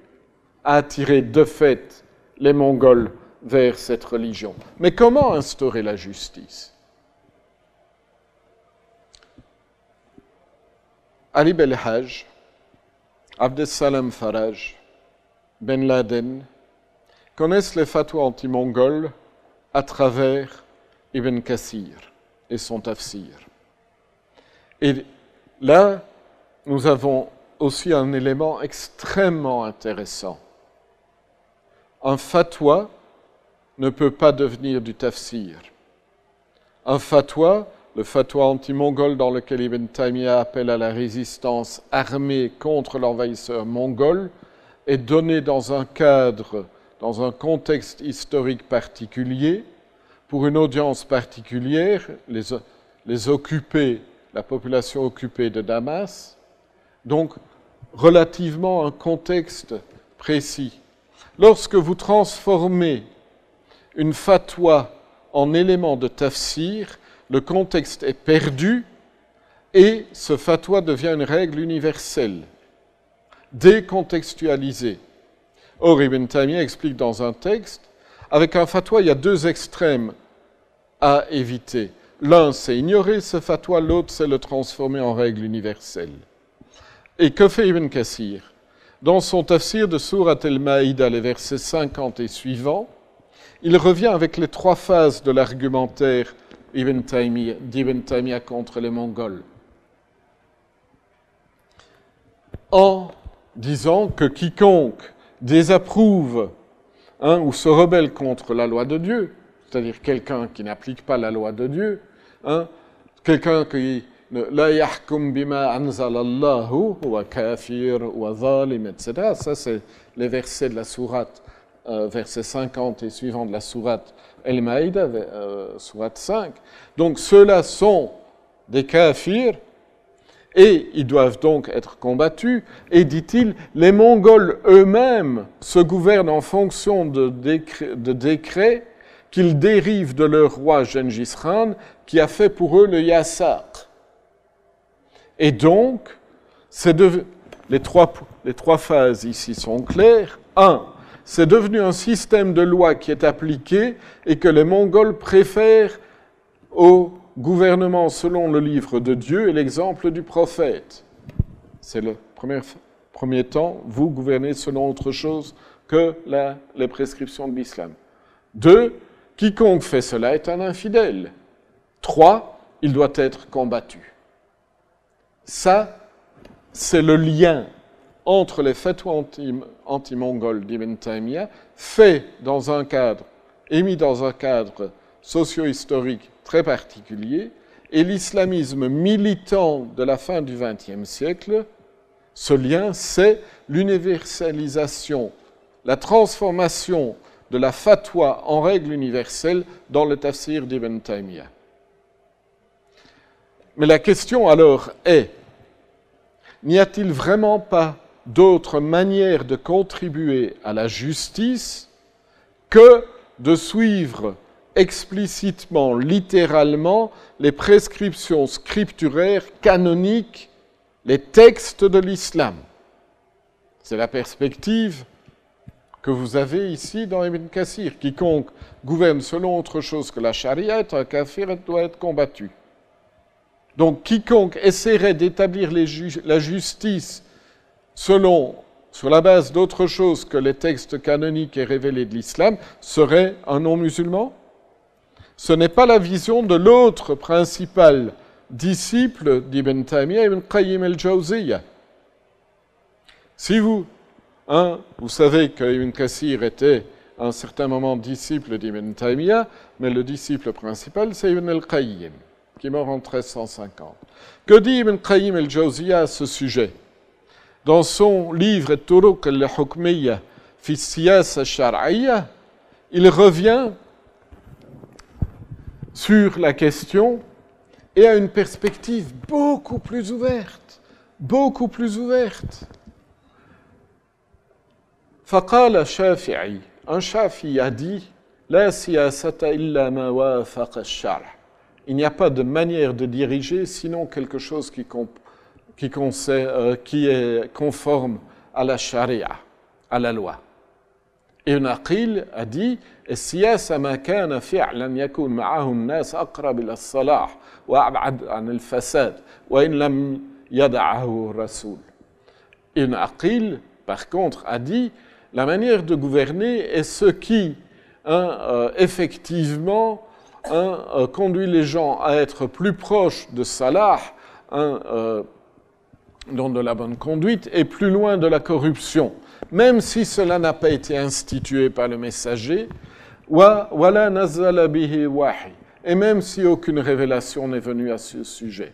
[SPEAKER 1] à attirer de fait les Mongols vers cette religion. Mais comment instaurer la justice? Ali Belhaj, Abdessalam Faraj, Ben Laden connaissent les fatwas anti-mongols à travers Ibn Kassir et son tafsir. Et là, nous avons aussi un élément extrêmement intéressant. Un fatwa ne peut pas devenir du tafsir. Un fatwa, le fatwa anti-mongol dans lequel Ibn Taymiyyah appelle à la résistance armée contre l'envahisseur mongol, est donné dans un cadre, dans un contexte historique particulier, pour une audience particulière, les, occupés, la population occupée de Damas, donc relativement un contexte précis. Lorsque vous transformez une fatwa en élément de tafsir, le contexte est perdu et ce fatwa devient une règle universelle, décontextualisée. Or, Ibn Taymiyyah explique dans un texte avec un fatwa, il y a deux extrêmes à éviter. L'un, c'est ignorer ce fatwa, l'autre, c'est le transformer en règle universelle. Et que fait Ibn Kassir Dans son tafsir de Surat al-Maïda, les versets 50 et suivants, il revient avec les trois phases de l'argumentaire d'Ibn Taymiyyah contre les Mongols. En disant que quiconque désapprouve hein, ou se rebelle contre la loi de Dieu, c'est-à-dire quelqu'un qui n'applique pas la loi de Dieu, hein, quelqu'un qui la yahkum bima anzalallahu wa kafir wa zalim, etc. Ça, c'est les versets de la sourate, euh, versets 50 et suivants de la sourate El-Maïda, euh, sourate 5. Donc, ceux-là sont des kafirs et ils doivent donc être combattus. Et dit-il, les Mongols eux-mêmes se gouvernent en fonction de décrets, qu'ils dérivent de leur roi Gengis Khan, qui a fait pour eux le yassaq. Et donc, les, trois, les trois phases ici sont claires. Un, c'est devenu un système de loi qui est appliqué et que les Mongols préfèrent au gouvernement selon le livre de Dieu et l'exemple du prophète. C'est le premier, premier temps, vous gouvernez selon autre chose que les prescriptions de l'islam. Deux, quiconque fait cela est un infidèle. Trois, il doit être combattu. Ça, c'est le lien entre les fatwas anti-mongols d'Ibn Taymiyyah, fait dans un cadre, émis dans un cadre socio-historique très particulier, et l'islamisme militant de la fin du XXe siècle, ce lien, c'est l'universalisation, la transformation de la fatwa en règle universelle dans le tafsir d'Ibn Taymiyyah. Mais la question alors est, n'y a-t-il vraiment pas d'autre manière de contribuer à la justice que de suivre explicitement, littéralement, les prescriptions scripturaires canoniques, les textes de l'islam. C'est la perspective que vous avez ici dans Ibn Kassir. Quiconque gouverne selon autre chose que la charia un kafir doit être combattu. Donc quiconque essaierait d'établir la justice sur la base d'autre chose que les textes canoniques et révélés de l'islam serait un non-musulman? Ce n'est pas la vision de l'autre principal disciple d'Ibn Taymiyyah, Ibn Qayyim al-Jawziyya. Si vous, hein, vous savez qu'Ibn Kassir était à un certain moment disciple d'Ibn Taymiyyah, mais le disciple principal, c'est Ibn al-Qayyim, qui est mort en 1350. Que dit Ibn Qayyim al-Jawziyya à ce sujet? Dans son livre Turuq al-Hukmiyya fi siyasa shar'iyya, il revient sur la question et à une perspective beaucoup plus ouverte, beaucoup plus ouverte. فقال الشافعي un Shafi a dit لا سياسة إلا ما وافق الشرع il n'y a pas de manière de diriger sinon quelque chose qui, qui, euh, qui est conforme à la charia, à la loi. Ibn Aqil a dit السياسة ما كان فعلا يكون معه الناس أقرب إلى الصلاح وأبعد عن الفساد وإن لم يدعه الرسول Ibn Aqil, par contre, a dit la manière de gouverner est ce qui, hein, euh, effectivement, hein, euh, conduit les gens à être plus proches de Salah, hein, euh, donc de la bonne conduite, et plus loin de la corruption. Même si cela n'a pas été institué par le messager, et même si aucune révélation n'est venue à ce sujet.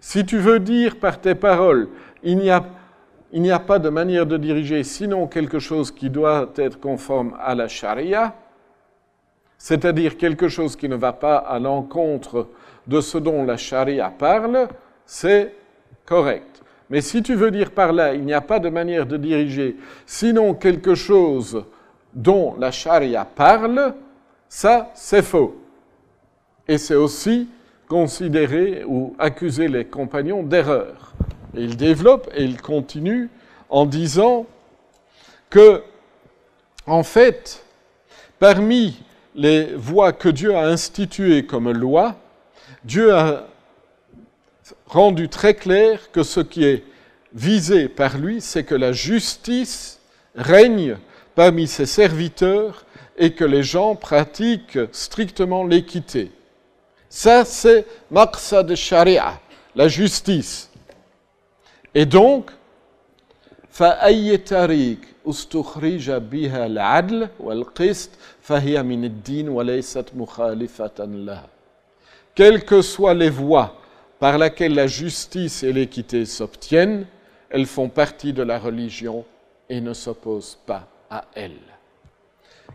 [SPEAKER 1] Si tu veux dire par tes paroles, il n'y a, a pas de manière de diriger sinon quelque chose qui doit être conforme à la charia, c'est-à-dire quelque chose qui ne va pas à l'encontre de ce dont la charia parle, c'est correct. Mais si tu veux dire par là, il n'y a pas de manière de diriger sinon quelque chose dont la charia parle, ça c'est faux. Et c'est aussi considérer ou accuser les compagnons d'erreur. Il développe et il continue en disant que, en fait, parmi les voies que Dieu a instituées comme loi, Dieu a rendu très clair que ce qui est visé par lui, c'est que la justice règne parmi ses serviteurs et que les gens pratiquent strictement l'équité. Ça, c'est Maqsa de Sharia, la justice. Et donc, quelles que soient les voies par lesquelles la justice et l'équité s'obtiennent, elles font partie de la religion et ne s'opposent pas à elle.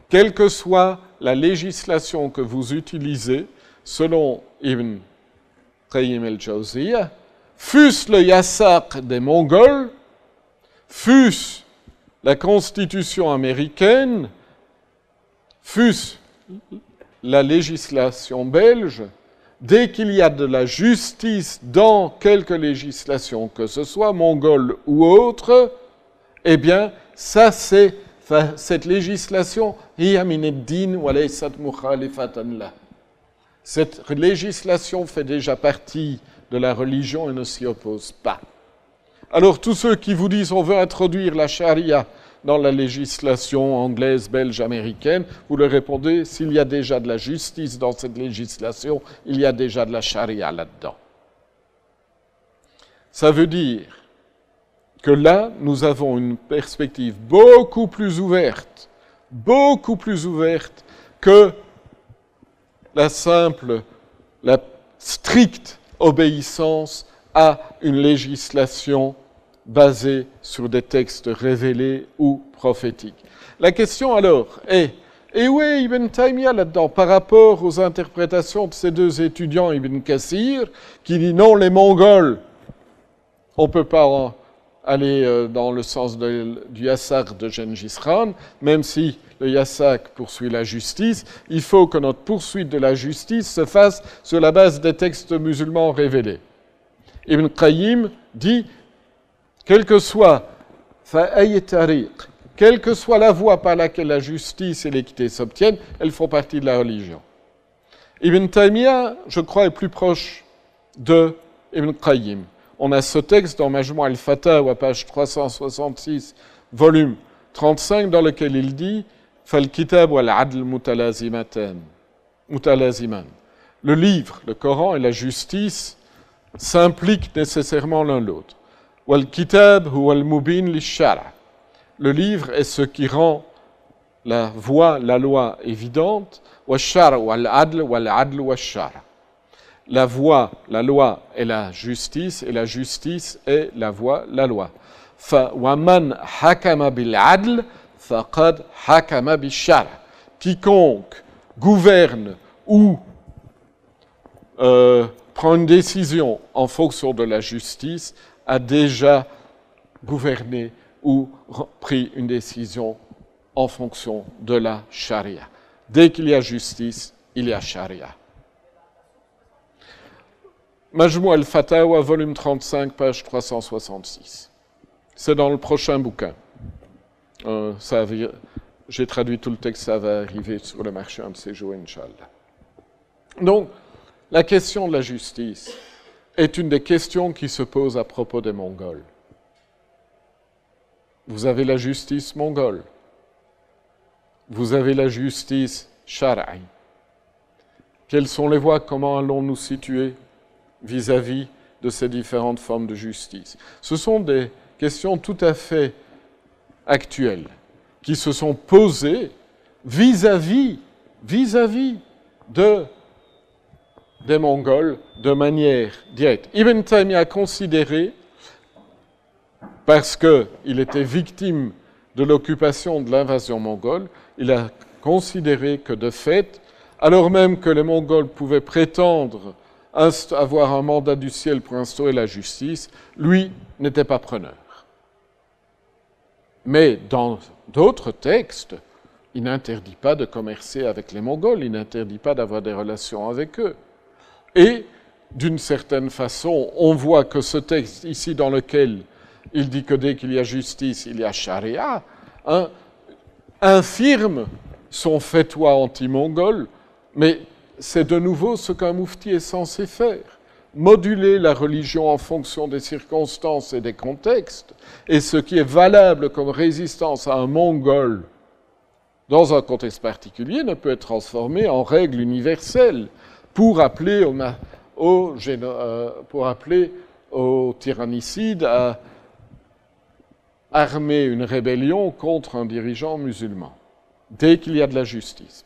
[SPEAKER 1] Quelle que soit la législation que vous utilisez, selon Ibn Qayyim el-Jawziyah, fût-ce le yassaq des Mongols, fût-ce la constitution américaine, fût-ce la législation belge, dès qu'il y a de la justice dans quelque législation, que ce soit mongole ou autre, eh bien, ça c'est cette législation, cette législation fait déjà partie de la religion et ne s'y oppose pas. Alors tous ceux qui vous disent on veut introduire la charia dans la législation anglaise, belge, américaine, vous leur répondez s'il y a déjà de la justice dans cette législation, il y a déjà de la charia là-dedans. Ça veut dire que là, nous avons une perspective beaucoup plus ouverte, beaucoup plus ouverte que la simple, la stricte obéissance à une législation basée sur des textes révélés ou prophétiques. La question alors est, et où est Ibn Taymiyyah là-dedans par rapport aux interprétations de ces deux étudiants, Ibn Kassir, qui dit non, les Mongols, on ne peut pas aller euh, dans le sens du Yassak de Gengis Khan, même si le Yassak poursuit la justice, il faut que notre poursuite de la justice se fasse sur la base des textes musulmans révélés. Ibn Qayyim dit quelle que soit quelle que soit la voie par laquelle la justice et l'équité s'obtiennent, elles font partie de la religion. Ibn Taymiyyah, je crois, est plus proche de Ibn Qayyim. On a ce texte dans Majmou al-Fatah, à page 366, volume 35, dans lequel il dit Fal-kitab wal-adl mutalaziman. Le livre, le Coran et la justice s'impliquent nécessairement l'un l'autre. Le livre est ce qui rend la voie, la loi évidente. La voie, la loi est la justice et la justice est la voie, la loi. Quiconque gouverne ou euh, prend une décision en fonction de la justice a déjà gouverné ou pris une décision en fonction de la charia. Dès qu'il y a justice, il y a charia. Majmou al-Fatawa, volume 35, page 366. C'est dans le prochain bouquin. Euh, j'ai traduit tout le texte, ça va arriver sur le marché un de Inch'Allah. Donc, la question de la justice est une des questions qui se posent à propos des Mongols. Vous avez la justice mongole. Vous avez la justice shara'i. Quelles sont les voies? Comment allons-nous situer vis-à-vis de ces différentes formes de justice? Ce sont des questions tout à fait actuelles qui se sont posées vis-à-vis vis-à-vis de des Mongols de manière directe. Ibn Taymiyyah a considéré, parce qu'il était victime de l'occupation de l'invasion mongole, il a considéré que de fait, alors même que les Mongols pouvaient prétendre avoir un mandat du ciel pour instaurer la justice, lui n'était pas preneur. Mais dans d'autres textes, il n'interdit pas de commercer avec les Mongols, il n'interdit pas d'avoir des relations avec eux. Et d'une certaine façon, on voit que ce texte ici dans lequel il dit que dès qu'il y a justice, il y a charia, hein, infirme son fétois anti-mongol, mais c'est de nouveau ce qu'un moufti est censé faire. Moduler la religion en fonction des circonstances et des contextes, et ce qui est valable comme résistance à un mongol dans un contexte particulier ne peut être transformé en règle universelle pour appeler au, euh, pour appeler au tyrannicide à armer une rébellion contre un dirigeant musulman, dès qu'il y a de la justice.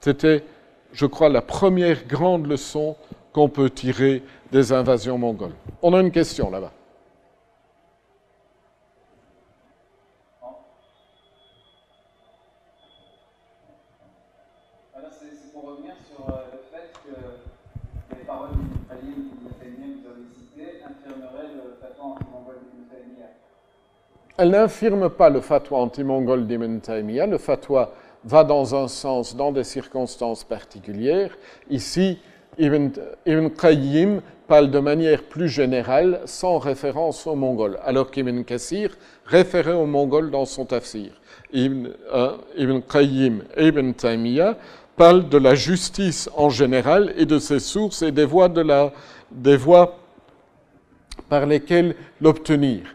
[SPEAKER 1] C'était, je crois, la première grande leçon qu'on peut tirer des invasions mongoles. On a une question là-bas.
[SPEAKER 3] C'est pour revenir sur euh, le fait que les paroles du que vous avez citées infirmeraient le fatwa anti-mongol d'Ibn
[SPEAKER 1] Elle n'infirme pas le fatwa anti-mongol d'Ibn Taymiyyah. Le fatwa va dans un sens, dans des circonstances particulières. Ici, Ibn, Ibn parle de manière plus générale sans référence aux Mongols, alors qu'Ibn Kassir référait aux Mongols dans son tafsir. Ibn, euh, Ibn Qayyim et Ibn Taymiyyah parlent de la justice en général et de ses sources et des voies, de des voies par lesquelles l'obtenir.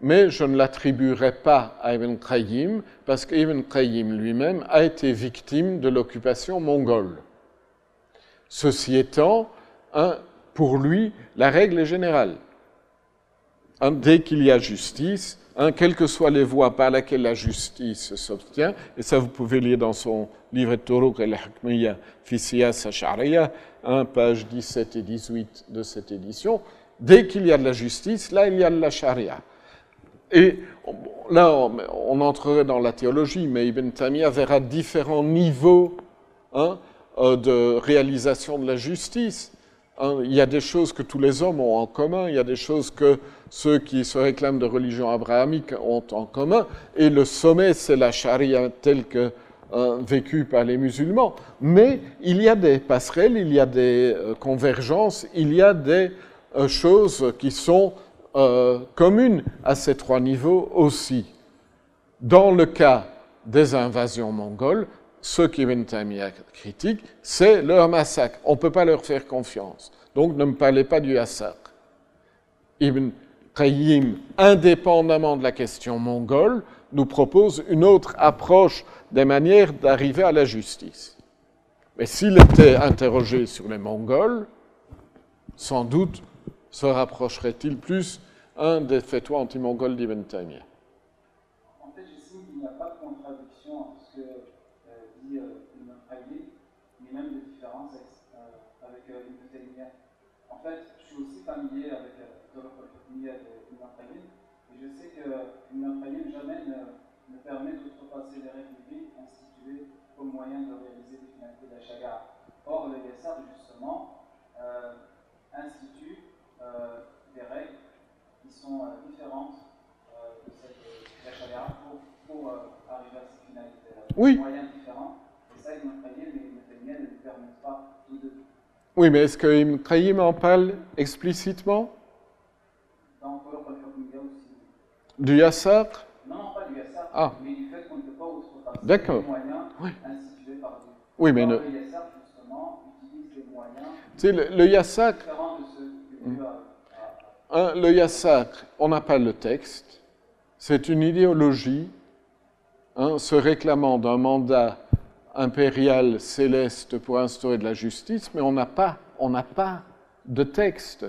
[SPEAKER 1] mais je ne l'attribuerai pas à Ibn Qayyim, parce qu'Ibn Qayyim lui-même a été victime de l'occupation mongole. Ceci étant, pour lui, la règle est générale. dès qu'il y a justice, quelles que soient les voies par lesquelles la justice s'obtient, et ça vous pouvez lire dans son livre Turuq al-Hukmiyya fi Ash'ariya, hein, page 17 et 18 de cette édition, dès qu'il y a de la justice, là il y a de la charia. Et là, on, entrerait dans la théologie, mais Ibn Taymiyyah verra différents niveaux hein, euh, de réalisation de la justice. Hein, il y a des choses que tous les hommes ont en commun, il y a des choses que ceux qui se réclament de religion abrahamique ont en commun, et le sommet, c'est la charia telle que euh, vécue par les musulmans. Mais il y a des passerelles, il y a des euh, convergences, il y a des euh, choses qui sont communes à ces trois niveaux aussi. Dans le cas des invasions mongoles, ce qu'Ibn Taymiyyah critique, c'est leur massacre. On ne peut pas leur faire confiance. Donc ne me parlez pas du massacre. Ibn Qayyim, indépendamment de la question mongole, nous propose une autre approche des manières d'arriver à la justice. Mais s'il était interrogé sur les Mongols, sans doute se rapprocherait-il plus un des fétois anti-mongols d'Ibn Taymiyyah?
[SPEAKER 3] familier avec euh, de Ibn Qayyim, et je sais que Ibn Qayyim jamais ne, permet d'outrepasser les règles instituées comme moyen de réaliser les finalités de. Or, le Yassar, justement, euh, institue euh, des règles qui sont euh, différentes euh, de, cette, de la pour, pour arriver à.
[SPEAKER 1] Oui.
[SPEAKER 3] Des moyens différents, et ça, Ibn Qayyim et Ibn Taymiyyah ne lui permettent pas tous deux.
[SPEAKER 1] Oui, mais est-ce que Ibn Qayyim en parle explicitement? Du yassar?
[SPEAKER 3] Non, pas du yassar,
[SPEAKER 1] ah.
[SPEAKER 3] mais du fait qu'on ne peut pas outrepasser
[SPEAKER 1] D'accord.
[SPEAKER 3] les moyens oui. institués par Dieu.
[SPEAKER 1] Oui, mais le,
[SPEAKER 3] le yassar, justement, utilise les moyens
[SPEAKER 1] tu sais, le, le yassar,
[SPEAKER 3] différents
[SPEAKER 1] Le yassar, on n'a pas le texte, c'est une idéologie hein, se réclamant d'un mandat impérial céleste pour instaurer de la justice, mais on n'a pas, de texte.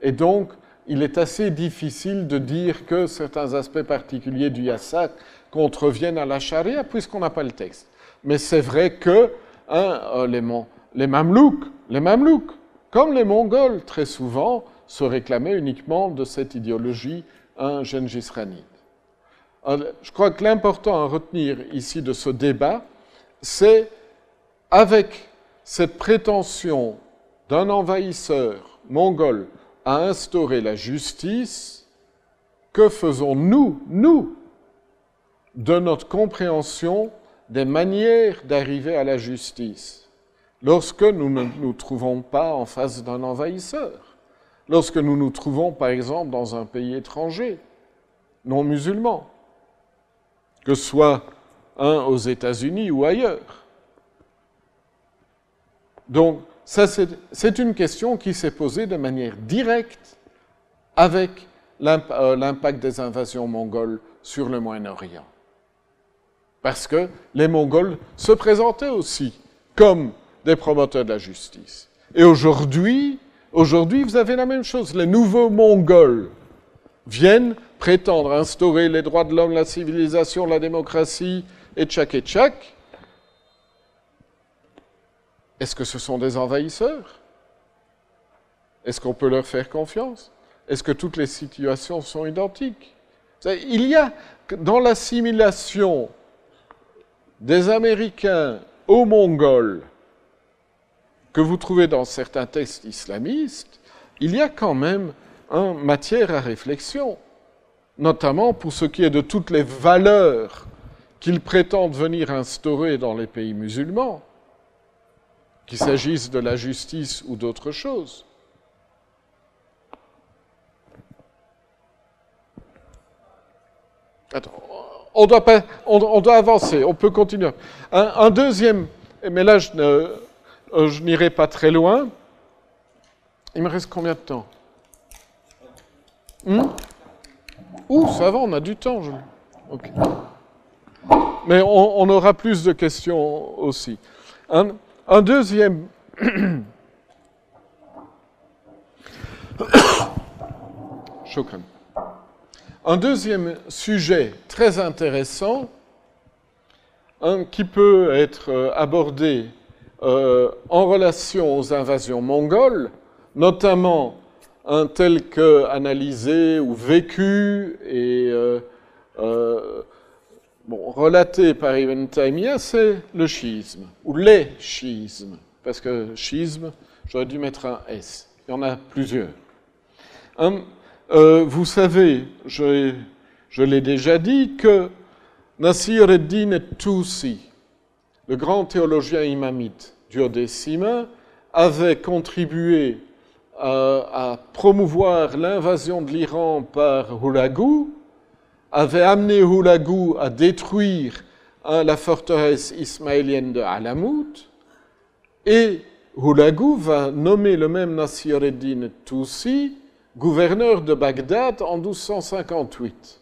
[SPEAKER 1] Et donc, il est assez difficile de dire que certains aspects particuliers du yassak contreviennent à la charia puisqu'on n'a pas le texte. Mais c'est vrai que euh, les, les Mamelouks, les Mamelouks, comme les Mongols, très souvent, se réclamaient uniquement de cette idéologie hein, je crois que l'important à retenir ici de ce débat, c'est avec cette prétention d'un envahisseur mongol à instaurer la justice, que faisons-nous, nous, de notre compréhension des manières d'arriver à la justice? Lorsque nous ne nous trouvons pas en face d'un envahisseur, lorsque nous nous trouvons par exemple dans un pays étranger, non musulman, que ce soit un aux États-Unis ou ailleurs. Donc, c'est une question qui s'est posée de manière directe avec euh, l'impact des invasions mongoles sur le Moyen-Orient. Parce que les Mongols se présentaient aussi comme des promoteurs de la justice. Et aujourd'hui, aujourd'hui, vous avez la même chose. Les nouveaux Mongols viennent prétendre instaurer les droits de l'homme, la civilisation, la démocratie, et tchac et tchac. Est-ce que ce sont des envahisseurs? Est-ce qu'on peut leur faire confiance? Est-ce que toutes les situations sont identiques? Il y a dans l'assimilation des Américains aux Mongols que vous trouvez dans certains textes islamistes, il y a quand même une matière à réflexion, notamment pour ce qui est de toutes les valeurs qu'ils prétendent venir instaurer dans les pays musulmans, qu'il s'agisse de la justice ou d'autre chose. Attends, on doit, pas, on, doit avancer, on peut continuer. Un, deuxième, mais là je, euh, je n'irai pas très loin. Il me reste combien de temps hmm Ouh, ça va, on a du temps. Mais on, aura plus de questions aussi. Un, deuxième. Un deuxième sujet très intéressant qui peut être euh, abordé euh, en relation aux invasions mongoles, notamment un tel que analysé ou vécu et euh, bon, relaté par Ibn Taymiyyah, c'est le schisme, ou les schismes, parce que schisme, j'aurais dû mettre un S. Il y en a plusieurs. Euh, vous savez, je, l'ai déjà dit, que Nasir ad-Din Tusi, le grand théologien imamite duodécimain, avait contribué à, promouvoir l'invasion de l'Iran par Hulagu, avait amené Hulagu à détruire hein, la forteresse ismaélienne de Alamout, et Hulagu va nommer le même Nasir eddin Toussi gouverneur de Bagdad en 1258.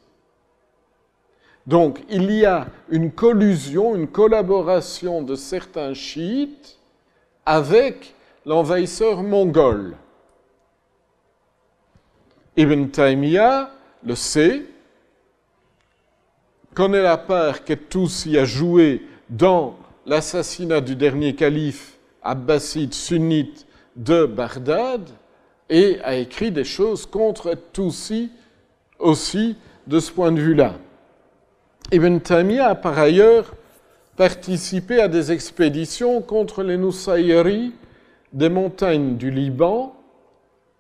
[SPEAKER 1] Donc il y a une collusion, une collaboration de certains chiites avec l'envahisseur mongol. Ibn Taymiyyah le sait, connaît la part qu'Etoussi a joué dans l'assassinat du dernier calife abbasside sunnite de Bagdad et a écrit des choses contre Toussi aussi de ce point de vue-là. Ibn Taymiyyah a par ailleurs participé à des expéditions contre les Nusayri des montagnes du Liban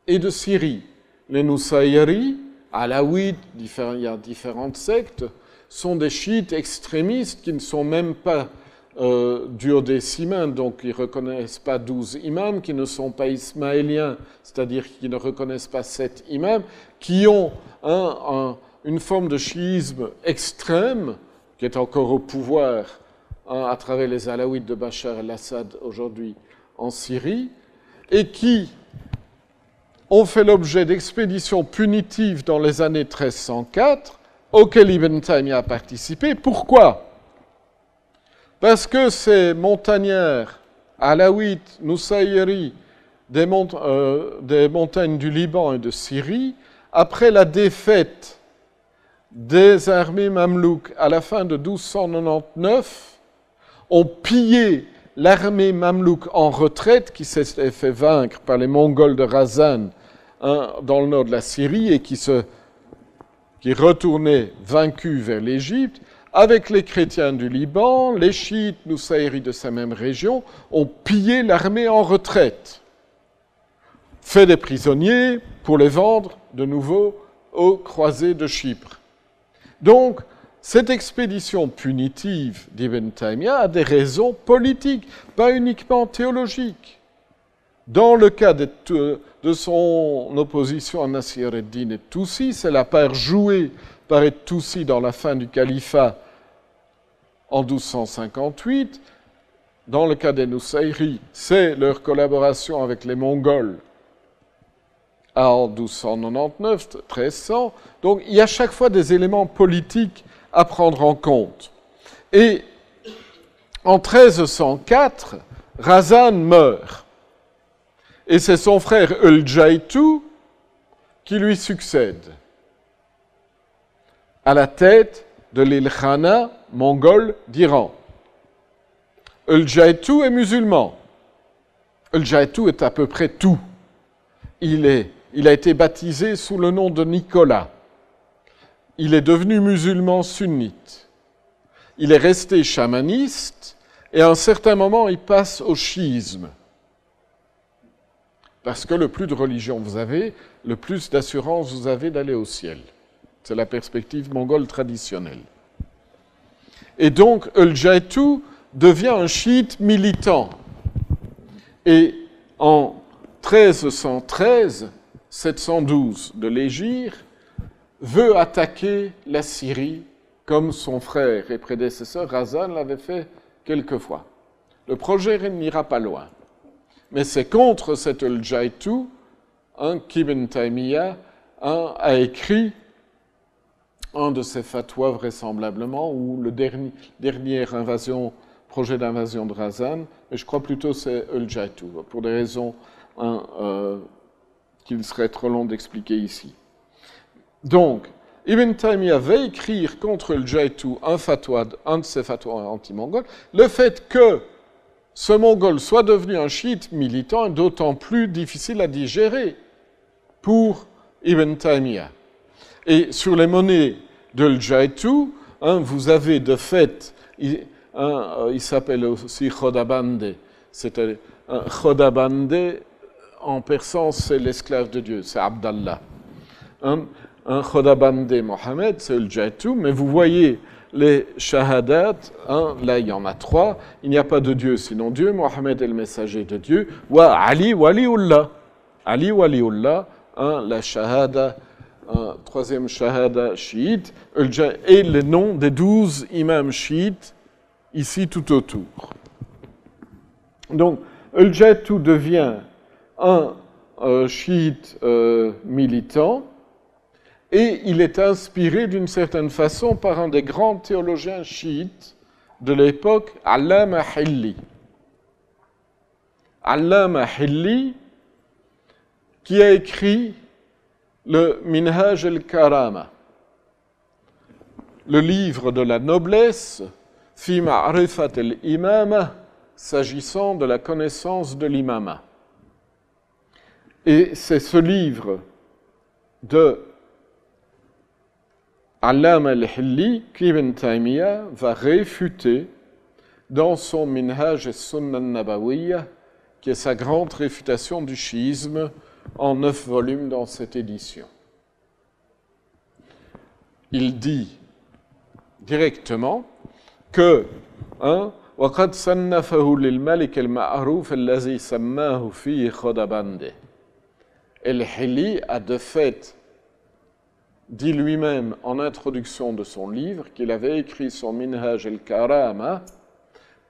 [SPEAKER 1] et de Syrie. Les Nusayri, Alaouites, il y a différentes sectes, sont des chiites extrémistes qui ne sont même pas euh, duodécimains, donc ils ne reconnaissent pas douze imams, qui ne sont pas ismaéliens, c'est-à-dire qui ne reconnaissent pas sept imams, qui ont une forme de chiisme extrême, qui est encore au pouvoir hein, à travers les Alaouites de Bachar el-Assad aujourd'hui en Syrie, et qui ont fait l'objet d'expéditions punitives dans les années 1304 auquel Ibn Taymiyyah a participé. Pourquoi? Parce que ces montagnards, alaouites, Nusayri, des, euh, des montagnes du Liban et de Syrie, après la défaite des armées mamelouks à la fin de 1299, ont pillé l'armée mamelouk en retraite qui s'est fait vaincre par les Mongols de Razan dans le nord de la Syrie et qui se qui retournait vaincu vers l'Égypte, avec les chrétiens du Liban, les chiites Noussaïri de sa même région ont pillé l'armée en retraite, fait des prisonniers pour les vendre de nouveau aux croisés de Chypre. Donc, cette expédition punitive d'Ibn Taymiyyah a des raisons politiques, pas uniquement théologiques. Dans le cas de, son opposition à Nasir ad-Din et Toussi, c'est la part jouée par Toussi dans la fin du califat en 1258. Dans le cas des Nusayri, c'est leur collaboration avec les Mongols en 1299, 1300. Donc il y a chaque fois des éléments politiques à prendre en compte. Et en 1304, Razan meurt. Et c'est son frère Uljaitu qui lui succède à la tête de l'Ilkhana mongol d'Iran. Uljaitu est musulman. Uljaitu est à peu près tout. Il, est, il a été baptisé sous le nom de Nicolas. Il est devenu musulman sunnite. Il est resté chamaniste et à un certain moment il passe au schisme. Parce que le plus de religion vous avez, le plus d'assurance vous avez d'aller au ciel. C'est la perspective mongole traditionnelle. Et donc, Uljaitu devient un chiite militant. Et en 1313, 712 de l'Égir, veut attaquer la Syrie comme son frère et prédécesseur Razan l'avait fait quelquefois. Le projet n'ira pas loin. Mais c'est contre cet Uljaitu un qu'Ibn Taymiyyah a écrit un de ses fatwas vraisemblablement, ou le dernier, invasion, projet d'invasion de Razan, mais je crois plutôt c'est Uljaitu, pour des raisons hein, euh, qu'il serait trop long d'expliquer ici. Donc, Ibn Taymiyyah va écrire contre Uljaitu un fatwa, un de ses fatwas anti-mongols, le fait que ce mongol soit devenu un chiite militant est d'autant plus difficile à digérer pour Ibn Taymiyyah. Et sur les monnaies de Jaitu, hein, vous avez de fait, il, euh, il s'appelle aussi Khodabande. C'était Khodabande, en persan, c'est l'esclave de Dieu, c'est Abdallah. Un, Khodabande Mohammed, c'est le Jaitu, mais vous voyez les shahadat, là il y en a trois, il n'y a pas de Dieu sinon Dieu, Mohammed est le messager de Dieu, wa Ali waliullah. Ali waliullah, hein, la shahada troisième shahada chiite, et les noms des douze imams chiites ici tout autour. Donc, al tout devient un euh, chiite euh, militant et il est inspiré d'une certaine façon par un des grands théologiens chiites de l'époque, Allama Hilli. Allama Hilli, qui a écrit le Minhaj el-Karama, le livre de la noblesse, fi ma'rifat el-imama, s'agissant de la connaissance de l'imama. Et c'est ce livre de Allam al-Hilli qu'Ibn Taymiyyah va réfuter dans son Minhaj el-Sunnah Nabawiyya, qui est sa grande réfutation du schisme en neuf volumes dans cette édition. Il dit directement que hein, وقد صنفه للملك المعروف الذي سماه فيه خدبانده El-Hili a de fait dit lui-même en introduction de son livre qu'il avait écrit son Minhaj el-Karama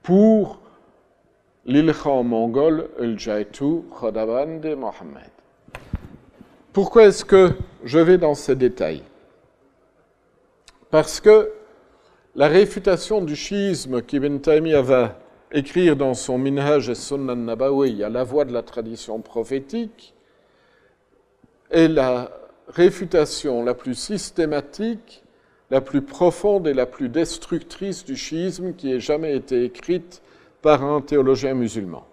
[SPEAKER 1] pour l'Ilkhan mongol el-Jaitu Khodabande Mohammed. Pourquoi est-ce que je vais dans ces détails? Parce que la réfutation du schisme qu'Ibn Taymiyyah va écrire dans son Minhaj et Sunnah Nabawi à la voix de la tradition prophétique est la réfutation la plus systématique, la plus profonde et la plus destructrice du schisme qui ait jamais été écrite par un théologien musulman.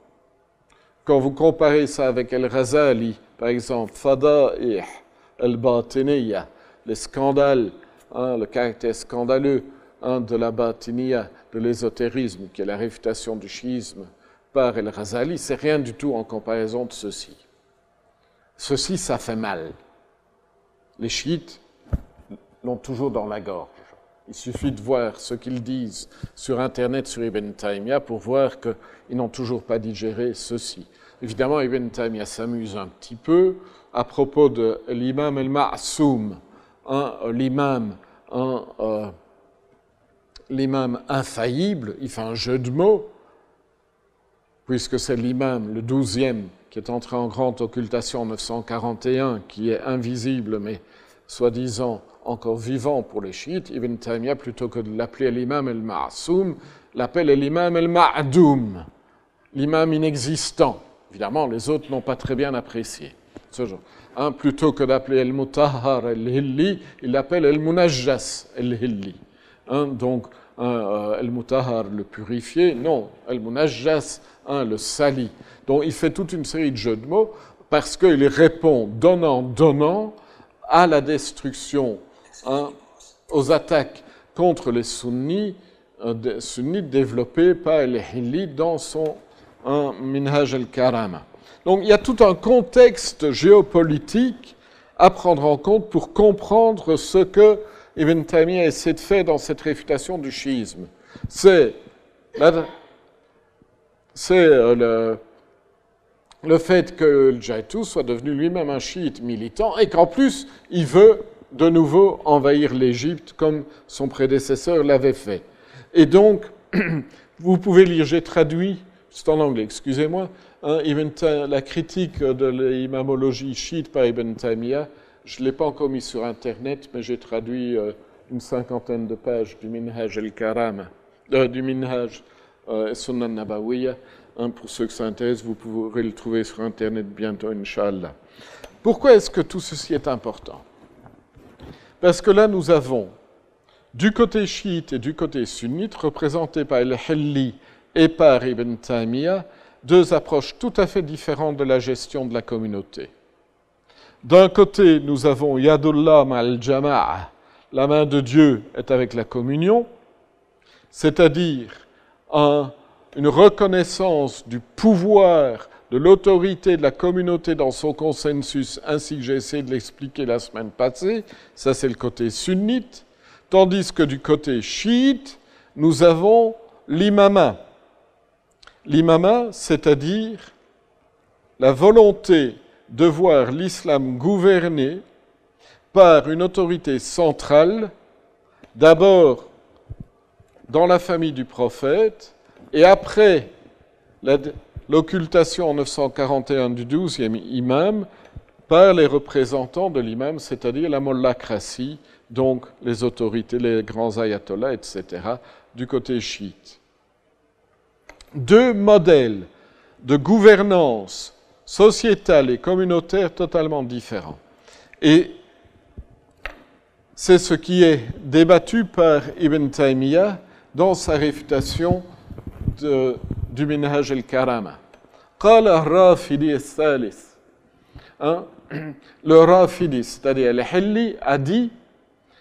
[SPEAKER 1] Quand vous comparez ça avec El-Razali, par exemple, Fada'ih al-Batiniya, les scandales, hein, le caractère scandaleux hein, de la batinia, de l'ésotérisme, qui est la réfutation du chiisme par El Ghazali, c'est rien du tout en comparaison de ceci. Ceci, ça fait mal. Les chiites l'ont toujours dans la gorge. Il suffit de voir ce qu'ils disent sur Internet, sur Ibn Taymiyyah, pour voir qu'ils n'ont toujours pas digéré ceci. Évidemment, Ibn Taymiyyah s'amuse un petit peu à propos de l'imam el-Ma'soum, hein, l'imam euh, l'imam infaillible, il fait un jeu de mots, puisque c'est l'imam, le douzième, qui est entré en grande occultation en 941, qui est invisible, mais soi-disant encore vivant pour les chiites, Ibn Taymiyyah, plutôt que de l'appeler l'imam el-Ma'soum, l'appelle l'imam el-Ma'doum, l'imam inexistant. Évidemment, les autres n'ont pas très bien apprécié ce genre. Plutôt que d'appeler el-Mutahhar el-Hilli, il l'appelle el-Munajjas el-Hilli. Donc, euh, el-Mutahhar, le purifié, non, el-Munajjas, le sali. Donc, il fait toute une série de jeux de mots parce qu'il répond donnant, donnant à la destruction Hein, aux attaques contre les sunnis, euh, sunnites développées par les Hilli dans son hein, Minhaj al-Karama. Donc il y a tout un contexte géopolitique à prendre en compte pour comprendre ce que Ibn Taymiyyah essaie de faire dans cette réfutation du chiisme. C'est euh, le, le fait que le Jaitou soit devenu lui-même un chiite militant et qu'en plus il veut de nouveau envahir l'Égypte comme son prédécesseur l'avait fait. Et donc, vous pouvez lire, j'ai traduit, c'est en anglais, excusez-moi, hein, la critique de l'imamologie chiite par Ibn Taymiyyah. Je ne l'ai pas encore mis sur Internet, mais j'ai traduit euh, une cinquantaine de pages du Minhaj el-Karam, euh, du Minhaj euh, Sunan. Hein, pour ceux que ça intéresse, vous pourrez le trouver sur Internet bientôt, Inch'Allah. Pourquoi est-ce que tout ceci est important? Parce que là, nous avons du côté chiite et du côté sunnite, représentés par El-Helli et par Ibn Taymiyyah, deux approches tout à fait différentes de la gestion de la communauté. D'un côté, nous avons Yadullah al-Jama'a, la main de Dieu est avec la communion, c'est-à-dire une reconnaissance du pouvoir de l'autorité de la communauté dans son consensus, ainsi que j'ai essayé de l'expliquer la semaine passée, ça c'est le côté sunnite, tandis que du côté chiite, nous avons l'imama. L'imama, c'est-à-dire la volonté de voir l'islam gouverné par une autorité centrale, d'abord dans la famille du prophète, et après l'occultation en 941 du 12e imam par les représentants de l'imam, c'est-à-dire la mollacratie, donc les autorités, les grands ayatollahs, etc., du côté chiite. Deux modèles de gouvernance sociétale et communautaire totalement différents. Et c'est ce qui est débattu par Ibn Taymiyyah dans sa réfutation de du Minhaj al-Karama. قال الرافدي الثالث le Rafidi, c'est-à-dire le Hilli, a dit,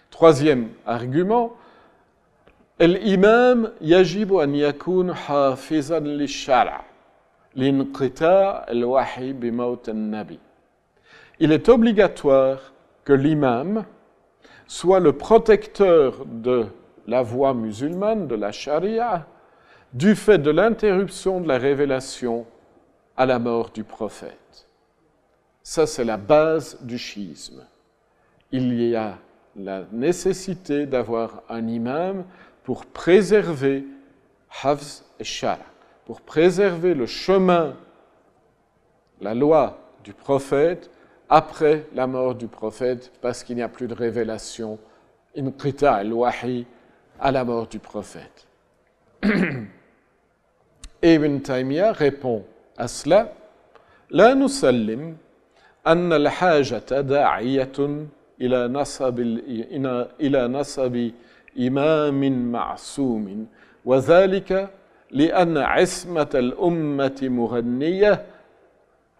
[SPEAKER 1] troisième argument, الإمام يجب أن يكون حافظا للشرع لانقطاع الوحي بموت النبي. Il est obligatoire que l'imam soit le protecteur de la voie musulmane, de la charia, du fait de l'interruption de la révélation à la mort du prophète. Ça, c'est la base du schisme. Il y a la nécessité d'avoir un imam pour préserver Hafz et Shara, pour préserver le chemin, la loi du prophète après la mort du prophète, parce qu'il n'y a plus de révélation, al-wahi, à la mort du prophète. Ibn Taymiyyah répond à cela لا نسلم أن الحاجة داعية إلى نصب إلى نصب إمام معصوم وذلك لأن عصمة الأمة مغنية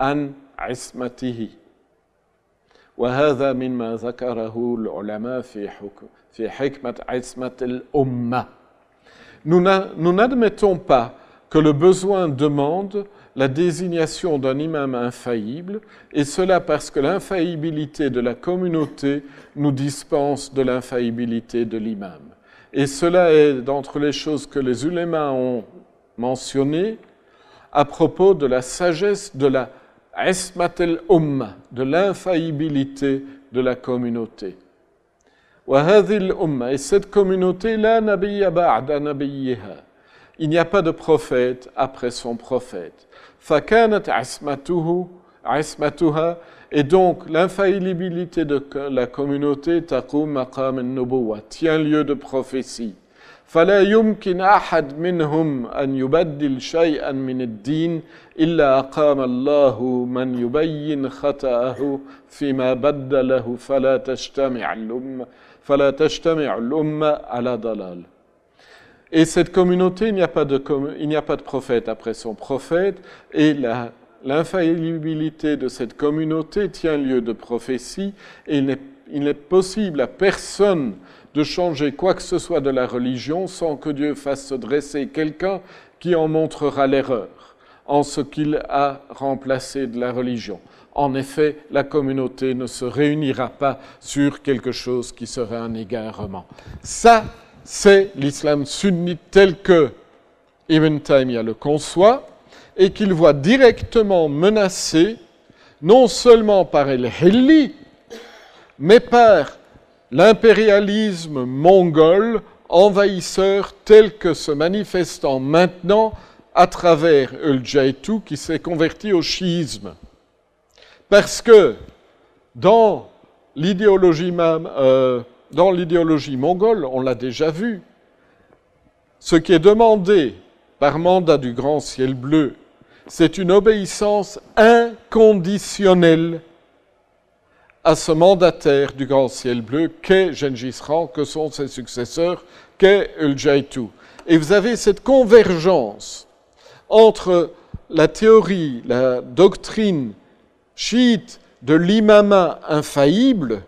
[SPEAKER 1] عن عصمته وهذا مما ذكره العلماء في حكم في حكمة عصمة الأمة. Nous n'admettons pas que le besoin demande la désignation d'un imam infaillible, et cela parce que l'infaillibilité de la communauté nous dispense de l'infaillibilité de l'imam. Et cela est d'entre les choses que les ulémas ont mentionnées à propos de la sagesse de la ismat al-umma, de l'infaillibilité de la communauté. Et cette communauté, la nabiyya ba'da Il n'y a pas de prophète après son prophète. فكانت عصمته عصمتها et donc l'infaillibilité de la communauté تقوم مقام النبوة tient lieu de prophétie. فلا يمكن أحد منهم أن يبدل شيئا من الدين إلا أقام الله من يبين خطأه فيما بدله فلا تجتمع الأمة فلا تجتمع الأمة على ضلال. et cette communauté, il n'y a pas de, prophète après son prophète, et l'infaillibilité de cette communauté tient lieu de prophétie, et il n'est, il n'est possible à personne de changer quoi que ce soit de la religion sans que Dieu fasse se dresser quelqu'un qui en montrera l'erreur en ce qu'il a remplacé de la religion. En effet, la communauté ne se réunira pas sur quelque chose qui serait un égarement. Ça, c'est l'islam sunnite tel que Ibn Taymiyyah le conçoit et qu'il voit directement menacé non seulement par El-Hilli, mais par l'impérialisme mongol envahisseur tel que se manifestant maintenant à travers El-Jaitou qui s'est converti au chiisme. Parce que dans l'idéologie euh, dans l'idéologie mongole, on l'a déjà vu, ce qui est demandé par mandat du grand ciel bleu, c'est une obéissance inconditionnelle à ce mandataire du grand ciel bleu qu'est Gengis Khan, que sont ses successeurs, qu'est Ul-Jaitu. Et vous avez cette convergence entre la théorie, la doctrine chiite de l'imama infaillible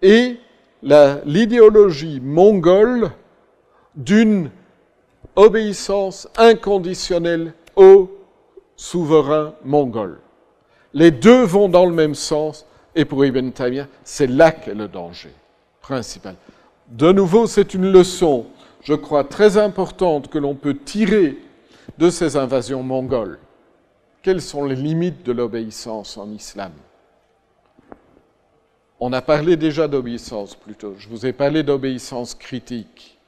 [SPEAKER 1] et l'idéologie mongole d'une obéissance inconditionnelle au souverain mongol. Les deux vont dans le même sens, et pour Ibn Taymiyyah, c'est là qu'est le danger principal. De nouveau, c'est une leçon, je crois, très importante que l'on peut tirer de ces invasions mongoles. Quelles sont les limites de l'obéissance en islam? On a parlé déjà d'obéissance plutôt. Je vous ai parlé d'obéissance critique.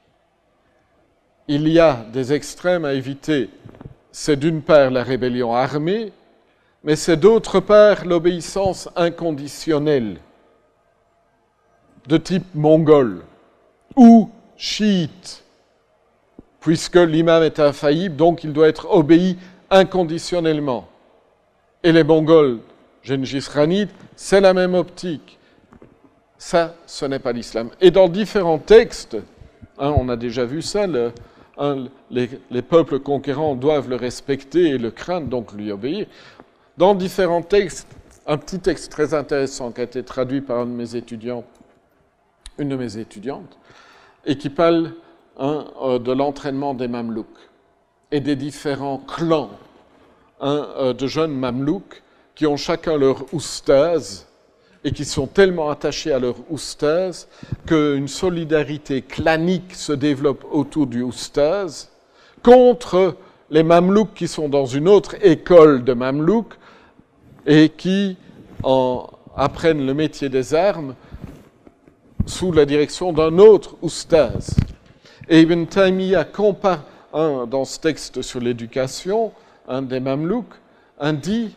[SPEAKER 1] Il y a des extrêmes à éviter. C'est d'une part la rébellion armée, mais c'est d'autre part l'obéissance inconditionnelle de type mongol ou chiite, puisque l'imam est infaillible, donc il doit être obéi inconditionnellement. Et les Mongols, Gengis Khanid, c'est la même optique. Ça, ce n'est pas l'islam. Et dans différents textes, hein, on a déjà vu ça, hein, les, les peuples conquérants doivent le respecter et le craindre, donc lui obéir. Dans différents textes, un petit texte très intéressant qui a été traduit par une de mes étudiantes, et qui parle hein, euh, de l'entraînement des Mamelouks et des différents clans euh, de jeunes Mamelouks qui ont chacun leur oustaz et qui sont tellement attachés à leur oustaz qu'une solidarité clanique se développe autour du oustaz contre les Mamelouks qui sont dans une autre école de Mamelouks et qui en apprennent le métier des armes sous la direction d'un autre oustaz. Et Ibn Taymiyyah compare, dans ce texte sur l'éducation, un des Mamelouks, un dit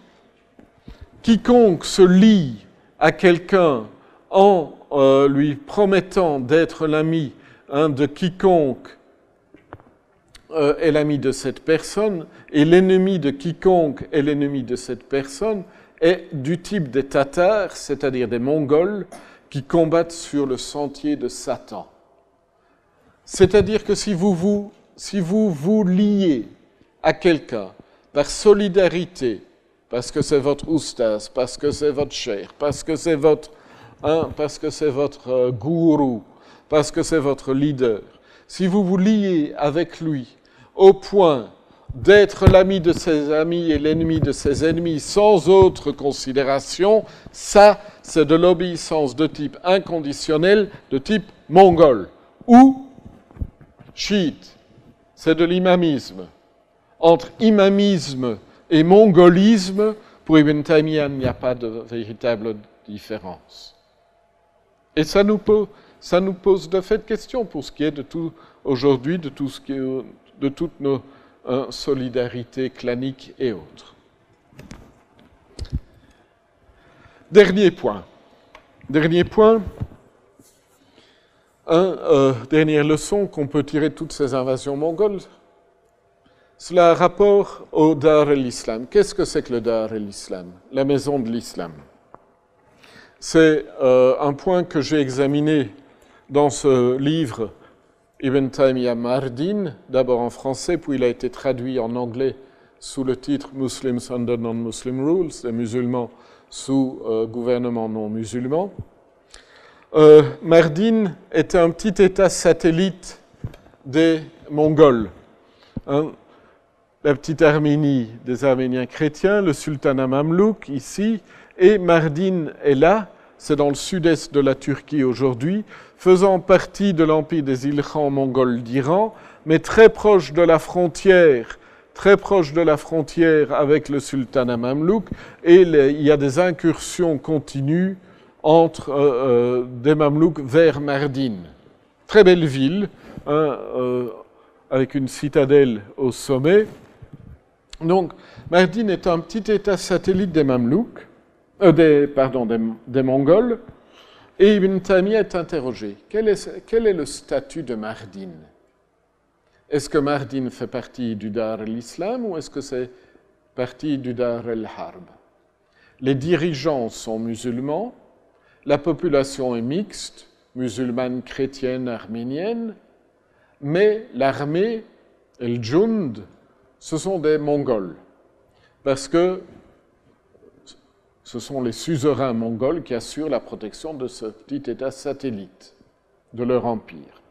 [SPEAKER 1] quiconque se lie à quelqu'un en euh, lui promettant d'être l'ami hein, de quiconque euh, est l'ami de cette personne et l'ennemi de quiconque est l'ennemi de cette personne est du type des Tatars, c'est-à-dire des Mongols, qui combattent sur le sentier de Satan. C'est-à-dire que si si vous vous liez à quelqu'un par solidarité parce que c'est votre oustaz, parce que c'est votre cher, parce que c'est votre, hein, parce que c'est votre euh, gourou, parce que c'est votre leader, si vous vous liez avec lui au point d'être l'ami de ses amis et l'ennemi de ses ennemis sans autre considération, ça, c'est de l'obéissance de type inconditionnel, de type mongol ou chiite. C'est de l'imamisme. Entre imamisme et mongolisme, pour Ibn Taymiyyah, il n'y a pas de véritable différence. Et ça nous, pose, de fait question pour ce qui est de tout aujourd'hui, de tout toutes nos hein, solidarités claniques et autres. Dernier point. Dernier point. Euh, dernière leçon qu'on peut tirer de toutes ces invasions mongoles. Cela a rapport au Dar el-Islam. Qu'est-ce que c'est que le Dar el-Islam? La maison de l'Islam. C'est euh, un point que j'ai examiné dans ce livre Ibn Taymiyyah Mardin, d'abord en français, puis il a été traduit en anglais sous le titre Muslims under non-Muslim rules, les musulmans sous euh, gouvernement non musulman. Euh, Mardin était un petit État satellite des Mongols. Hein. La petite Arménie des Arméniens chrétiens, le sultanat mamelouk ici, et Mardin est là, c'est dans le sud-est de la Turquie aujourd'hui, faisant partie de l'empire des Ilkhans mongols d'Iran, mais très proche de la frontière, très proche de la frontière avec le sultanat mamelouk, et il y a des incursions continues entre euh, euh, des Mamelouks vers Mardin. Très belle ville, hein, euh, avec une citadelle au sommet. Donc, Mardin est un petit État satellite des Mamelouks, des, pardon, des, Mongols, et Ibn Taymiyyah est interrogé. Quel est, le statut de Mardin? Est-ce que Mardin fait partie du Dar al-Islam ou est-ce que c'est partie du Dar al-Harb Les dirigeants sont musulmans, la population est mixte, musulmane, chrétienne, arménienne, mais l'armée, le Jund, ce sont des Mongols, parce que ce sont les suzerains mongols qui assurent la protection de ce petit État satellite de leur empire.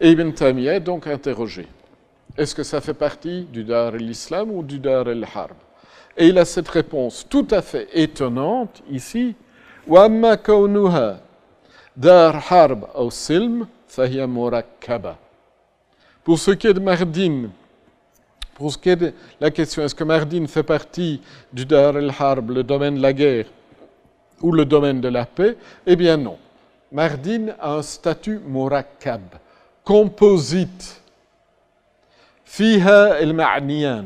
[SPEAKER 1] Et Ibn Taymiyyah est donc interrogé. Est-ce que ça fait partie du Dar el-Islam ou du Dar el-Harb Et il a cette réponse tout à fait étonnante ici, وأما كونها دار حرب أو سلم فهي مركبة Pour ce qui est de Mardin, pour ce qui est de la question, est-ce que Mardin fait partie du Dar el-Harb, le domaine de la guerre, ou le domaine de la paix? Eh bien non. Mardin a un statut murakkab, composite. Fiha el-Ma'niyan.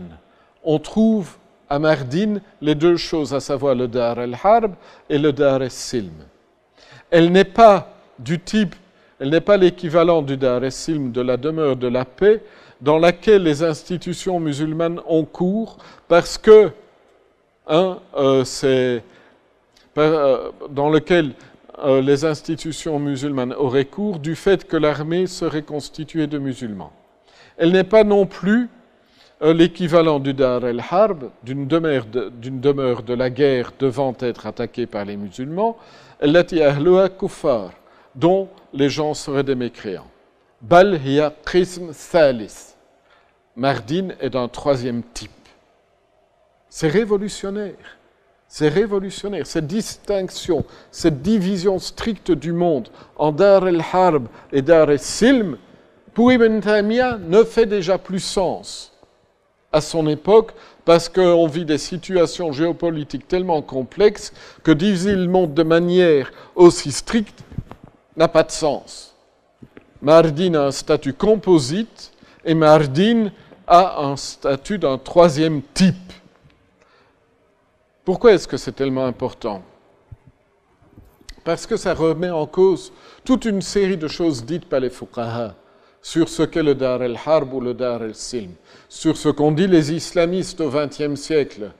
[SPEAKER 1] On trouve à Mardin les deux choses, à savoir le Dar el-Harb et le Dar el-Silm. Elle n'est pas du type, elle n'est pas l'équivalent du Dar el-Silm de la demeure de la paix dans laquelle les institutions musulmanes ont cours parce que euh, c'est euh, dans lequel euh, les institutions musulmanes auraient cours du fait que l'armée serait constituée de musulmans. Elle n'est pas non plus l'équivalent du Dar el-Harb, d'une demeure, de la guerre devant être attaquée par les musulmans, dont les gens seraient des mécréants. Bal hiya qism thalis. Mardin est d'un troisième type. C'est révolutionnaire. C'est révolutionnaire. Cette distinction, cette division stricte du monde en Dar el-Harb et Dar el-Silm, pour Ibn Taymiyyah, ne fait déjà plus sens à son époque parce qu'on vit des situations géopolitiques tellement complexes que diviser le monde de manière aussi stricte n'a pas de sens. Mardin a un statut composite et Mardin a un statut d'un troisième type. Pourquoi est-ce que c'est tellement important? Parce que ça remet en cause toute une série de choses dites par les fuqaha sur ce qu'est le Dar el-Harb ou le Dar el-Silm, sur ce qu'ont dit les islamistes au XXe siècle.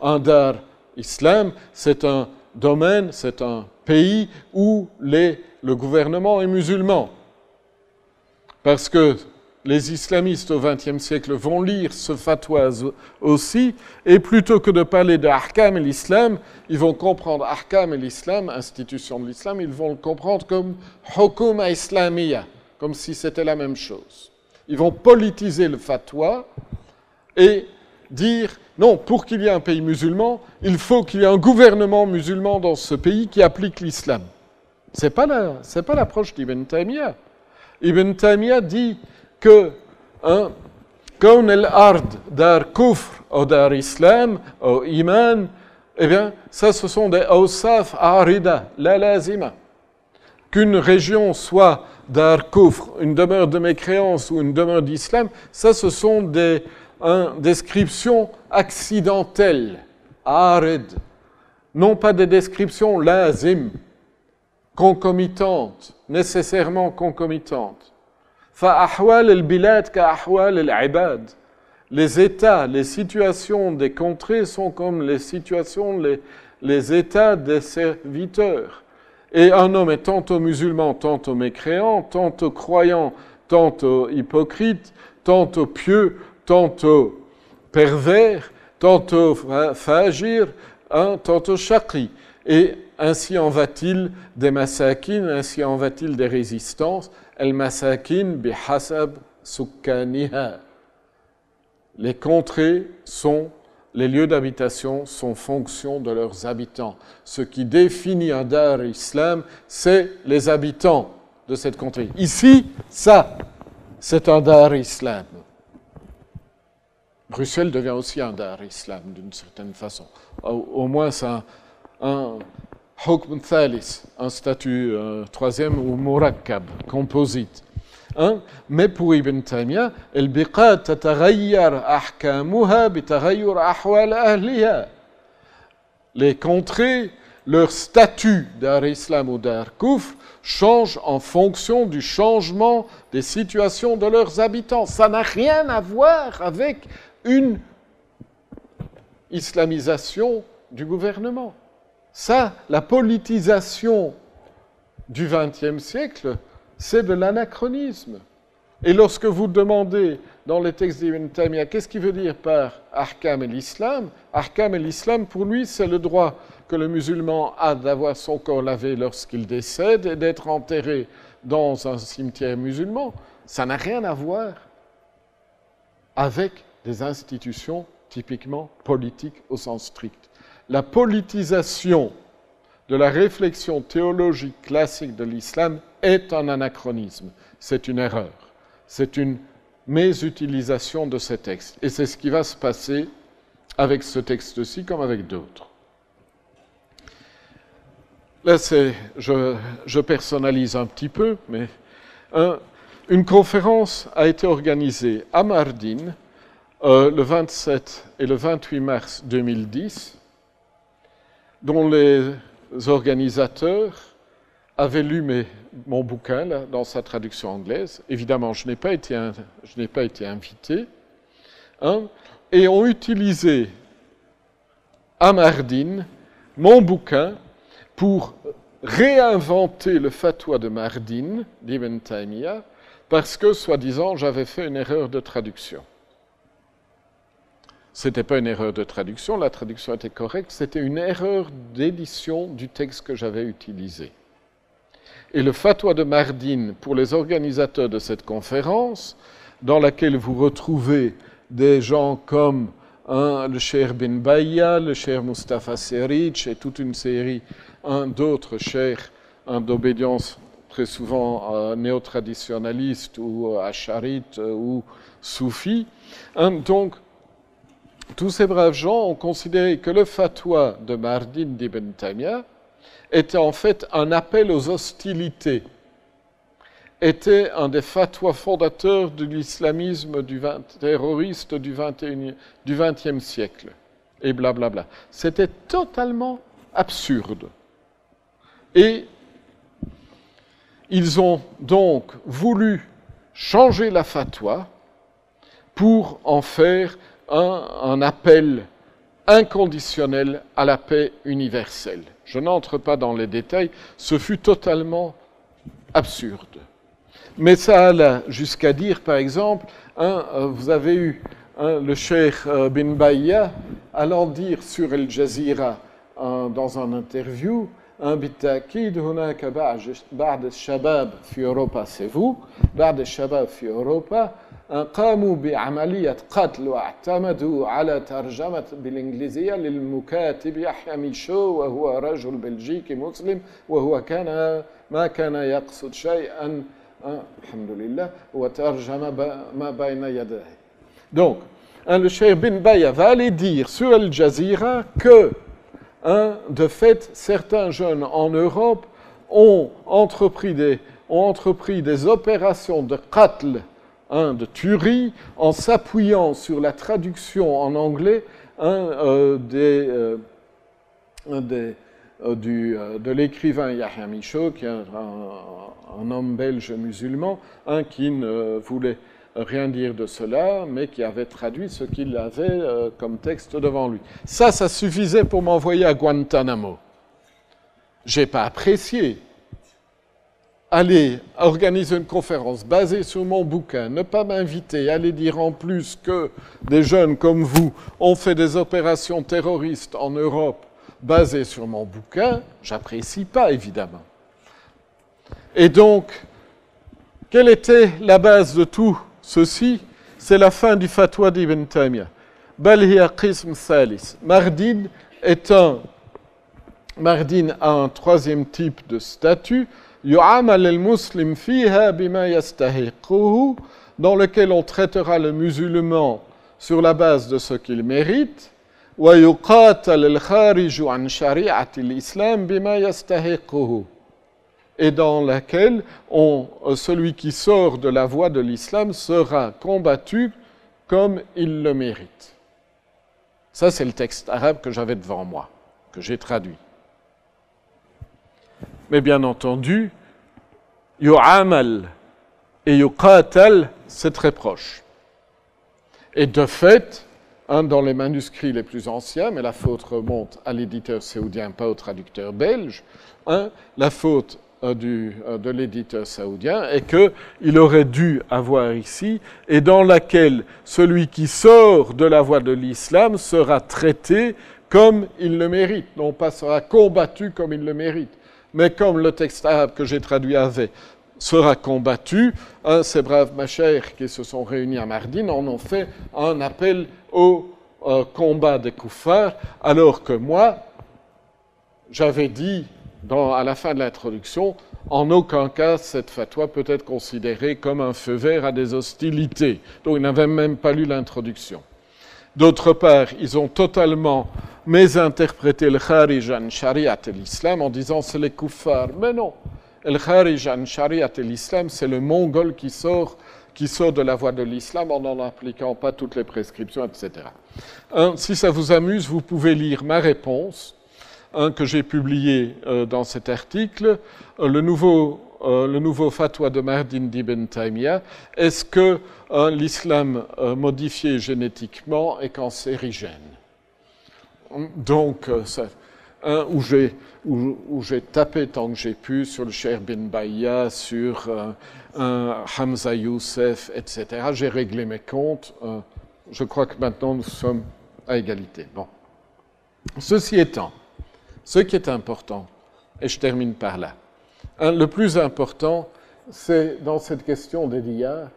[SPEAKER 1] Un Dar Islam, c'est un domaine, c'est un pays où le gouvernement est musulman. Parce que les islamistes au XXe siècle vont lire ce fatwa aussi, et plutôt que de parler de Ahkam et l'islam, ils vont comprendre Ahkam et l'islam, institution de l'islam, ils vont le comprendre comme Hukuma Islamiyya, comme si c'était la même chose. Ils vont politiser le fatwa et dire non, pour qu'il y ait un pays musulman, il faut qu'il y ait un gouvernement musulman dans ce pays qui applique l'islam. Ce n'est pas l'approche d'Ibn Taymiyyah. Ibn Taymiyyah dit que hein, el-ard dar kufr ou dar islam ou iman, eh bien, ça, ce sont des awsaf arida, la lazima. Qu'une région soit dar kufr, une demeure de mécréance ou une demeure d'islam, ça, ce sont des hein, descriptions accidentelles, arid, non pas des descriptions lazim, concomitantes, nécessairement concomitantes. Les états, les situations des contrées sont comme les situations, les, les états des serviteurs. Et un homme est tantôt musulman, tantôt mécréant, tantôt croyant, tantôt hypocrite, tantôt pieux, tantôt pervers, tantôt fagir, hein, tantôt chakri. Et ainsi en va-t-il des massakines, ainsi en va-t-il des résistances, El-Masakin bihasab sukkaniha. Les contrées sont, les lieux d'habitation sont fonction de leurs habitants. Ce qui définit un dar islam, c'est les habitants de cette contrée. Ici, ça, c'est un dar islam. Bruxelles devient aussi un dar islam d'une certaine façon. Au, moins, c'est un Hukm Thalis, un statut euh, troisième ou murakkab, composite. Hein? Mais pour Ibn Taymiyyah, el. Les contrées, leur statut d'ar islam ou d'ar kufr change en fonction du changement des situations de leurs habitants. Ça n'a rien à voir avec une islamisation du gouvernement. Ça, la politisation du XXe siècle, c'est de l'anachronisme. Et lorsque vous demandez dans les textes d'Ibn Taymiyyah, qu'est-ce qu'il veut dire par Ahkam et l'islam Ahkam et l'islam, pour lui, c'est le droit que le musulman a d'avoir son corps lavé lorsqu'il décède et d'être enterré dans un cimetière musulman. Ça n'a rien à voir avec des institutions typiquement politiques au sens strict la politisation de la réflexion théologique classique de l'islam est un anachronisme, c'est une erreur, c'est une mésutilisation de ces textes. Et c'est ce qui va se passer avec ce texte-ci comme avec d'autres. Là, je, je, personnalise un petit peu, mais une conférence a été organisée à Mardin euh, le 27 et le 28 mars 2010 dont les organisateurs avaient lu mon bouquin dans sa traduction anglaise. Évidemment, je n'ai pas été, invité. Hein, et ont utilisé à Mardin mon bouquin pour réinventer le fatwa de Mardin, d'Ibn Taymiyyah, parce que, soi-disant, j'avais fait une erreur de traduction. Ce n'était pas une erreur de traduction, la traduction était correcte, c'était une erreur d'édition du texte que j'avais utilisé. Et le fatwa de Mardin pour les organisateurs de cette conférence, dans laquelle vous retrouvez des gens comme le cher Ben Baya, le cher Mustafa Seric et toute une série d'autres chers d'obédience très souvent euh, néo-traditionnalistes ou acharites ou soufis. donc, tous ces braves gens ont considéré que le fatwa de Mardin d'Ibn Taymiyyah était en fait un appel aux hostilités, était un des fatwas fondateurs de l'islamisme terroriste du XXe siècle, et blablabla. C'était totalement absurde. Et ils ont donc voulu changer la fatwa pour en faire un, appel inconditionnel à la paix universelle. Je n'entre pas dans les détails, ce fut totalement absurde. Mais ça allait jusqu'à dire, par exemple, hein, euh, vous avez eu hein, le cheikh euh, bin Bayya allant dire sur El Jazeera dans un interview بالتأكيد هناك بعض الشباب في أوروبا c'est vous بعض الشباب في أوروبا قاموا بعملية قتل واعتمدوا على ترجمة بالإنجليزية للمكاتب يحيى ميشو وهو رجل بلجيكي مسلم وهو كان ما كان يقصد شيئا الحمد لله وترجم ما بين يديه Donc, le cheikh bin Baya va aller dire sur Al Jazeera que de fait, certains jeunes en Europe ont entrepris des, ont entrepris des opérations de qatl, hein, de tuerie, en s'appuyant sur la traduction en anglais euh, euh, euh, de l'écrivain Yahya Michaud, qui est un, homme belge musulman, qui ne voulait rien dire de cela, mais qui avait traduit ce qu'il avait comme texte devant lui. Ça, ça suffisait pour m'envoyer à Guantanamo. J'ai pas apprécié. Aller organiser une conférence basée sur mon bouquin, ne pas m'inviter, aller dire en plus que des jeunes comme vous ont fait des opérations terroristes en Europe basées sur mon bouquin, j'apprécie pas évidemment. Et donc, quelle était la base de tout Ceci, c'est la fin du fatwa d'Ibn Taymiyyah. Bal qism salis. Est un Mardin a un troisième type de statut, al-muslim fiha dans lequel on traitera le musulman sur la base de ce qu'il mérite, wa al-khariju et dans laquelle on, celui qui sort de la voie de l'islam sera combattu comme il le mérite. Ça, c'est le texte arabe que j'avais devant moi, que j'ai traduit. Mais bien entendu, yu'amal et yuqatal, c'est très proche. Et de fait, dans les manuscrits les plus anciens, mais la faute remonte à l'éditeur saoudien, pas au traducteur belge, un, la faute euh, du, euh, de l'éditeur saoudien et qu'il aurait dû avoir ici, et dans laquelle celui qui sort de la voie de l'islam sera traité comme il le mérite, non pas sera combattu comme il le mérite, mais comme le texte arabe que j'ai traduit avait sera combattu, hein, ces braves machères qui se sont réunis à Mardin en ont fait un appel au euh, combat des koufars, alors que moi, j'avais dit à la fin de l'introduction, en aucun cas cette fatwa peut être considérée comme un feu vert à des hostilités. Donc ils n'avaient même pas lu l'introduction. D'autre part, ils ont totalement mésinterprété le kharij an shariat et l'islam en disant c'est les kuffars. Mais non, le kharij an shariat et l'islam, c'est le mongol qui sort, qui sort de la voie de l'islam en n'en appliquant pas toutes les prescriptions, etc. si ça vous amuse, vous pouvez lire ma réponse un que j'ai publié euh, dans cet article, euh, le nouveau euh, le nouveau fatwa de Mardin d'Ibn Taymiyyah, est-ce que l'islam modifié génétiquement est cancérigène? Donc, ça, où j'ai tapé tant que j'ai pu sur le Cher bin Bayya, sur Hamza Youssef, etc. J'ai réglé mes comptes. je crois que maintenant nous sommes à égalité. Bon. Ceci étant, ce qui est important, et je termine par là, le plus important, c'est dans cette question d'Elia,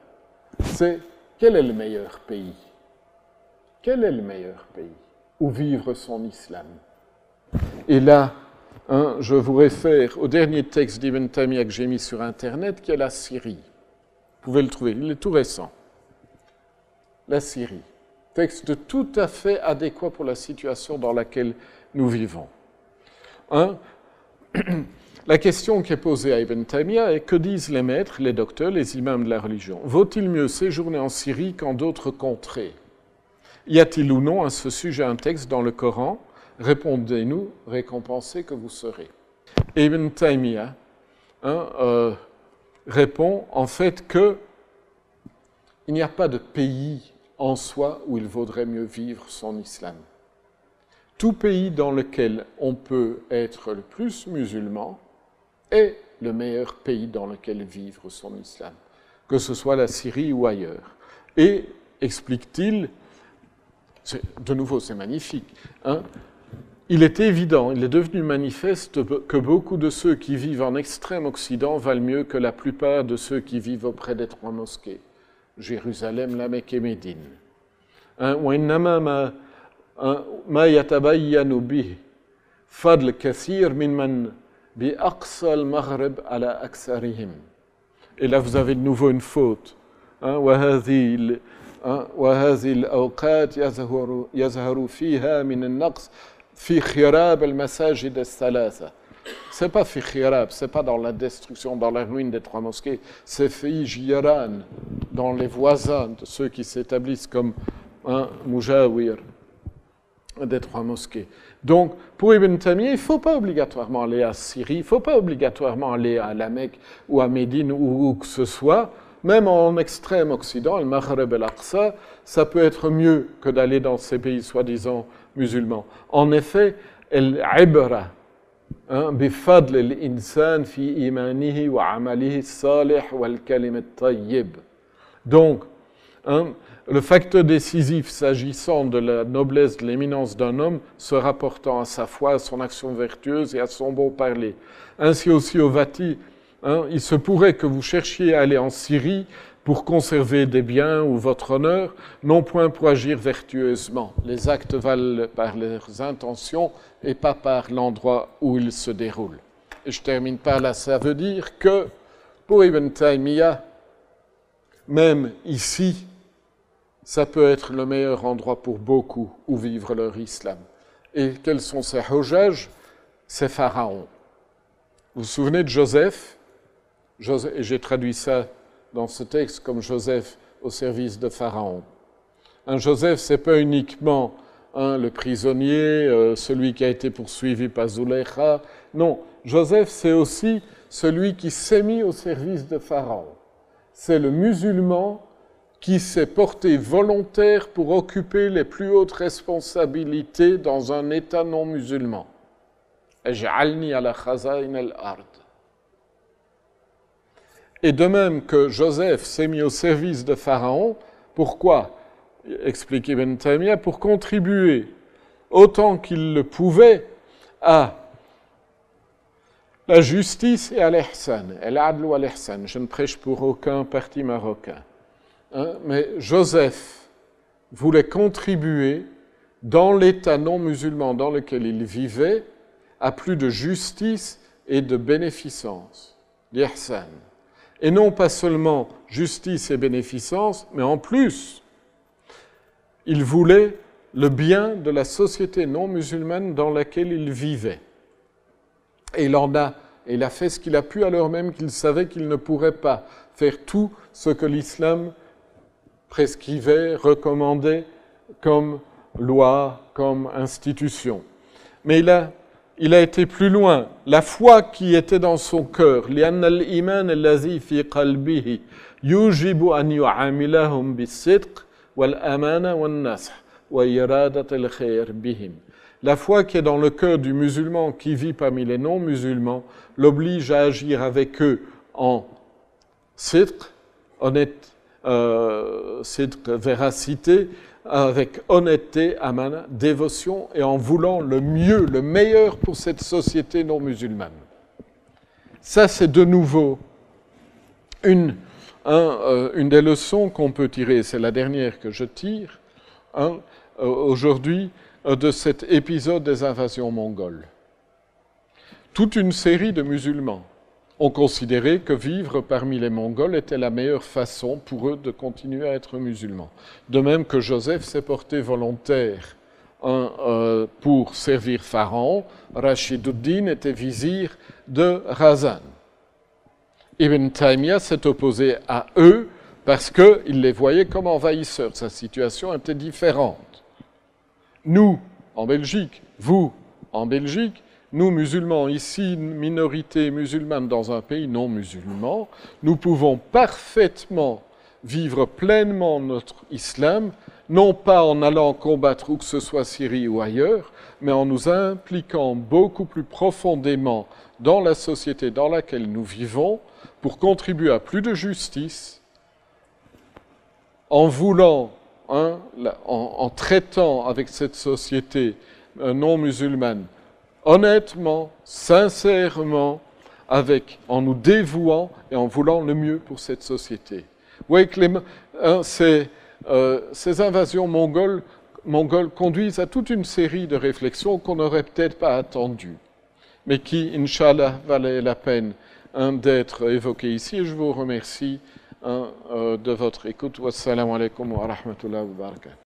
[SPEAKER 1] c'est quel est le meilleur pays? Quel est le meilleur pays où vivre son islam? Et là, hein, je vous réfère au dernier texte d'Ibn Taymiyyah que j'ai mis sur Internet, qui est la Syrie. Vous pouvez le trouver, il est tout récent. La Syrie. Texte tout à fait adéquat pour la situation dans laquelle nous vivons. La question qui est posée à Ibn Taymiyyah est que disent les maîtres, les docteurs, les imams de la religion? Vaut-il mieux séjourner en Syrie qu'en d'autres contrées? Y a-t-il ou non à ce sujet un texte dans le Coran? Répondez-nous, récompensez que vous serez. Ibn Taymiyyah hein, euh, répond en fait que il n'y a pas de pays en soi où il vaudrait mieux vivre son islam. Tout pays dans lequel on peut être le plus musulman est le meilleur pays dans lequel vivre son islam. que ce soit la Syrie ou ailleurs. Et, explique-t-il, de nouveau c'est magnifique, hein, il est évident, il est devenu manifeste que beaucoup de ceux qui vivent en extrême Occident valent mieux que la plupart de ceux qui vivent auprès des trois mosquées, Jérusalem, la Mecque et Médine. Hein, فضل كثير من من بأقصى المغرب على أكثرهم Et là, vous avez de nouveau une faute. Hein, وهذه وهذه الأوقات يظهر يظهر فيها من النقص في خراب المساجد الثلاثة. C'est pas fi khirab, c'est pas dans la destruction, dans la ruine des trois mosquées, c'est fi jiran, dans les voisins de ceux qui s'établissent comme un mujawir des trois mosquées. Donc, pour Ibn Taymiyyah, il ne faut pas obligatoirement aller à Syrie, il ne faut pas obligatoirement aller à la Mecque ou à Médine ou où que ce soit. Même en extrême Occident, le Maghreb et l'Aqsa, ça peut être mieux que d'aller dans ces pays soi-disant musulmans. En effet, العبرة بفضل الإنسان في إيمانه وعمله الصالح والكلم الطيب. Donc, hein, le facteur décisif s'agissant de la noblesse, de l'éminence d'un homme, se rapportant à sa foi, à son action vertueuse et à son bon parler. Ainsi aussi au Vati, hein, il se pourrait que vous cherchiez à aller en Syrie pour conserver des biens ou votre honneur, non point pour agir vertueusement. Les actes valent par leurs intentions et pas par l'endroit où ils se déroulent. Je termine par là, ça veut dire que pour Ibn Taymiyyah, même ici, ça peut être le meilleur endroit pour beaucoup où vivre leur islam. Et quels sont ces hojages Ces pharaons. Vous vous souvenez de Joseph, Et j'ai traduit ça dans ce texte comme Joseph au service de Pharaon. Un Joseph, c'est pas uniquement hein, le prisonnier, euh, celui qui a été poursuivi par Zuleika. Non, Joseph, c'est aussi celui qui s'est mis au service de Pharaon. C'est le musulman qui s'est porté volontaire pour occuper les plus hautes responsabilités dans un État non musulman. Et de même que Joseph s'est mis au service de Pharaon, pourquoi explique Ibn Taymiyyah, pour contribuer autant qu'il le pouvait à la justice et à l'ihsan, Je ne prêche pour aucun parti marocain. Hein, mais Joseph voulait contribuer dans l'État non musulman dans lequel il vivait à plus de justice et de bénéficence. Et non pas seulement justice et bénéficence, mais en plus, il voulait le bien de la société non musulmane dans laquelle il vivait. Et il en a, il a fait ce qu'il a pu alors même qu'il savait qu'il ne pourrait pas faire tout ce que l'islam prescrivait, recommandait comme loi, comme institution. Mais il a, il a été plus loin. La foi qui était dans son cœur, la foi qui est dans le cœur du musulman qui vit parmi les non-musulmans l'oblige à agir avec eux en sidq, honnête, euh, cette véracité, avec honnêteté, amana, dévotion et en voulant le mieux, le meilleur pour cette société non musulmane. Ça, c'est de nouveau une, euh, une des leçons qu'on peut tirer, c'est la dernière que je tire hein, euh, aujourd'hui de cet épisode des invasions mongoles. Toute une série de musulmans ont considéré que vivre parmi les Mongols était la meilleure façon pour eux de continuer à être musulmans. De même que Joseph s'est porté volontaire euh, pour servir Pharaon, Rashiduddin était vizir de Razan. Ibn Taymiyyah s'est opposé à eux parce qu'il les voyait comme envahisseurs. Sa situation était différente. Nous, en Belgique, vous, en Belgique, nous, musulmans, ici, minorité musulmane dans un pays non musulman, nous pouvons parfaitement vivre pleinement notre islam, non pas en allant combattre où que ce soit Syrie ou ailleurs, mais en nous impliquant beaucoup plus profondément dans la société dans laquelle nous vivons pour contribuer à plus de justice, en voulant, hein, en, traitant avec cette société euh, non musulmane, honnêtement, sincèrement, avec, en nous dévouant et en voulant le mieux pour cette société. Vous voyez que hein, ces, euh, ces, invasions mongoles, mongoles, conduisent à toute une série de réflexions qu'on n'aurait peut-être pas attendues, mais qui, Inch'Allah, valaient la peine hein, d'être évoquées ici. je vous remercie hein, euh, de votre écoute. Wassalamu alaikum wa rahmatullahi wa barakatuh.